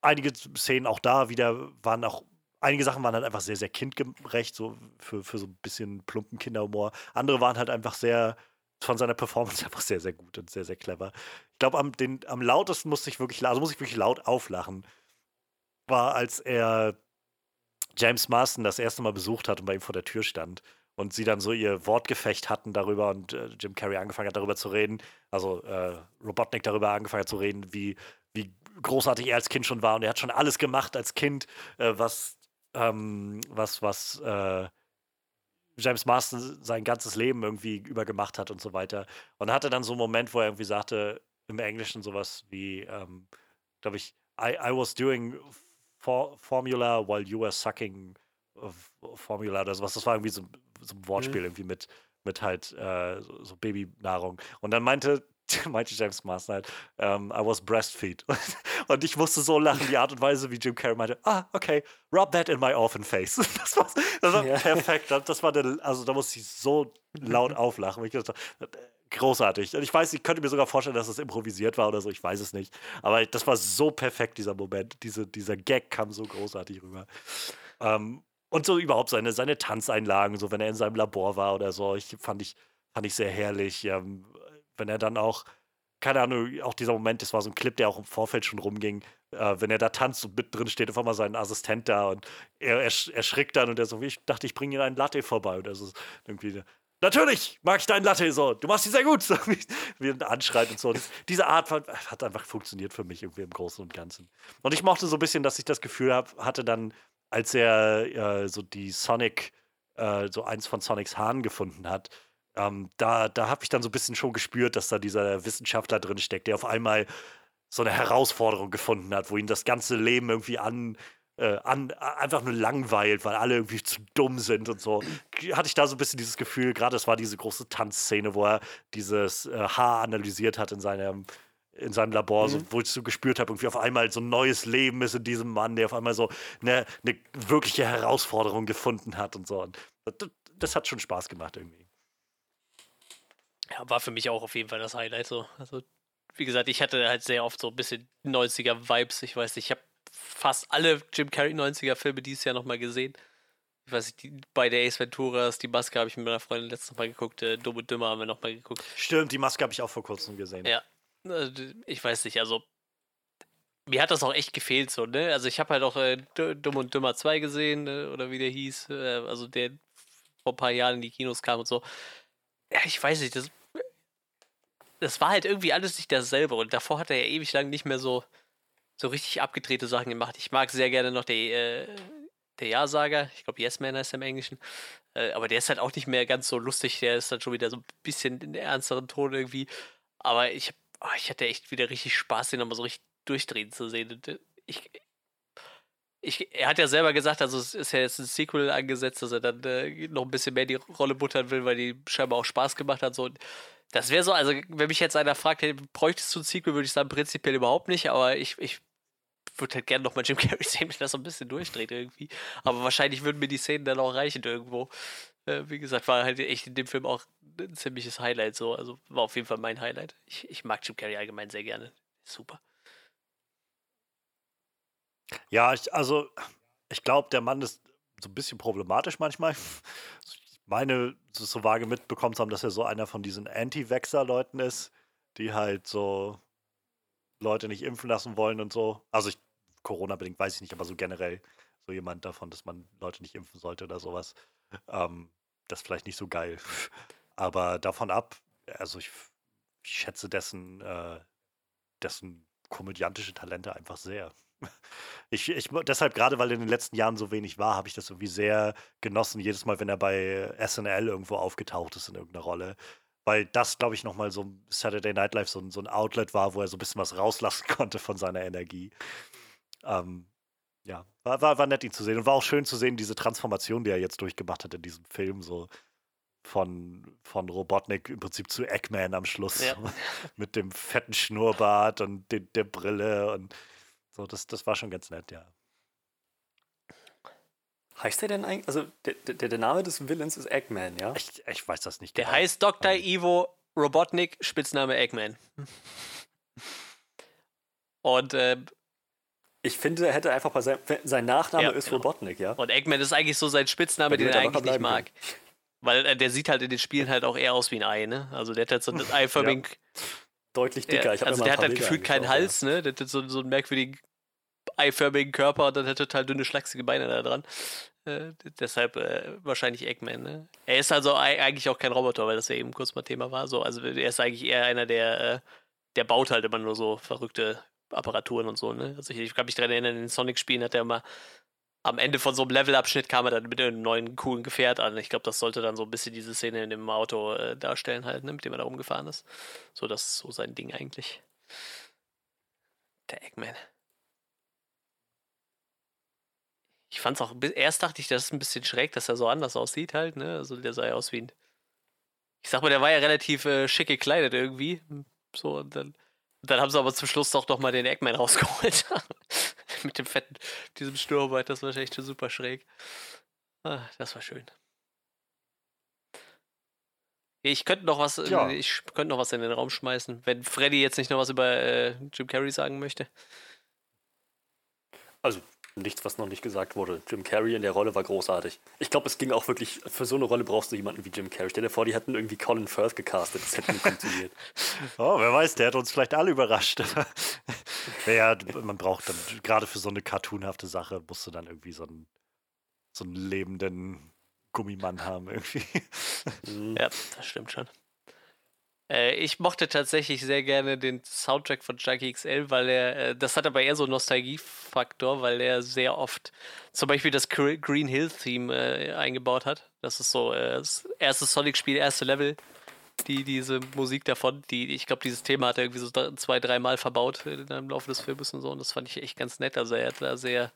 einige Szenen auch da wieder waren auch einige Sachen waren halt einfach sehr, sehr kindgerecht, so für, für so ein bisschen plumpen Kinderhumor. Andere waren halt einfach sehr, von seiner Performance einfach sehr, sehr gut und sehr, sehr clever. Ich glaube, am, am lautesten musste ich wirklich, also muss ich wirklich laut auflachen, war, als er James Marston das erste Mal besucht hat und bei ihm vor der Tür stand und sie dann so ihr Wortgefecht hatten darüber und äh, Jim Carrey angefangen hat darüber zu reden, also äh, Robotnik darüber angefangen hat zu reden, wie, wie großartig er als Kind schon war und er hat schon alles gemacht als Kind, äh, was, ähm, was, was äh, James Marston sein ganzes Leben irgendwie übergemacht hat und so weiter. Und hatte dann so einen Moment, wo er irgendwie sagte, im Englischen sowas wie, ähm, glaube ich, I, I was doing for Formula while you were sucking Formula oder sowas. Das war irgendwie so, so ein Wortspiel mhm. irgendwie mit, mit halt äh, so, Babynahrung. Und dann meinte meinte James Marston halt, um, I was breastfeed. und ich musste so lachen, die Art und Weise, wie Jim Carrey meinte, ah, okay, rub that in my orphan face. Das war, das war ja. perfekt. Das war der, also da musste ich so laut auflachen. Ich dachte, großartig. Und ich weiß, ich könnte mir sogar vorstellen, dass es improvisiert war oder so, ich weiß es nicht. Aber das war so perfekt, dieser Moment. Diese, dieser Gag kam so großartig rüber. Um, und so überhaupt seine, seine Tanzeinlagen, so wenn er in seinem Labor war oder so, ich, fand, ich, fand ich sehr herrlich. Ähm, wenn er dann auch, keine Ahnung, auch dieser Moment, das war so ein Clip, der auch im Vorfeld schon rumging, äh, wenn er da tanzt und mit drin steht auf einmal sein Assistent da und er, er erschrickt dann und er so, ich dachte, ich bringe ihm einen Latte vorbei. Und er so irgendwie, natürlich mag ich deinen Latte so, du machst ihn sehr gut, wie er anschreit und so. Das, diese Art hat einfach funktioniert für mich irgendwie im Großen und Ganzen. Und ich mochte so ein bisschen, dass ich das Gefühl hab, hatte dann, als er äh, so die Sonic, äh, so eins von Sonics Haaren gefunden hat, ähm, da, da habe ich dann so ein bisschen schon gespürt, dass da dieser Wissenschaftler drin steckt, der auf einmal so eine Herausforderung gefunden hat, wo ihn das ganze Leben irgendwie an, äh, an einfach nur langweilt, weil alle irgendwie zu dumm sind und so. Hatte ich da so ein bisschen dieses Gefühl, gerade es war diese große Tanzszene, wo er dieses äh, Haar analysiert hat in seinem in seinem Labor, mhm. so, wo ich so gespürt habe, irgendwie auf einmal so ein neues Leben ist in diesem Mann, der auf einmal so eine, eine wirkliche Herausforderung gefunden hat und so. Und das, das hat schon Spaß gemacht irgendwie. Ja, war für mich auch auf jeden Fall das Highlight. So. Also, wie gesagt, ich hatte halt sehr oft so ein bisschen 90er-Vibes. Ich weiß nicht, ich habe fast alle Jim Carrey 90er-Filme dieses Jahr nochmal gesehen. Ich weiß nicht, die, bei der Ace Venturas, die Maske habe ich mit meiner Freundin letztes Mal geguckt, äh, Dumm und Dümmer haben wir nochmal geguckt. Stimmt, die Maske habe ich auch vor kurzem gesehen. Ja, äh, ich weiß nicht, also mir hat das auch echt gefehlt so, ne? Also ich habe halt auch äh, Dumm und Dümmer 2 gesehen, ne? oder wie der hieß, äh, also der vor ein paar Jahren in die Kinos kam und so. Ja, ich weiß nicht, das das war halt irgendwie alles nicht dasselbe. Und davor hat er ja ewig lang nicht mehr so, so richtig abgedrehte Sachen gemacht. Ich mag sehr gerne noch der, äh, der Ja-Sager. Ich glaube, Yes Man heißt im Englischen. Äh, aber der ist halt auch nicht mehr ganz so lustig. Der ist dann schon wieder so ein bisschen in ernsteren Ton irgendwie. Aber ich, oh, ich hatte echt wieder richtig Spaß, den nochmal so richtig durchdrehen zu sehen. Äh, ich, ich, er hat ja selber gesagt, also es ist ja jetzt ein Sequel angesetzt, dass er dann äh, noch ein bisschen mehr die Rolle buttern will, weil die scheinbar auch Spaß gemacht hat. So. Und das wäre so, also wenn mich jetzt einer fragt, hey, bräuchtest du ein Sequel, würde ich sagen, prinzipiell überhaupt nicht, aber ich, ich würde halt gerne nochmal Jim Carrey sehen, wenn das so ein bisschen durchdreht irgendwie. Aber wahrscheinlich würden mir die Szenen dann auch reichen irgendwo. Äh, wie gesagt, war halt echt in dem Film auch ein ziemliches Highlight so. Also war auf jeden Fall mein Highlight. Ich, ich mag Jim Carrey allgemein sehr gerne. Super. Ja, ich, also ich glaube, der Mann ist so ein bisschen problematisch manchmal meine so vage mitbekommen haben, dass er so einer von diesen Anti-Vaxxer-Leuten ist, die halt so Leute nicht impfen lassen wollen und so. Also ich, Corona-bedingt weiß ich nicht, aber so generell so jemand davon, dass man Leute nicht impfen sollte oder sowas. Ähm, das ist vielleicht nicht so geil. aber davon ab, also ich, ich schätze dessen, äh, dessen komödiantische Talente einfach sehr. Ich, ich, deshalb, gerade weil in den letzten Jahren so wenig war, habe ich das irgendwie sehr genossen, jedes Mal, wenn er bei SNL irgendwo aufgetaucht ist in irgendeiner Rolle. Weil das, glaube ich, nochmal so Saturday Night Live so, so, ein Outlet war, wo er so ein bisschen was rauslassen konnte von seiner Energie. Ähm, ja, war, war, war nett, ihn zu sehen. Und war auch schön zu sehen, diese Transformation, die er jetzt durchgemacht hat in diesem Film, so von, von Robotnik im Prinzip zu Eggman am Schluss. Ja. mit dem fetten Schnurrbart und de, der Brille und so, das, das war schon ganz nett, ja. Heißt der denn eigentlich, also der, der, der Name des Villains ist Eggman, ja? Ich, ich weiß das nicht genau. Der heißt Dr. Um. Ivo Robotnik, Spitzname Eggman. Und äh, Ich finde, er hätte einfach bei sein, sein Nachname Ja, ist genau. Robotnik, ja. Und Eggman ist eigentlich so sein Spitzname, den dem er eigentlich nicht mag. Weil äh, der sieht halt in den Spielen halt auch eher aus wie ein Ei, ne? Also der hat halt so einen eiförmigen. Deutlich dicker. Ja, ich hab also mir der hat ein halt gefühlt keinen angeschaut, Hals, ne? Der hat so, so einen merkwürdigen eiförmigen Körper und dann hat er total dünne, schlachsige Beine da dran. Äh, deshalb äh, wahrscheinlich Eggman, ne? Er ist also ei- eigentlich auch kein Roboter, weil das ja eben kurz mal Thema war. So, also er ist eigentlich eher einer, der, äh, der baut halt immer nur so verrückte Apparaturen und so, ne? Also ich, ich kann mich daran erinnern, in den Sonic-Spielen hat er immer am Ende von so einem Levelabschnitt kam er dann mit einem neuen coolen Gefährt an. Ich glaube, das sollte dann so ein bisschen diese Szene in dem Auto äh, darstellen, halt, ne, mit dem er da rumgefahren ist. So, das ist so sein Ding eigentlich. Der Eggman. Ich fand's auch, erst dachte ich, das ist ein bisschen schräg, dass er so anders aussieht halt, ne? Also der sah ja aus wie ein. Ich sag mal, der war ja relativ äh, schick gekleidet irgendwie. So, und dann, dann haben sie aber zum Schluss doch noch mal den Eggman rausgeholt. Mit dem fetten, diesem Schnurrbart, das war echt schon super schräg. Ah, das war schön. Ich könnte noch was, Ja. ich könnte noch was in den Raum schmeißen, wenn Freddy jetzt nicht noch was über äh, Jim Carrey sagen möchte. Also nichts, was noch nicht gesagt wurde. Jim Carrey in der Rolle war großartig. Ich glaube, es ging auch wirklich, für so eine Rolle brauchst du jemanden wie Jim Carrey. Stell dir vor, die hätten irgendwie Colin Firth gecastet. Das hätte nicht funktioniert. Oh, wer weiß, der hat uns vielleicht alle überrascht. ja, man braucht dann, gerade für so eine cartoonhafte Sache, musst du dann irgendwie so einen, so einen lebenden Gummimann haben irgendwie. Ja, das stimmt schon. Äh, ich mochte tatsächlich sehr gerne den Soundtrack von Junkie XL, weil er, äh, das hat aber eher so einen Nostalgiefaktor, weil er sehr oft zum Beispiel das Gre- Green Hill Theme äh, eingebaut hat. Das ist so äh, das erste Sonic-Spiel, erste Level. Die, diese Musik davon, die, ich glaube, dieses Thema hat er irgendwie so zwei, dreimal verbaut im Laufe des Films und so. Und das fand ich echt ganz nett. Also er hat da sehr,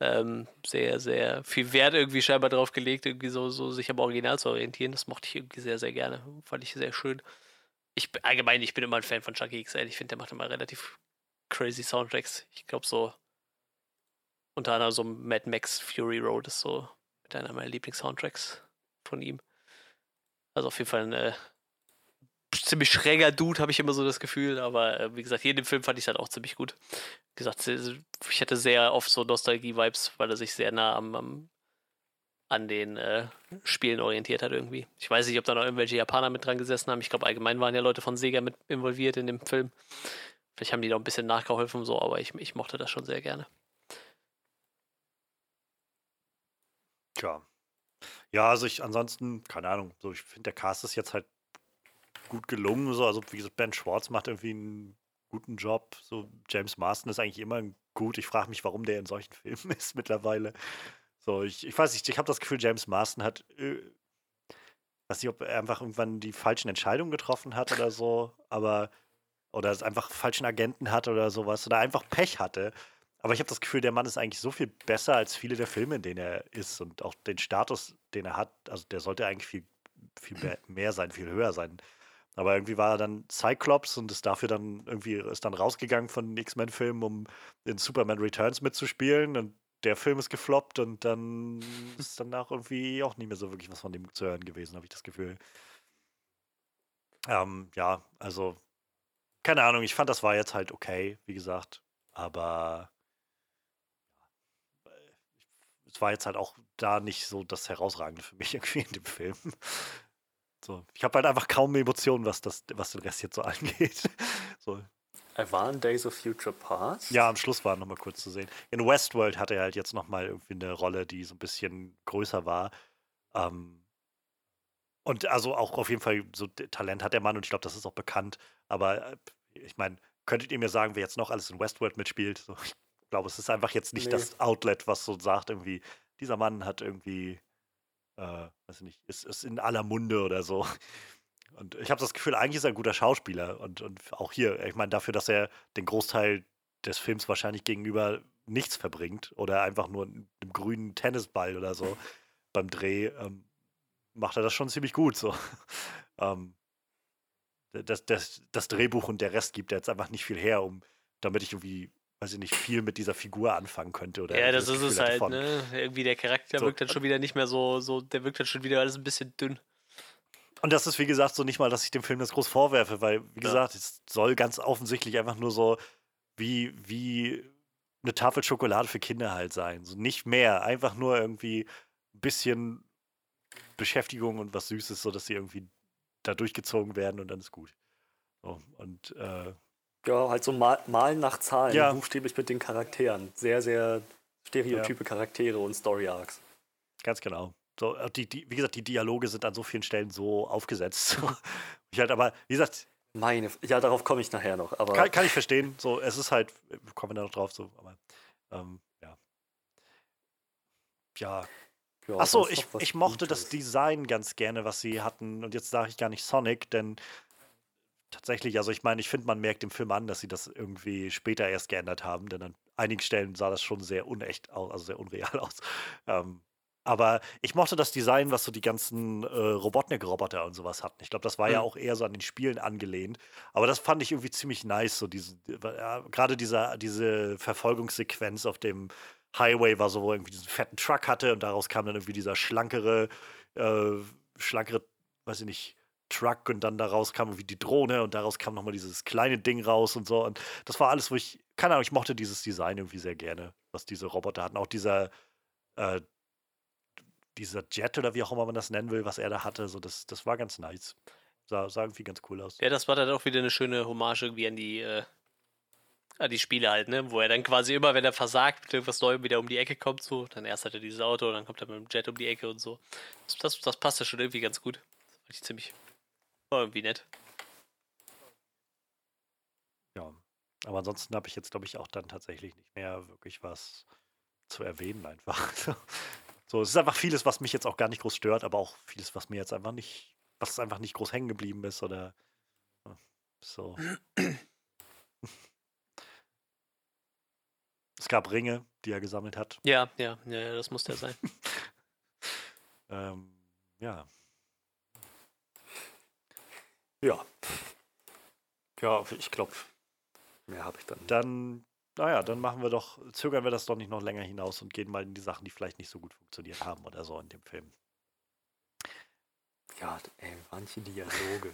ähm, sehr, sehr viel Wert irgendwie scheinbar drauf gelegt, irgendwie so, so sich am Original zu orientieren. Das mochte ich irgendwie sehr, sehr gerne. Fand ich sehr schön. Ich bin- allgemein, ich bin immer ein Fan von Chucky XL. Ich finde, der macht immer relativ crazy Soundtracks. Ich glaube so unter anderem so Mad Max Fury Road ist so mit einer meiner Lieblings-Soundtracks von ihm. Also auf jeden Fall ein äh, ziemlich schräger Dude, habe ich immer so das Gefühl. Aber äh, wie gesagt, hier in dem Film fand ich es halt auch ziemlich gut. Wie gesagt, ich hatte sehr oft so Nostalgie-Vibes, weil er sich sehr nah am, am an den äh, Spielen orientiert hat irgendwie. Ich weiß nicht, ob da noch irgendwelche Japaner mit dran gesessen haben. Ich glaube, allgemein waren ja Leute von Sega mit involviert in dem Film. Vielleicht haben die da ein bisschen nachgeholfen so, aber ich, ich mochte das schon sehr gerne. Tja. Ja, also ich ansonsten, keine Ahnung, so ich finde, der Cast ist jetzt halt gut gelungen. So. Also, wie gesagt, Ben Schwartz macht irgendwie einen guten Job. So, James Marston ist eigentlich immer gut. Ich frage mich, warum der in solchen Filmen ist mittlerweile. So, ich, ich weiß nicht, ich habe das Gefühl, James Marston hat. Äh, weiß nicht, ob er einfach irgendwann die falschen Entscheidungen getroffen hat oder so, aber. Oder es einfach falschen Agenten hat oder sowas. Oder einfach Pech hatte. Aber ich habe das Gefühl, der Mann ist eigentlich so viel besser als viele der Filme, in denen er ist und auch den Status, den er hat. Also der sollte eigentlich viel, viel mehr- mehr sein, viel höher sein. Aber irgendwie war er dann Cyclops und ist dafür dann irgendwie ist dann rausgegangen von den X-Men-Filmen, um in Superman Returns mitzuspielen. Und der Film ist gefloppt und dann ist danach irgendwie auch nicht mehr so wirklich was von dem zu hören gewesen, habe ich das Gefühl. Ähm, ja, also keine Ahnung, ich fand, das war jetzt halt okay, wie gesagt. Aber es war jetzt halt auch da nicht so das Herausragende für mich irgendwie in dem Film. So, ich habe halt einfach kaum Emotionen, was, das, was den Rest jetzt so angeht. So, Er war in Days of Future Past. ja, am Schluss war noch mal kurz zu sehen. In Westworld hatte er halt jetzt noch mal irgendwie eine Rolle, die so ein bisschen größer war. Ähm, und also auch auf jeden Fall so Talent hat der Mann und ich glaube, das ist auch bekannt. Aber äh, ich meine, könntet ihr mir sagen, wer jetzt noch alles in Westworld mitspielt? So, ich glaube, es ist einfach jetzt nicht Nee. das Outlet, was so sagt, irgendwie, dieser Mann hat irgendwie, äh, weiß ich nicht, ist, ist in aller Munde oder so. Und ich habe das Gefühl, eigentlich ist er ein guter Schauspieler. Und, und auch hier, ich meine, dafür, dass er den Großteil des Films wahrscheinlich gegenüber nichts verbringt oder einfach nur einem grünen Tennisball oder so beim Dreh, ähm, macht er das schon ziemlich gut. So. ähm, das, das, das Drehbuch und der Rest gibt er jetzt einfach nicht viel her, um damit ich irgendwie, weiß ich nicht, viel mit dieser Figur anfangen könnte. Oder Ja, irgendwie das ist Gefühl es halt, von- ne? Irgendwie der Charakter So. wirkt dann schon wieder nicht mehr so, so, der wirkt dann schon wieder alles ein bisschen dünn. Und das ist, wie gesagt, so nicht mal, dass ich dem Film das groß vorwerfe, weil, wie Ja. gesagt, es soll ganz offensichtlich einfach nur so, wie, wie eine Tafel Schokolade für Kinder halt sein. So nicht mehr. Einfach nur irgendwie ein bisschen Beschäftigung und was Süßes, sodass sie irgendwie da durchgezogen werden und dann ist gut. So, und äh, Ja, halt so mal, Malen nach Zahlen, Ja. buchstäblich mit den Charakteren. Sehr, sehr stereotype Charaktere und Story Arcs. Ganz genau. So, äh, die, die, wie gesagt, die Dialoge sind an so vielen Stellen so aufgesetzt. Ich halt, aber wie gesagt, Meine, ja, darauf komme ich nachher noch. Aber kann, kann ich verstehen. So, es ist halt, kommen wir da noch drauf, so, aber ähm, ja. Ja. ja, Achso, ich, ich mochte das Gutes. Design ganz gerne, was sie hatten. Und jetzt sage ich gar nicht Sonic, denn tatsächlich, also ich meine, ich finde, man merkt im Film an, dass sie das irgendwie später erst geändert haben, denn an einigen Stellen sah das schon sehr unecht aus, also sehr unreal aus. Ähm, aber ich mochte das Design, was so die ganzen äh, Robotnik-Roboter und sowas hatten. Ich glaube, das war ja Mhm. auch eher so an den Spielen angelehnt. Aber das fand ich irgendwie ziemlich nice, so diese, ja, gerade dieser, diese Verfolgungssequenz auf dem Highway war so, wo irgendwie diesen fetten Truck hatte und daraus kam dann irgendwie dieser schlankere, äh, schlankere, weiß ich nicht, Truck und dann daraus kam irgendwie die Drohne und daraus kam nochmal dieses kleine Ding raus und so. Und das war alles, wo ich, keine Ahnung, ich mochte dieses Design irgendwie sehr gerne, was diese Roboter hatten. Auch dieser, äh, dieser Jet oder wie auch immer man das nennen will, was er da hatte, so das, das war ganz nice. Sah, sah irgendwie ganz cool aus. Ja, das war dann auch wieder eine schöne Hommage irgendwie an die, äh, an die Spiele halt, ne? Wo er dann quasi immer, wenn er versagt, mit irgendwas Neuem wieder um die Ecke kommt, so, dann erst hat er dieses Auto, dann kommt er mit dem Jet um die Ecke und so. Das, das, das passt ja schon irgendwie ganz gut. Das fand ich ziemlich. War irgendwie nett. Ja. Aber ansonsten habe ich jetzt, glaube ich, auch dann tatsächlich nicht mehr wirklich was zu erwähnen, einfach. So, es ist einfach vieles, was mich jetzt auch gar nicht groß stört, aber auch vieles, was mir jetzt einfach nicht, was einfach nicht groß hängen geblieben ist oder so. Es gab Ringe, die er gesammelt hat. Ja, ja, ja, ja, das muss der sein. Ähm, ja. Ja. Ja, ich glaube, mehr habe ich dann. Dann, naja, dann machen wir doch, zögern wir das doch nicht noch länger hinaus und gehen mal in die Sachen, die vielleicht nicht so gut funktioniert haben oder so in dem Film. Ja, ey, manche Dialoge.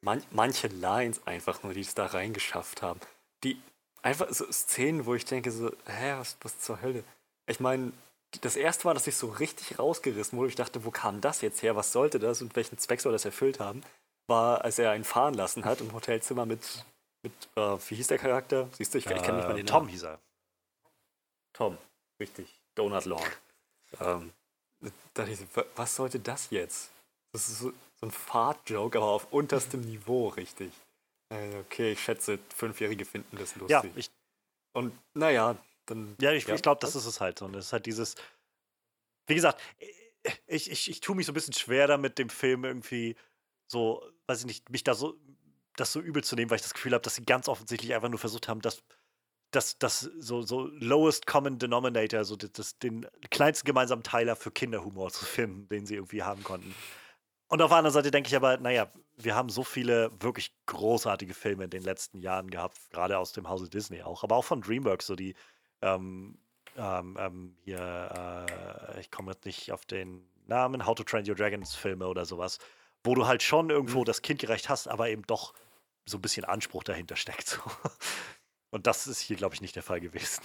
Man, manche Lines einfach nur, die es da reingeschafft haben. Die einfach so Szenen, wo ich denke so, hä, was, was zur Hölle? Ich meine, das erste Mal, dass ich so richtig rausgerissen wurde, ich dachte, wo kam das jetzt her? Was sollte das und welchen Zweck soll das erfüllt haben? War, als er einen fahren lassen hat im Hotelzimmer mit, mit äh, wie hieß der Charakter? Siehst du, ich, ich kenne nicht mal Äh, den Tom Namen. hieß er. Tom, richtig. Donut Lord. Ähm, da dachte ich, was sollte das jetzt? Das ist so, so ein Fart-Joke, aber auf unterstem Niveau, richtig. Äh, okay, ich schätze, Fünfjährige finden das lustig. Ja, ich, Und naja, dann. ja, ich, ich glaube, das ist es halt. so. Und es ist halt dieses, wie gesagt, ich, ich, ich tue mich so ein bisschen schwer damit, dem Film irgendwie so, weiß ich nicht, mich da so, das so übel zu nehmen, weil ich das Gefühl habe, dass sie ganz offensichtlich einfach nur versucht haben, das, das, das so, so lowest common denominator, so das, das, den kleinsten gemeinsamen Teiler für Kinderhumor zu finden, den sie irgendwie haben konnten. Und auf der anderen Seite denke ich aber, naja, wir haben so viele wirklich großartige Filme in den letzten Jahren gehabt, gerade aus dem Hause Disney auch, aber auch von DreamWorks, so die, ähm, ähm, ähm, hier, äh, ich komme jetzt nicht auf den Namen, How to Train Your Dragons Filme oder sowas, wo du halt schon irgendwo das kindgerecht hast, aber eben doch so ein bisschen Anspruch dahinter steckt. So. Und das ist hier, glaube ich, nicht der Fall gewesen.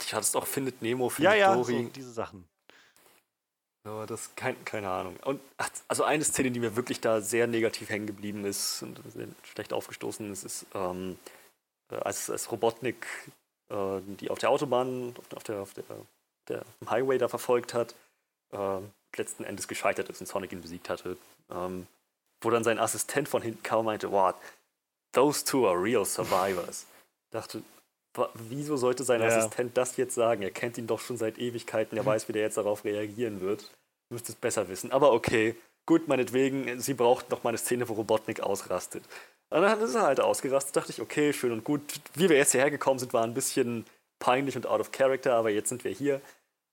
Ich hatte es auch Findet Nemo, Ja, Findet ja, so, Dory. diese Sachen. Aber das kein, keine Ahnung. Und also eine Szene, die mir wirklich da sehr negativ hängen geblieben ist und schlecht aufgestoßen ist, ist, ähm, äh, als, als Robotnik äh, die auf der Autobahn, auf, der, auf der, der Highway da verfolgt hat, äh, letzten Endes gescheitert ist und Sonic ihn besiegt hatte. Ähm, wo dann sein Assistent von hinten kam und meinte, wow, those two are real survivors. Dachte, wieso sollte sein Ja. Assistent das jetzt sagen? Er kennt ihn doch schon seit Ewigkeiten, er weiß, wie der jetzt darauf reagieren wird. Müsste es besser wissen. Aber okay, gut, meinetwegen, sie braucht noch mal eine Szene, wo Robotnik ausrastet. Und dann ist er halt ausgerastet, dachte ich, okay, schön und gut. Wie wir jetzt hierher gekommen sind, war ein bisschen peinlich und out of character, aber jetzt sind wir hier.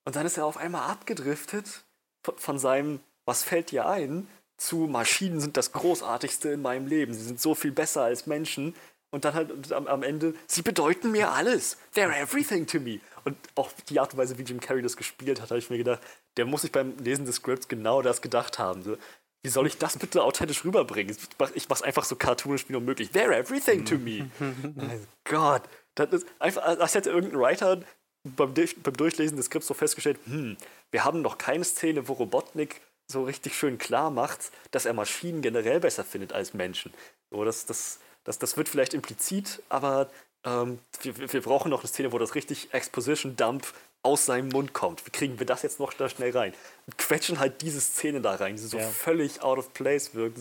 Und dann ist er auf einmal abgedriftet von, von seinem, was fällt dir ein, zu Maschinen sind das Großartigste in meinem Leben. Sie sind so viel besser als Menschen. Und dann halt am, am Ende, sie bedeuten mir alles. They're everything to me. Und auch die Art und Weise, wie Jim Carrey das gespielt hat, habe ich mir gedacht, der muss sich beim Lesen des Scripts genau das gedacht haben. So, wie soll ich das bitte authentisch rüberbringen? Ich mach- Ich mach's einfach so cartoonisch wie nur möglich. They're everything to me. oh Gott, Das ist einfach, als hätte irgendein Writer beim, beim Durchlesen des Skripts so festgestellt, hm, wir haben noch keine Szene, wo Robotnik so richtig schön klar macht, dass er Maschinen generell besser findet als Menschen. So, das, das, das, das wird vielleicht implizit, aber ähm, wir, wir brauchen noch eine Szene, wo das richtig Exposition-Dump aus seinem Mund kommt. Wie kriegen wir das jetzt noch da schnell rein? Und quetschen halt diese Szene da rein, die so ja. völlig out of place wirkt.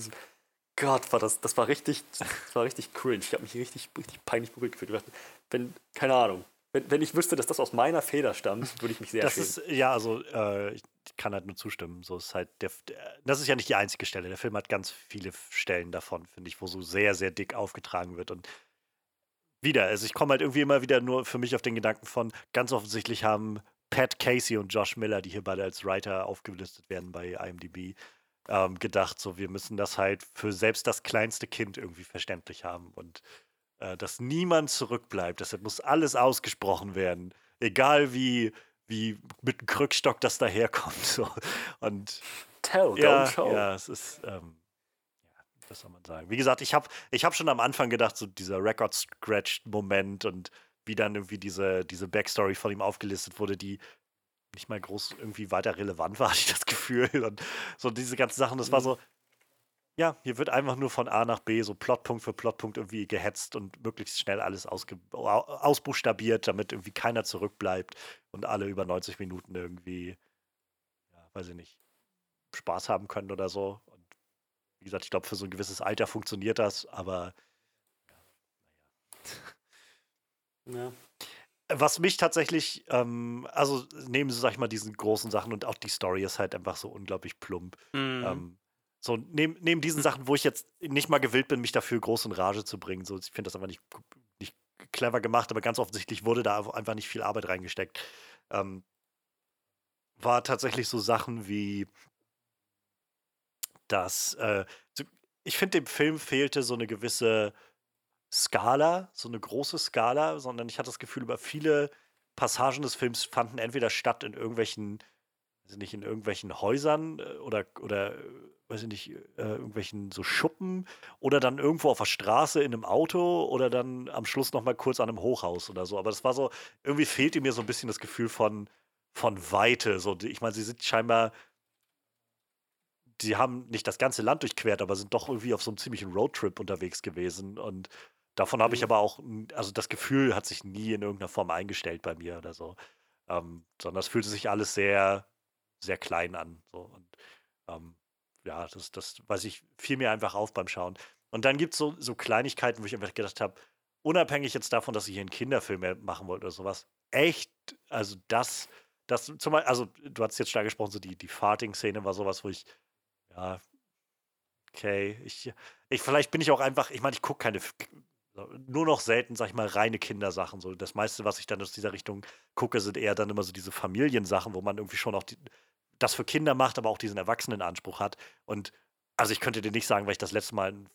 Gott, war das, das war richtig, das war richtig cringe. Ich habe mich richtig, richtig peinlich berührt gefühlt. Wenn, keine Ahnung, wenn, wenn ich wüsste, dass das aus meiner Feder stammt, würde ich mich sehr das schämen. Ist, ja, also äh, ich kann halt nur zustimmen. So ist halt der, das ist ja nicht die einzige Stelle. Der Film hat ganz viele Stellen davon, finde ich, wo so sehr, sehr dick aufgetragen wird. Und wieder, also ich komme halt irgendwie immer wieder nur für mich auf den Gedanken von, ganz offensichtlich haben Pat Casey und Josh Miller, die hier beide als Writer aufgelistet werden bei IMDb, ähm, gedacht, so wir müssen das halt für selbst das kleinste Kind irgendwie verständlich haben und äh, dass niemand zurückbleibt. Deshalb muss alles ausgesprochen werden, egal wie wie mit einem Krückstock das daherkommt. So. Und Tell, ja, don't show. Ja, es ist ähm, was soll man sagen? Wie gesagt, ich habe ich hab schon am Anfang gedacht, so dieser Record-Scratch-Moment und wie dann irgendwie diese, diese Backstory von ihm aufgelistet wurde, die nicht mal groß irgendwie weiter relevant war, hatte ich das Gefühl. Und so diese ganzen Sachen, das war mhm. so, ja, hier wird einfach nur von A nach B so Plotpunkt für Plotpunkt irgendwie gehetzt und möglichst schnell alles ausbuchstabiert, damit irgendwie keiner zurückbleibt und alle über 90 Minuten irgendwie, ja, weiß ich nicht, Spaß haben können oder so. Wie gesagt, ich glaube, für so ein gewisses Alter funktioniert das, aber ja, naja. Ja. Was mich tatsächlich, ähm, also neben, sag ich mal, diesen großen Sachen und auch die Story ist halt einfach so unglaublich plump. Mhm. Ähm, so, neben, neben diesen Sachen, wo ich jetzt nicht mal gewillt bin, mich dafür groß in Rage zu bringen. So, ich finde das einfach nicht, nicht clever gemacht, aber ganz offensichtlich wurde da einfach nicht viel Arbeit reingesteckt. Ähm, war tatsächlich so Sachen wie dass äh, ich finde, dem Film fehlte so eine gewisse Skala, so eine große Skala, sondern ich hatte das Gefühl, über viele Passagen des Films fanden entweder statt in irgendwelchen, also nicht in irgendwelchen Häusern äh, oder, oder weiß ich nicht, äh, irgendwelchen so Schuppen oder dann irgendwo auf der Straße in einem Auto oder dann am Schluss nochmal kurz an einem Hochhaus oder so. Aber das war so, irgendwie fehlte mir so ein bisschen das Gefühl von, von Weite. So, ich meine, sie sind scheinbar die haben nicht das ganze Land durchquert, aber sind doch irgendwie auf so einem ziemlichen Roadtrip unterwegs gewesen. Und davon habe ich mhm. aber auch, also das Gefühl hat sich nie in irgendeiner Form eingestellt bei mir oder so. Ähm, sondern es fühlte sich alles sehr, sehr klein an. So. Und ähm, ja, das, das weiß ich, fiel mir einfach auf beim Schauen. Und dann gibt es so, so Kleinigkeiten, wo ich einfach gedacht habe, unabhängig jetzt davon, dass ich hier einen Kinderfilm machen wollte oder sowas, echt, also das, das zum Beispiel, also du hast jetzt schon angesprochen, so die, die Farting-Szene war sowas, wo ich ja, okay. Ich, ich, vielleicht bin ich auch einfach, ich meine, ich gucke keine, nur noch selten, sag ich mal, reine Kindersachen. So, das meiste, was ich dann aus dieser Richtung gucke, sind eher dann immer so diese Familiensachen, wo man irgendwie schon auch die, das für Kinder macht, aber auch diesen Erwachsenenanspruch hat. Und also ich könnte dir nicht sagen, weil ich das letzte Mal einen,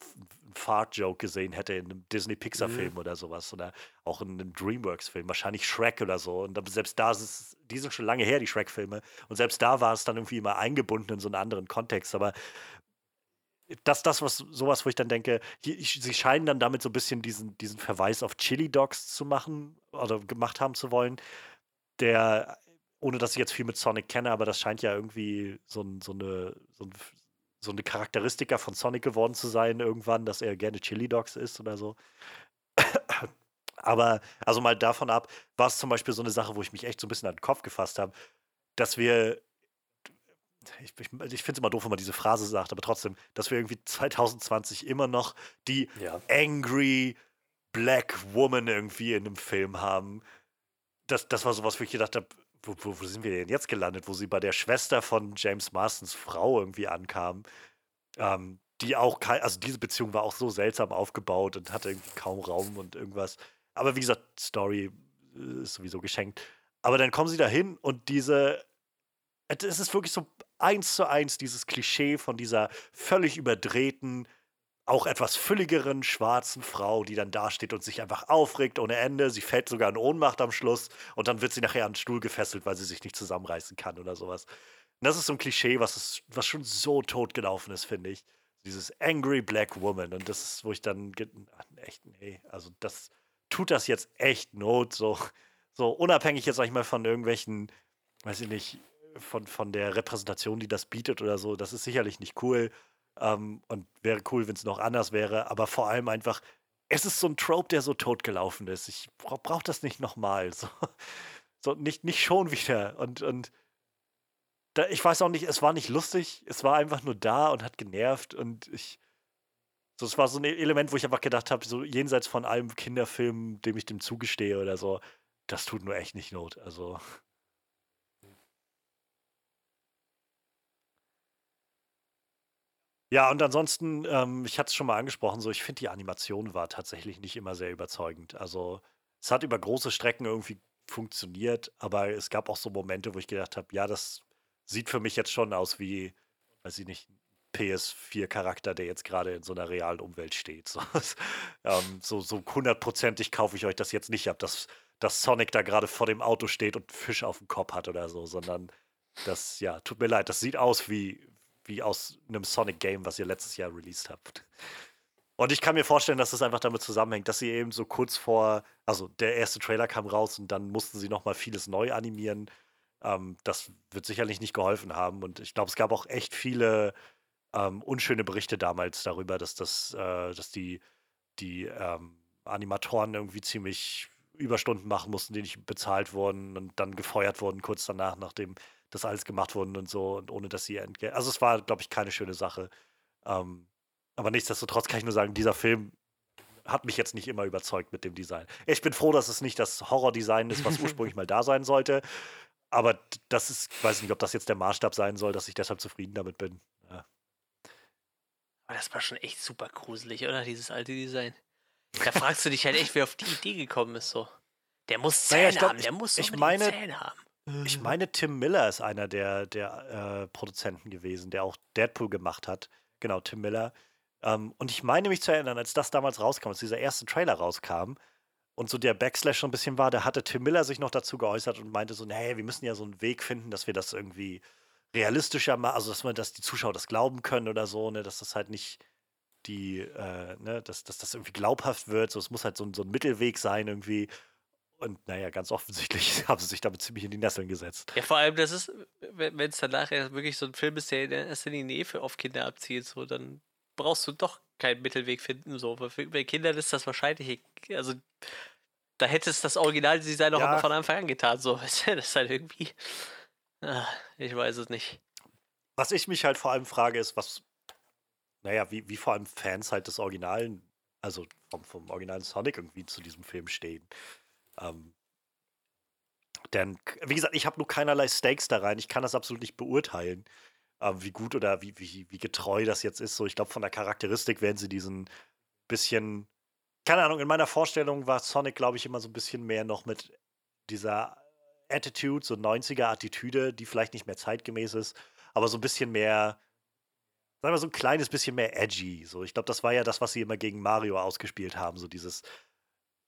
Fart-Joke gesehen hätte in einem Disney-Pixar-Film mhm. oder sowas oder auch in einem DreamWorks-Film, wahrscheinlich Shrek oder so. Und selbst da ist es, die sind schon lange her, die Shrek-Filme. Und selbst da war es dann irgendwie immer eingebunden in so einen anderen Kontext. Aber das, das, was sowas, wo ich dann denke, ich, sie scheinen dann damit so ein bisschen diesen, diesen Verweis auf Chili Dogs zu machen oder gemacht haben zu wollen, der, ohne dass ich jetzt viel mit Sonic kenne, aber das scheint ja irgendwie so, ein, so, eine, so, ein, so eine Charakteristika von Sonic geworden zu sein irgendwann, dass er gerne Chili Dogs isst oder so. Aber, also mal davon ab, war es zum Beispiel so eine Sache, wo ich mich echt so ein bisschen an den Kopf gefasst habe, dass wir, ich, ich, ich finde es immer doof, wenn man diese Phrase sagt, aber trotzdem, dass wir irgendwie 2020 immer noch die ja. angry Black Woman irgendwie in einem Film haben. Das, das war sowas, wo ich gedacht habe, wo, wo, wo, sind wir denn jetzt gelandet, wo sie bei der Schwester von James Marstons Frau irgendwie ankam, ähm, die auch, also diese Beziehung war auch so seltsam aufgebaut und hatte irgendwie kaum Raum und irgendwas. Aber wie gesagt, Story äh, ist sowieso geschenkt. Aber dann kommen sie da hin und diese, es ist wirklich so eins zu eins dieses Klischee von dieser völlig überdrehten, auch etwas fülligeren schwarzen Frau, die dann dasteht und sich einfach aufregt ohne Ende. Sie fällt sogar in Ohnmacht am Schluss und dann wird sie nachher an den Stuhl gefesselt, weil sie sich nicht zusammenreißen kann oder sowas. Und das ist so ein Klischee, was, ist, was schon so tot gelaufen ist, finde ich. Dieses Angry Black Woman. Und das ist, wo ich dann, ach, echt, nee, also das, tut das jetzt echt Not, so, so unabhängig jetzt, sag ich mal, von irgendwelchen, weiß ich nicht, von, von der Repräsentation, die das bietet oder so. Das ist sicherlich nicht cool ähm, und wäre cool, wenn es noch anders wäre, aber vor allem einfach, es ist so ein Trope, der so totgelaufen ist. Ich bra brauche das nicht nochmal. So, so nicht, nicht schon wieder. Und, und da, ich weiß auch nicht, es war nicht lustig, es war einfach nur da und hat genervt und ich. So, es war so ein Element, wo ich einfach gedacht habe, so jenseits von allem Kinderfilm, dem ich dem zugestehe oder so, das tut nur echt nicht Not. Also. Ja, und ansonsten, ähm, ich hatte es schon mal angesprochen, so ich finde die Animation war tatsächlich nicht immer sehr überzeugend. Also es hat über große Strecken irgendwie funktioniert, aber es gab auch so Momente, wo ich gedacht habe, ja, das sieht für mich jetzt schon aus wie, weiß ich nicht, PS4-Charakter, der jetzt gerade in so einer realen Umwelt steht. So, ähm, so, so hundertprozentig kaufe ich euch das jetzt nicht ab, dass, dass Sonic da gerade vor dem Auto steht und Fisch auf dem Kopf hat oder so, sondern das, ja, tut mir leid, das sieht aus wie, wie aus einem Sonic-Game, was ihr letztes Jahr released habt. Und ich kann mir vorstellen, dass das einfach damit zusammenhängt, dass sie eben so kurz vor, also der erste Trailer kam raus und dann mussten sie nochmal vieles neu animieren. Ähm, das wird sicherlich nicht geholfen haben. Und ich glaube, es gab auch echt viele ähm, unschöne Berichte damals darüber, dass das, äh, dass die, die ähm, Animatoren irgendwie ziemlich Überstunden machen mussten, die nicht bezahlt wurden und dann gefeuert wurden kurz danach, nachdem das alles gemacht wurde und so und ohne dass sie entgelt. Also es war, glaube ich, keine schöne Sache. Ähm, aber nichtsdestotrotz kann ich nur sagen, dieser Film hat mich jetzt nicht immer überzeugt mit dem Design. Ich bin froh, dass es nicht das Horror-Design ist, was ursprünglich mal da sein sollte. Aber das ist, ich weiß nicht, ob das jetzt der Maßstab sein soll, dass ich deshalb zufrieden damit bin. Ja. Aber das war schon echt super gruselig, oder? Dieses alte Design. Da fragst du dich halt echt, wer auf die Idee gekommen ist, so. Der muss Zähne naja, glaub, haben, der muss ich meine, Zähne haben. Ich mhm. meine, Tim Miller ist einer der, der äh, Produzenten gewesen, der auch Deadpool gemacht hat. Genau, Tim Miller. Ähm, und ich meine mich zu erinnern, als das damals rauskam, als dieser erste Trailer rauskam und so der Backslash schon ein bisschen war, da hatte Tim Miller sich noch dazu geäußert und meinte so, nee, wir müssen ja so einen Weg finden, dass wir das irgendwie realistischer machen, also dass man, dass die Zuschauer das glauben können oder so, ne, dass das halt nicht die, äh, ne, dass, dass das irgendwie glaubhaft wird. So, es muss halt so, so ein Mittelweg sein irgendwie. Und naja, ganz offensichtlich haben sie sich damit ziemlich in die Nesseln gesetzt. Ja, vor allem, das ist, wenn es dann nachher wirklich so ein Film ist, der in erster Linie für auf Kinder abzielt, so, dann brauchst du doch keinen Mittelweg finden. So. Bei Kindern ist das wahrscheinlich, also da hätte es das Originaldesign auch ja. von Anfang an getan. So, das ist halt irgendwie. Ach, ich weiß es nicht. Was ich mich halt vor allem frage, ist, was, naja, wie, wie vor allem Fans halt des Originalen, also vom, vom originalen Sonic irgendwie zu diesem Film stehen. Ähm, denn, wie gesagt, ich habe nur keinerlei Stakes da rein. Ich kann das absolut nicht beurteilen, ähm, wie gut oder wie, wie, wie getreu das jetzt ist. So, ich glaube, von der Charakteristik werden sie diesen bisschen, keine Ahnung, in meiner Vorstellung war Sonic, glaube ich, immer so ein bisschen mehr noch mit dieser Attitude, so 90er-Attitüde, die vielleicht nicht mehr zeitgemäß ist, aber so ein bisschen mehr, sagen wir so ein kleines bisschen mehr edgy. So, ich glaube, das war ja das, was sie immer gegen Mario ausgespielt haben, so dieses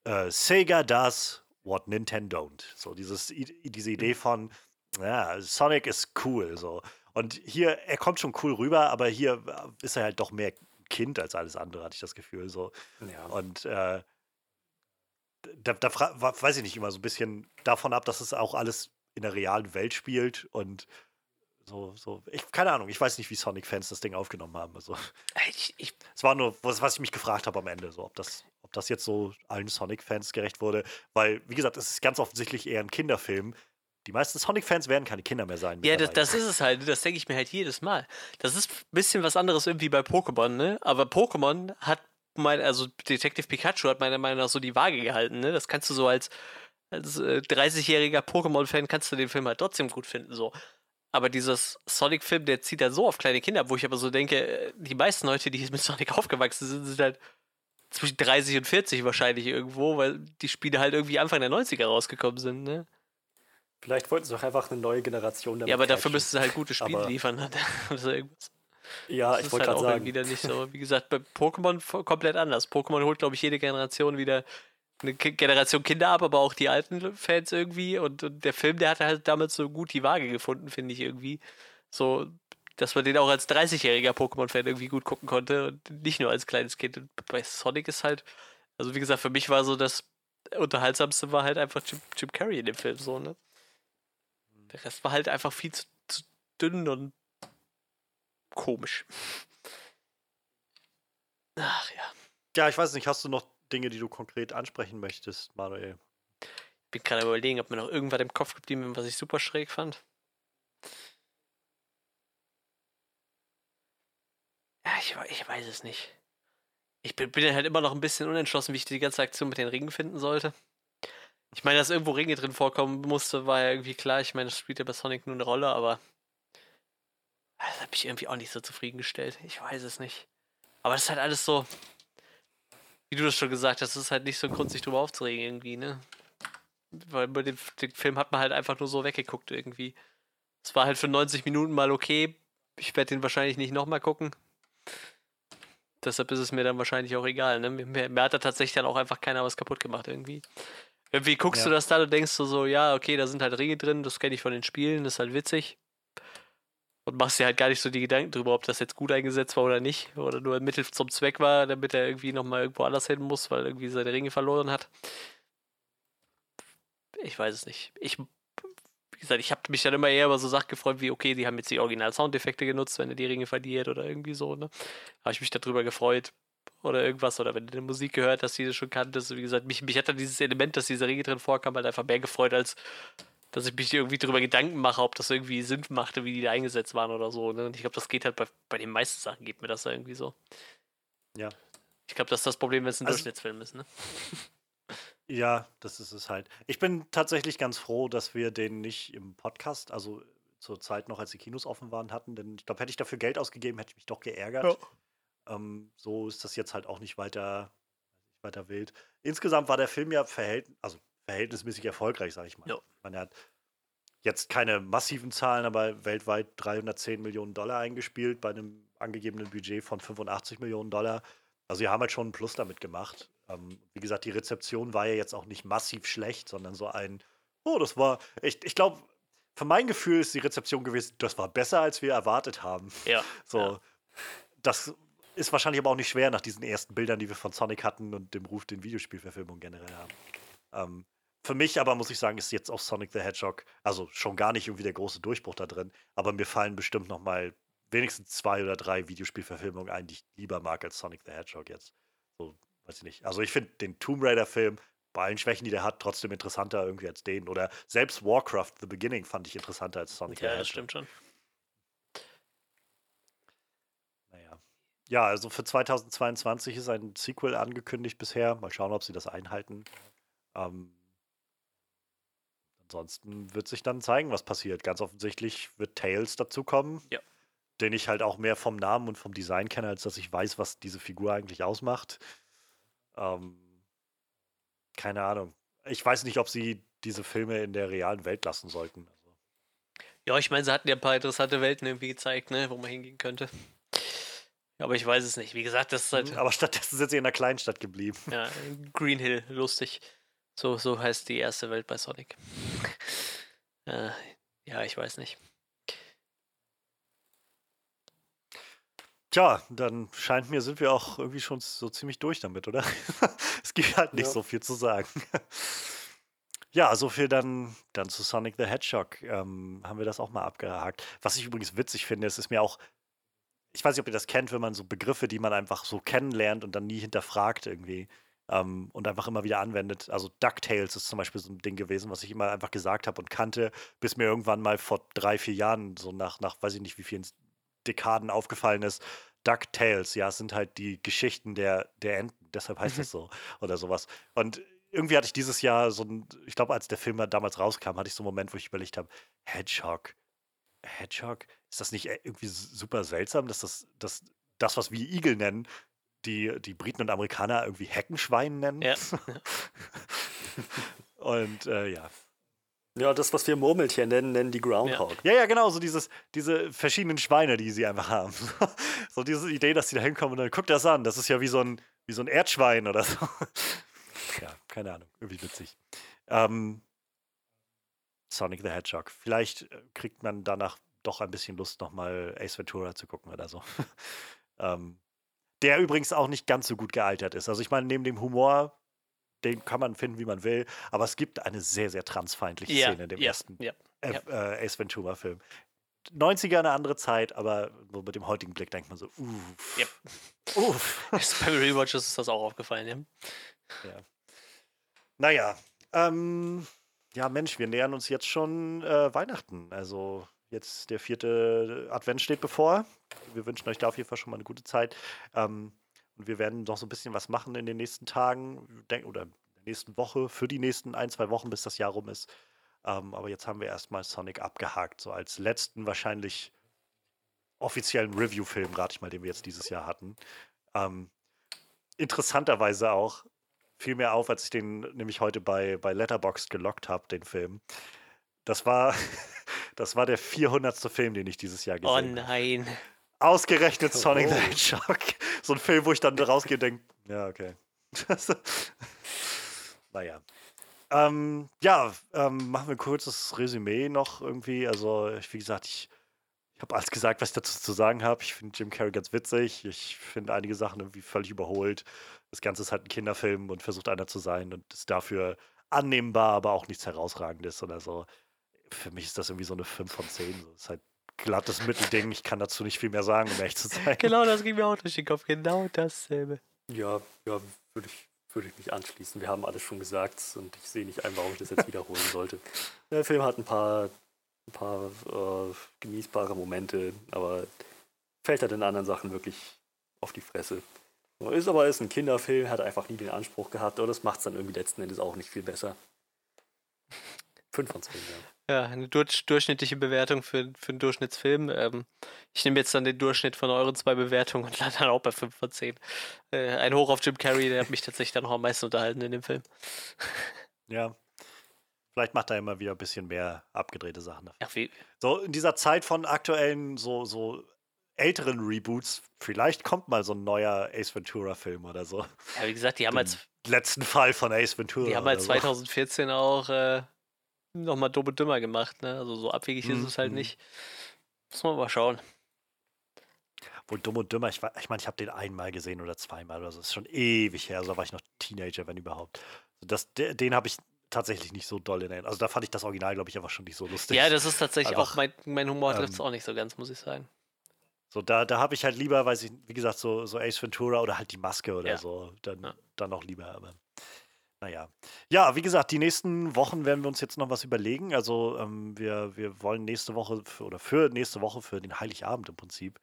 äh, Sega does what Nintendo don't. So dieses, diese Idee mhm. von, ja, Sonic ist cool. So. Und hier, er kommt schon cool rüber, aber hier äh, ist er halt doch mehr Kind als alles andere, hatte ich das Gefühl. So. Ja. Und äh, da, da weiß ich nicht immer so ein bisschen davon ab, dass es auch alles in der realen Welt spielt und so, so, ich, keine Ahnung, ich weiß nicht, wie Sonic-Fans das Ding aufgenommen haben. Also, ich, ich, es war nur, was, was ich mich gefragt habe am Ende, so, ob das, ob das jetzt so allen Sonic-Fans gerecht wurde. Weil, wie gesagt, es ist ganz offensichtlich eher ein Kinderfilm. Die meisten Sonic-Fans werden keine Kinder mehr sein. Ja, das, das, ist es halt. Das denke ich mir halt jedes Mal. Das ist ein bisschen was anderes irgendwie bei Pokémon, ne? Aber Pokémon hat mein, also Detective Pikachu hat meiner Meinung nach so die Waage gehalten, ne? Das kannst du so als, als äh, 30-jähriger Pokémon-Fan kannst du den Film halt trotzdem gut finden, so. Aber dieses Sonic-Film, der zieht dann so auf kleine Kinder, wo ich aber so denke, äh, die meisten Leute, die mit Sonic aufgewachsen sind, sind halt zwischen 30 und 40 wahrscheinlich irgendwo, weil die Spiele halt irgendwie Anfang der 90er rausgekommen sind, ne? Vielleicht wollten sie doch einfach eine neue Generation damit Ja, aber dafür müssten sie halt gute Spiele aber liefern. Ne? also irgendwas. Ja, das ich wollte halt gerade sagen. wieder nicht so. Wie gesagt, bei Pokémon komplett anders. Pokémon holt, glaube ich, jede Generation wieder eine Generation Kinder ab, aber auch die alten Fans irgendwie. Und, und, der Film, der hatte halt damals so gut die Waage gefunden, finde ich irgendwie. So, dass man den auch als 30-jähriger Pokémon-Fan irgendwie gut gucken konnte und nicht nur als kleines Kind. Und bei Sonic ist halt, also wie gesagt, für mich war so das unterhaltsamste war halt einfach Jim, Jim Carrey in dem Film so, ne? Der Rest war halt einfach viel zu, zu dünn und komisch. Ach ja. Ja, ich weiß nicht, hast du noch Dinge, die du konkret ansprechen möchtest, Manuel? Ich bin gerade überlegen, ob mir noch irgendwas im Kopf geblieben ist, was ich super schräg fand. Ja, ich, ich weiß es nicht. Ich bin, bin halt immer noch ein bisschen unentschlossen, wie ich die ganze Aktion mit den Ringen finden sollte. Ich meine, dass irgendwo Ringe drin vorkommen musste, war ja irgendwie klar. Ich meine, das spielt ja bei Sonic nur eine Rolle, aber das hat mich irgendwie auch nicht so zufriedengestellt. Ich weiß es nicht. Aber das ist halt alles so, wie du das schon gesagt hast, das ist halt nicht so ein Grund, sich drüber aufzuregen irgendwie, ne? Weil bei dem, dem Film hat man halt einfach nur so weggeguckt irgendwie. Es war halt für 90 Minuten mal okay. Ich werde den wahrscheinlich nicht nochmal gucken. Deshalb ist es mir dann wahrscheinlich auch egal. Ne? Mir, mir, hat da tatsächlich dann auch einfach keiner was kaputt gemacht irgendwie. Irgendwie guckst ja. du das da und denkst du so, ja, okay, da sind halt Ringe drin, das kenne ich von den Spielen, das ist halt witzig. Und machst dir halt gar nicht so die Gedanken drüber, ob das jetzt gut eingesetzt war oder nicht. Oder nur ein Mittel zum Zweck war, damit er irgendwie nochmal irgendwo anders hin muss, weil er irgendwie seine Ringe verloren hat. Ich weiß es nicht. Ich gesagt, ich habe mich dann immer eher über so Sachen gefreut, wie, okay, die haben jetzt die Original-Soundeffekte genutzt, wenn er die Ringe verliert oder irgendwie so, ne? Habe ich mich darüber gefreut oder irgendwas. Oder wenn du die Musik gehört hast, die du schon kanntest. Wie gesagt, mich, mich hat dann dieses Element, dass diese Ringe drin vorkam, halt einfach mehr gefreut, als dass ich mich irgendwie darüber Gedanken mache, ob das irgendwie Sinn machte, wie die da eingesetzt waren oder so. Ne? Und ich glaube, das geht halt bei, bei den meisten Sachen, geht mir das da irgendwie so. Ja. Ich glaube, das ist das Problem, wenn es ein also, Durchschnittsfilm ist, ne? Ja, das ist es halt. Ich bin tatsächlich ganz froh, dass wir den nicht im Podcast, also zur Zeit noch, als die Kinos offen waren, hatten, denn ich glaube, hätte ich dafür Geld ausgegeben, hätte ich mich doch geärgert. Ja. Ähm, so ist das jetzt halt auch nicht weiter, nicht weiter wild. Insgesamt war der Film ja verhält also verhältnismäßig erfolgreich, sage ich mal. Ja. Man hat jetzt keine massiven Zahlen, aber weltweit 310 Millionen Dollar eingespielt bei einem angegebenen Budget von 85 Millionen Dollar. Also wir haben halt schon einen Plus damit gemacht. Ähm, wie gesagt, die Rezeption war ja jetzt auch nicht massiv schlecht, sondern so ein, oh, das war, ich, ich glaube, für mein Gefühl ist die Rezeption gewesen, das war besser, als wir erwartet haben. Ja. So, ja. das ist wahrscheinlich aber auch nicht schwer nach diesen ersten Bildern, die wir von Sonic hatten und dem Ruf, den Videospielverfilmungen generell haben. Ähm, für mich aber muss ich sagen, ist jetzt auch Sonic the Hedgehog, also schon gar nicht irgendwie der große Durchbruch da drin, aber mir fallen bestimmt noch mal wenigstens zwei oder drei Videospielverfilmungen ein, die ich lieber mag als Sonic the Hedgehog jetzt. So, weiß ich nicht. Also ich finde den Tomb Raider-Film bei allen Schwächen, die der hat, trotzdem interessanter irgendwie als den. Oder selbst Warcraft The Beginning fand ich interessanter als Sonic Ja, das stimmt schon. Naja. Ja, also für 2022 ist ein Sequel angekündigt bisher. Mal schauen, ob sie das einhalten. Ähm, ansonsten wird sich dann zeigen, was passiert. Ganz offensichtlich wird Tails dazukommen. Ja. Den ich halt auch mehr vom Namen und vom Design kenne, als dass ich weiß, was diese Figur eigentlich ausmacht. Ähm, keine Ahnung. Ich weiß nicht, ob sie diese Filme in der realen Welt lassen sollten. Also. Ja, ich meine, sie hatten ja ein paar interessante Welten irgendwie gezeigt, ne, wo man hingehen könnte. Aber ich weiß es nicht. Wie gesagt, das ist halt. Mhm, aber stattdessen sind sie in einer Kleinstadt geblieben. Ja, Green Hill, lustig. So, so heißt die erste Welt bei Sonic. äh, ja, ich weiß nicht. Tja, dann scheint mir, sind wir auch irgendwie schon so ziemlich durch damit, oder? es gibt halt nicht ja. so viel zu sagen. ja, so viel dann, dann zu Sonic the Hedgehog. Ähm, haben wir das auch mal abgehakt. Was ich übrigens witzig finde, es ist mir auch, ich weiß nicht, ob ihr das kennt, wenn man so Begriffe, die man einfach so kennenlernt und dann nie hinterfragt irgendwie ähm, und einfach immer wieder anwendet. Also DuckTales ist zum Beispiel so ein Ding gewesen, was ich immer einfach gesagt habe und kannte, bis mir irgendwann mal vor drei, vier Jahren, so nach, nach weiß ich nicht wie vielen Dekaden aufgefallen ist, DuckTales, ja, es sind halt die Geschichten der, der Enten, deshalb heißt es so oder sowas. Und irgendwie hatte ich dieses Jahr so ein, ich glaube, als der Film damals rauskam, hatte ich so einen Moment, wo ich überlegt habe, Hedgehog, Hedgehog, ist das nicht irgendwie super seltsam, dass das, dass das, was wir Igel nennen, die, die Briten und Amerikaner irgendwie Heckenschwein nennen? Ja. und äh, ja, ja, das, was wir Murmeltier nennen, nennen die Groundhog. Ja, ja, ja genau, so dieses, diese verschiedenen Schweine, die sie einfach haben. so diese Idee, dass sie da hinkommen und dann guckt das an. Das ist ja wie so ein, wie so ein Erdschwein oder so. ja, keine Ahnung, irgendwie witzig. Ähm, Sonic the Hedgehog. Vielleicht äh, kriegt man danach doch ein bisschen Lust, nochmal Ace Ventura zu gucken oder so. ähm, der übrigens auch nicht ganz so gut gealtert ist. Also ich meine, neben dem Humor den kann man finden, wie man will, aber es gibt eine sehr, sehr transfeindliche Ja, Szene in dem ja, ersten ja, äh, äh, Ace Ventura-Film. 90er eine andere Zeit, aber so mit dem heutigen Blick denkt man so, uff. Yep. Uff. Beim Rewatch ist das auch aufgefallen, ja. Ja. Naja, ähm, ja, Mensch, wir nähern uns jetzt schon äh, Weihnachten. Also jetzt der vierte Advent steht bevor. Wir wünschen euch da auf jeden Fall schon mal eine gute Zeit. Ähm, und wir werden noch so ein bisschen was machen in den nächsten Tagen oder in der nächsten Woche, für die nächsten ein, zwei Wochen, bis das Jahr rum ist. Ähm, aber jetzt haben wir erstmal Sonic abgehakt, so als letzten wahrscheinlich offiziellen Review-Film, rate ich mal, den wir jetzt dieses Jahr hatten. Ähm, interessanterweise auch fiel mir auf, als ich den nämlich heute bei, bei Letterboxd gelockt habe, den Film. Das war, das war der 400. Film, den ich dieses Jahr Oh gesehen habe. nein. Ausgerechnet Sonic the Oh. Hedgehog. So ein Film, wo ich dann rausgehe und denke, ja, okay. naja. Ähm, ja, ähm, machen wir ein kurzes Resümee noch irgendwie. Also, wie gesagt, ich, ich habe alles gesagt, was ich dazu zu sagen habe. Ich finde Jim Carrey ganz witzig. Ich finde einige Sachen irgendwie völlig überholt. Das Ganze ist halt ein Kinderfilm und versucht einer zu sein und ist dafür annehmbar, aber auch nichts Herausragendes oder so. Für mich ist das irgendwie so eine 5 von 10. So. ist halt glattes Mittelding. Ich kann dazu nicht viel mehr sagen, um ehrlich zu sein. Genau das ging mir auch durch den Kopf. Genau dasselbe. Ja, ja, würde ich, würde ich mich anschließen. Wir haben alles schon gesagt und ich sehe nicht ein, warum ich das jetzt wiederholen sollte. Der Film hat ein paar, ein paar äh, genießbare Momente, aber fällt halt in anderen Sachen wirklich auf die Fresse. Ist aber ist ein Kinderfilm, hat einfach nie den Anspruch gehabt, aber das macht es dann irgendwie letzten Endes auch nicht viel besser. 5 von 10, ja. Ja, eine durch, durchschnittliche Bewertung für, für einen Durchschnittsfilm. Ähm, ich nehme jetzt dann den Durchschnitt von euren zwei Bewertungen und lande dann auch bei 5 von 10. Äh, ein Hoch auf Jim Carrey, der hat mich tatsächlich dann auch am meisten unterhalten in dem Film. Ja. Vielleicht macht er immer wieder ein bisschen mehr abgedrehte Sachen. Ja, wie, So in dieser Zeit von aktuellen, so, so älteren Reboots, vielleicht kommt mal so ein neuer Ace Ventura-Film oder so. ja, wie gesagt, die haben Den als, letzten Fall von Ace Ventura. die haben halt so. 2014 auch äh, nochmal dumm und dümmer gemacht. Ne? Also so abwegig ist Mhm, es halt mhm. nicht. Muss man mal schauen. Wohl dumm und dümmer. Ich, wa- ich meine, ich habe den einmal gesehen oder zweimal oder so. Das ist schon ewig her. Also da war ich noch Teenager, wenn überhaupt. Also das, de- den habe ich tatsächlich nicht so doll in Erinnerung. Also da fand ich das Original, glaube ich, einfach schon nicht so lustig. Ja, das ist tatsächlich Einfach, auch mein, mein Humor trifft es ähm, auch nicht so ganz, muss ich sagen. So, da, da habe ich halt lieber, weiß ich, wie gesagt, so, so Ace Ventura oder halt die Maske oder Ja. so. Dann, Ja. dann noch lieber, aber. Naja. Ja, wie gesagt, die nächsten Wochen werden wir uns jetzt noch was überlegen. Also, ähm, wir, wir wollen nächste Woche für, oder für nächste Woche, für den Heiligabend im Prinzip,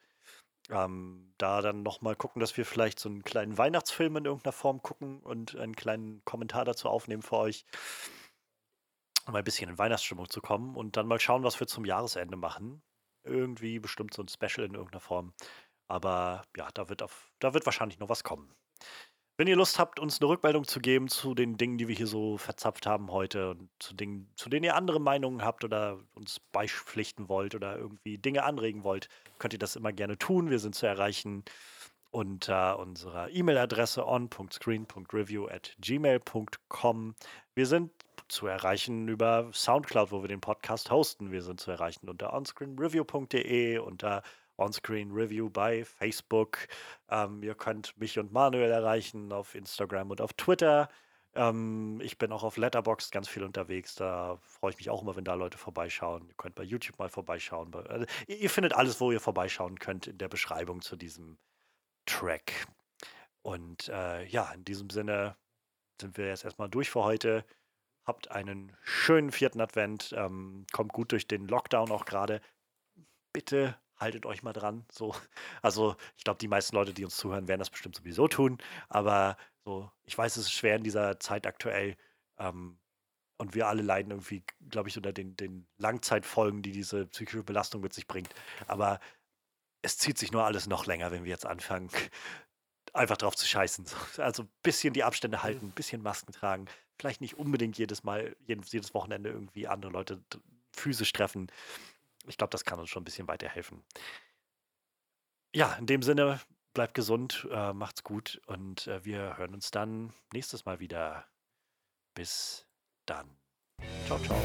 ähm, da dann nochmal gucken, dass wir vielleicht so einen kleinen Weihnachtsfilm in irgendeiner Form gucken und einen kleinen Kommentar dazu aufnehmen für euch, um ein bisschen in Weihnachtsstimmung zu kommen und dann mal schauen, was wir zum Jahresende machen irgendwie bestimmt so ein Special in irgendeiner Form. Aber ja, da wird, auf, da wird wahrscheinlich noch was kommen. Wenn ihr Lust habt, uns eine Rückmeldung zu geben zu den Dingen, die wir hier so verzapft haben heute und zu Dingen, zu denen ihr andere Meinungen habt oder uns beipflichten wollt oder irgendwie Dinge anregen wollt, könnt ihr das immer gerne tun. Wir sind zu erreichen unter unserer E-Mail-Adresse on.screen.review at gmail.com. Wir sind zu erreichen über Soundcloud, wo wir den Podcast hosten. Wir sind zu erreichen unter onscreenreview.de, unter Onscreen Review bei Facebook. Ähm, ihr könnt mich und Manuel erreichen auf Instagram und auf Twitter. Ähm, ich bin auch auf Letterboxd ganz viel unterwegs. Da freue ich mich auch immer, wenn da Leute vorbeischauen. Ihr könnt bei YouTube mal vorbeischauen. Bei- Also, ihr, ihr findet alles, wo ihr vorbeischauen könnt in der Beschreibung zu diesem Track. Und äh, ja, in diesem Sinne sind wir jetzt erstmal durch für heute. Habt einen schönen vierten Advent. Ähm, kommt gut durch den Lockdown auch gerade. Bitte haltet euch mal dran. So, also ich glaube, die meisten Leute, die uns zuhören, werden das bestimmt sowieso tun. Aber so, ich weiß, es ist schwer in dieser Zeit aktuell. Ähm, und wir alle leiden irgendwie, glaube ich, unter den, den Langzeitfolgen, die diese psychische Belastung mit sich bringt. Aber es zieht sich nur alles noch länger, wenn wir jetzt anfangen, einfach drauf zu scheißen. So, Also ein bisschen die Abstände halten, ein bisschen Masken tragen. Vielleicht nicht unbedingt jedes Mal, jedes, jedes Wochenende irgendwie andere Leute physisch treffen. Ich glaube, das kann uns schon ein bisschen weiterhelfen. Ja, in dem Sinne, bleibt gesund, äh, macht's gut und äh, wir hören uns dann nächstes Mal wieder. Bis dann. Ciao, ciao.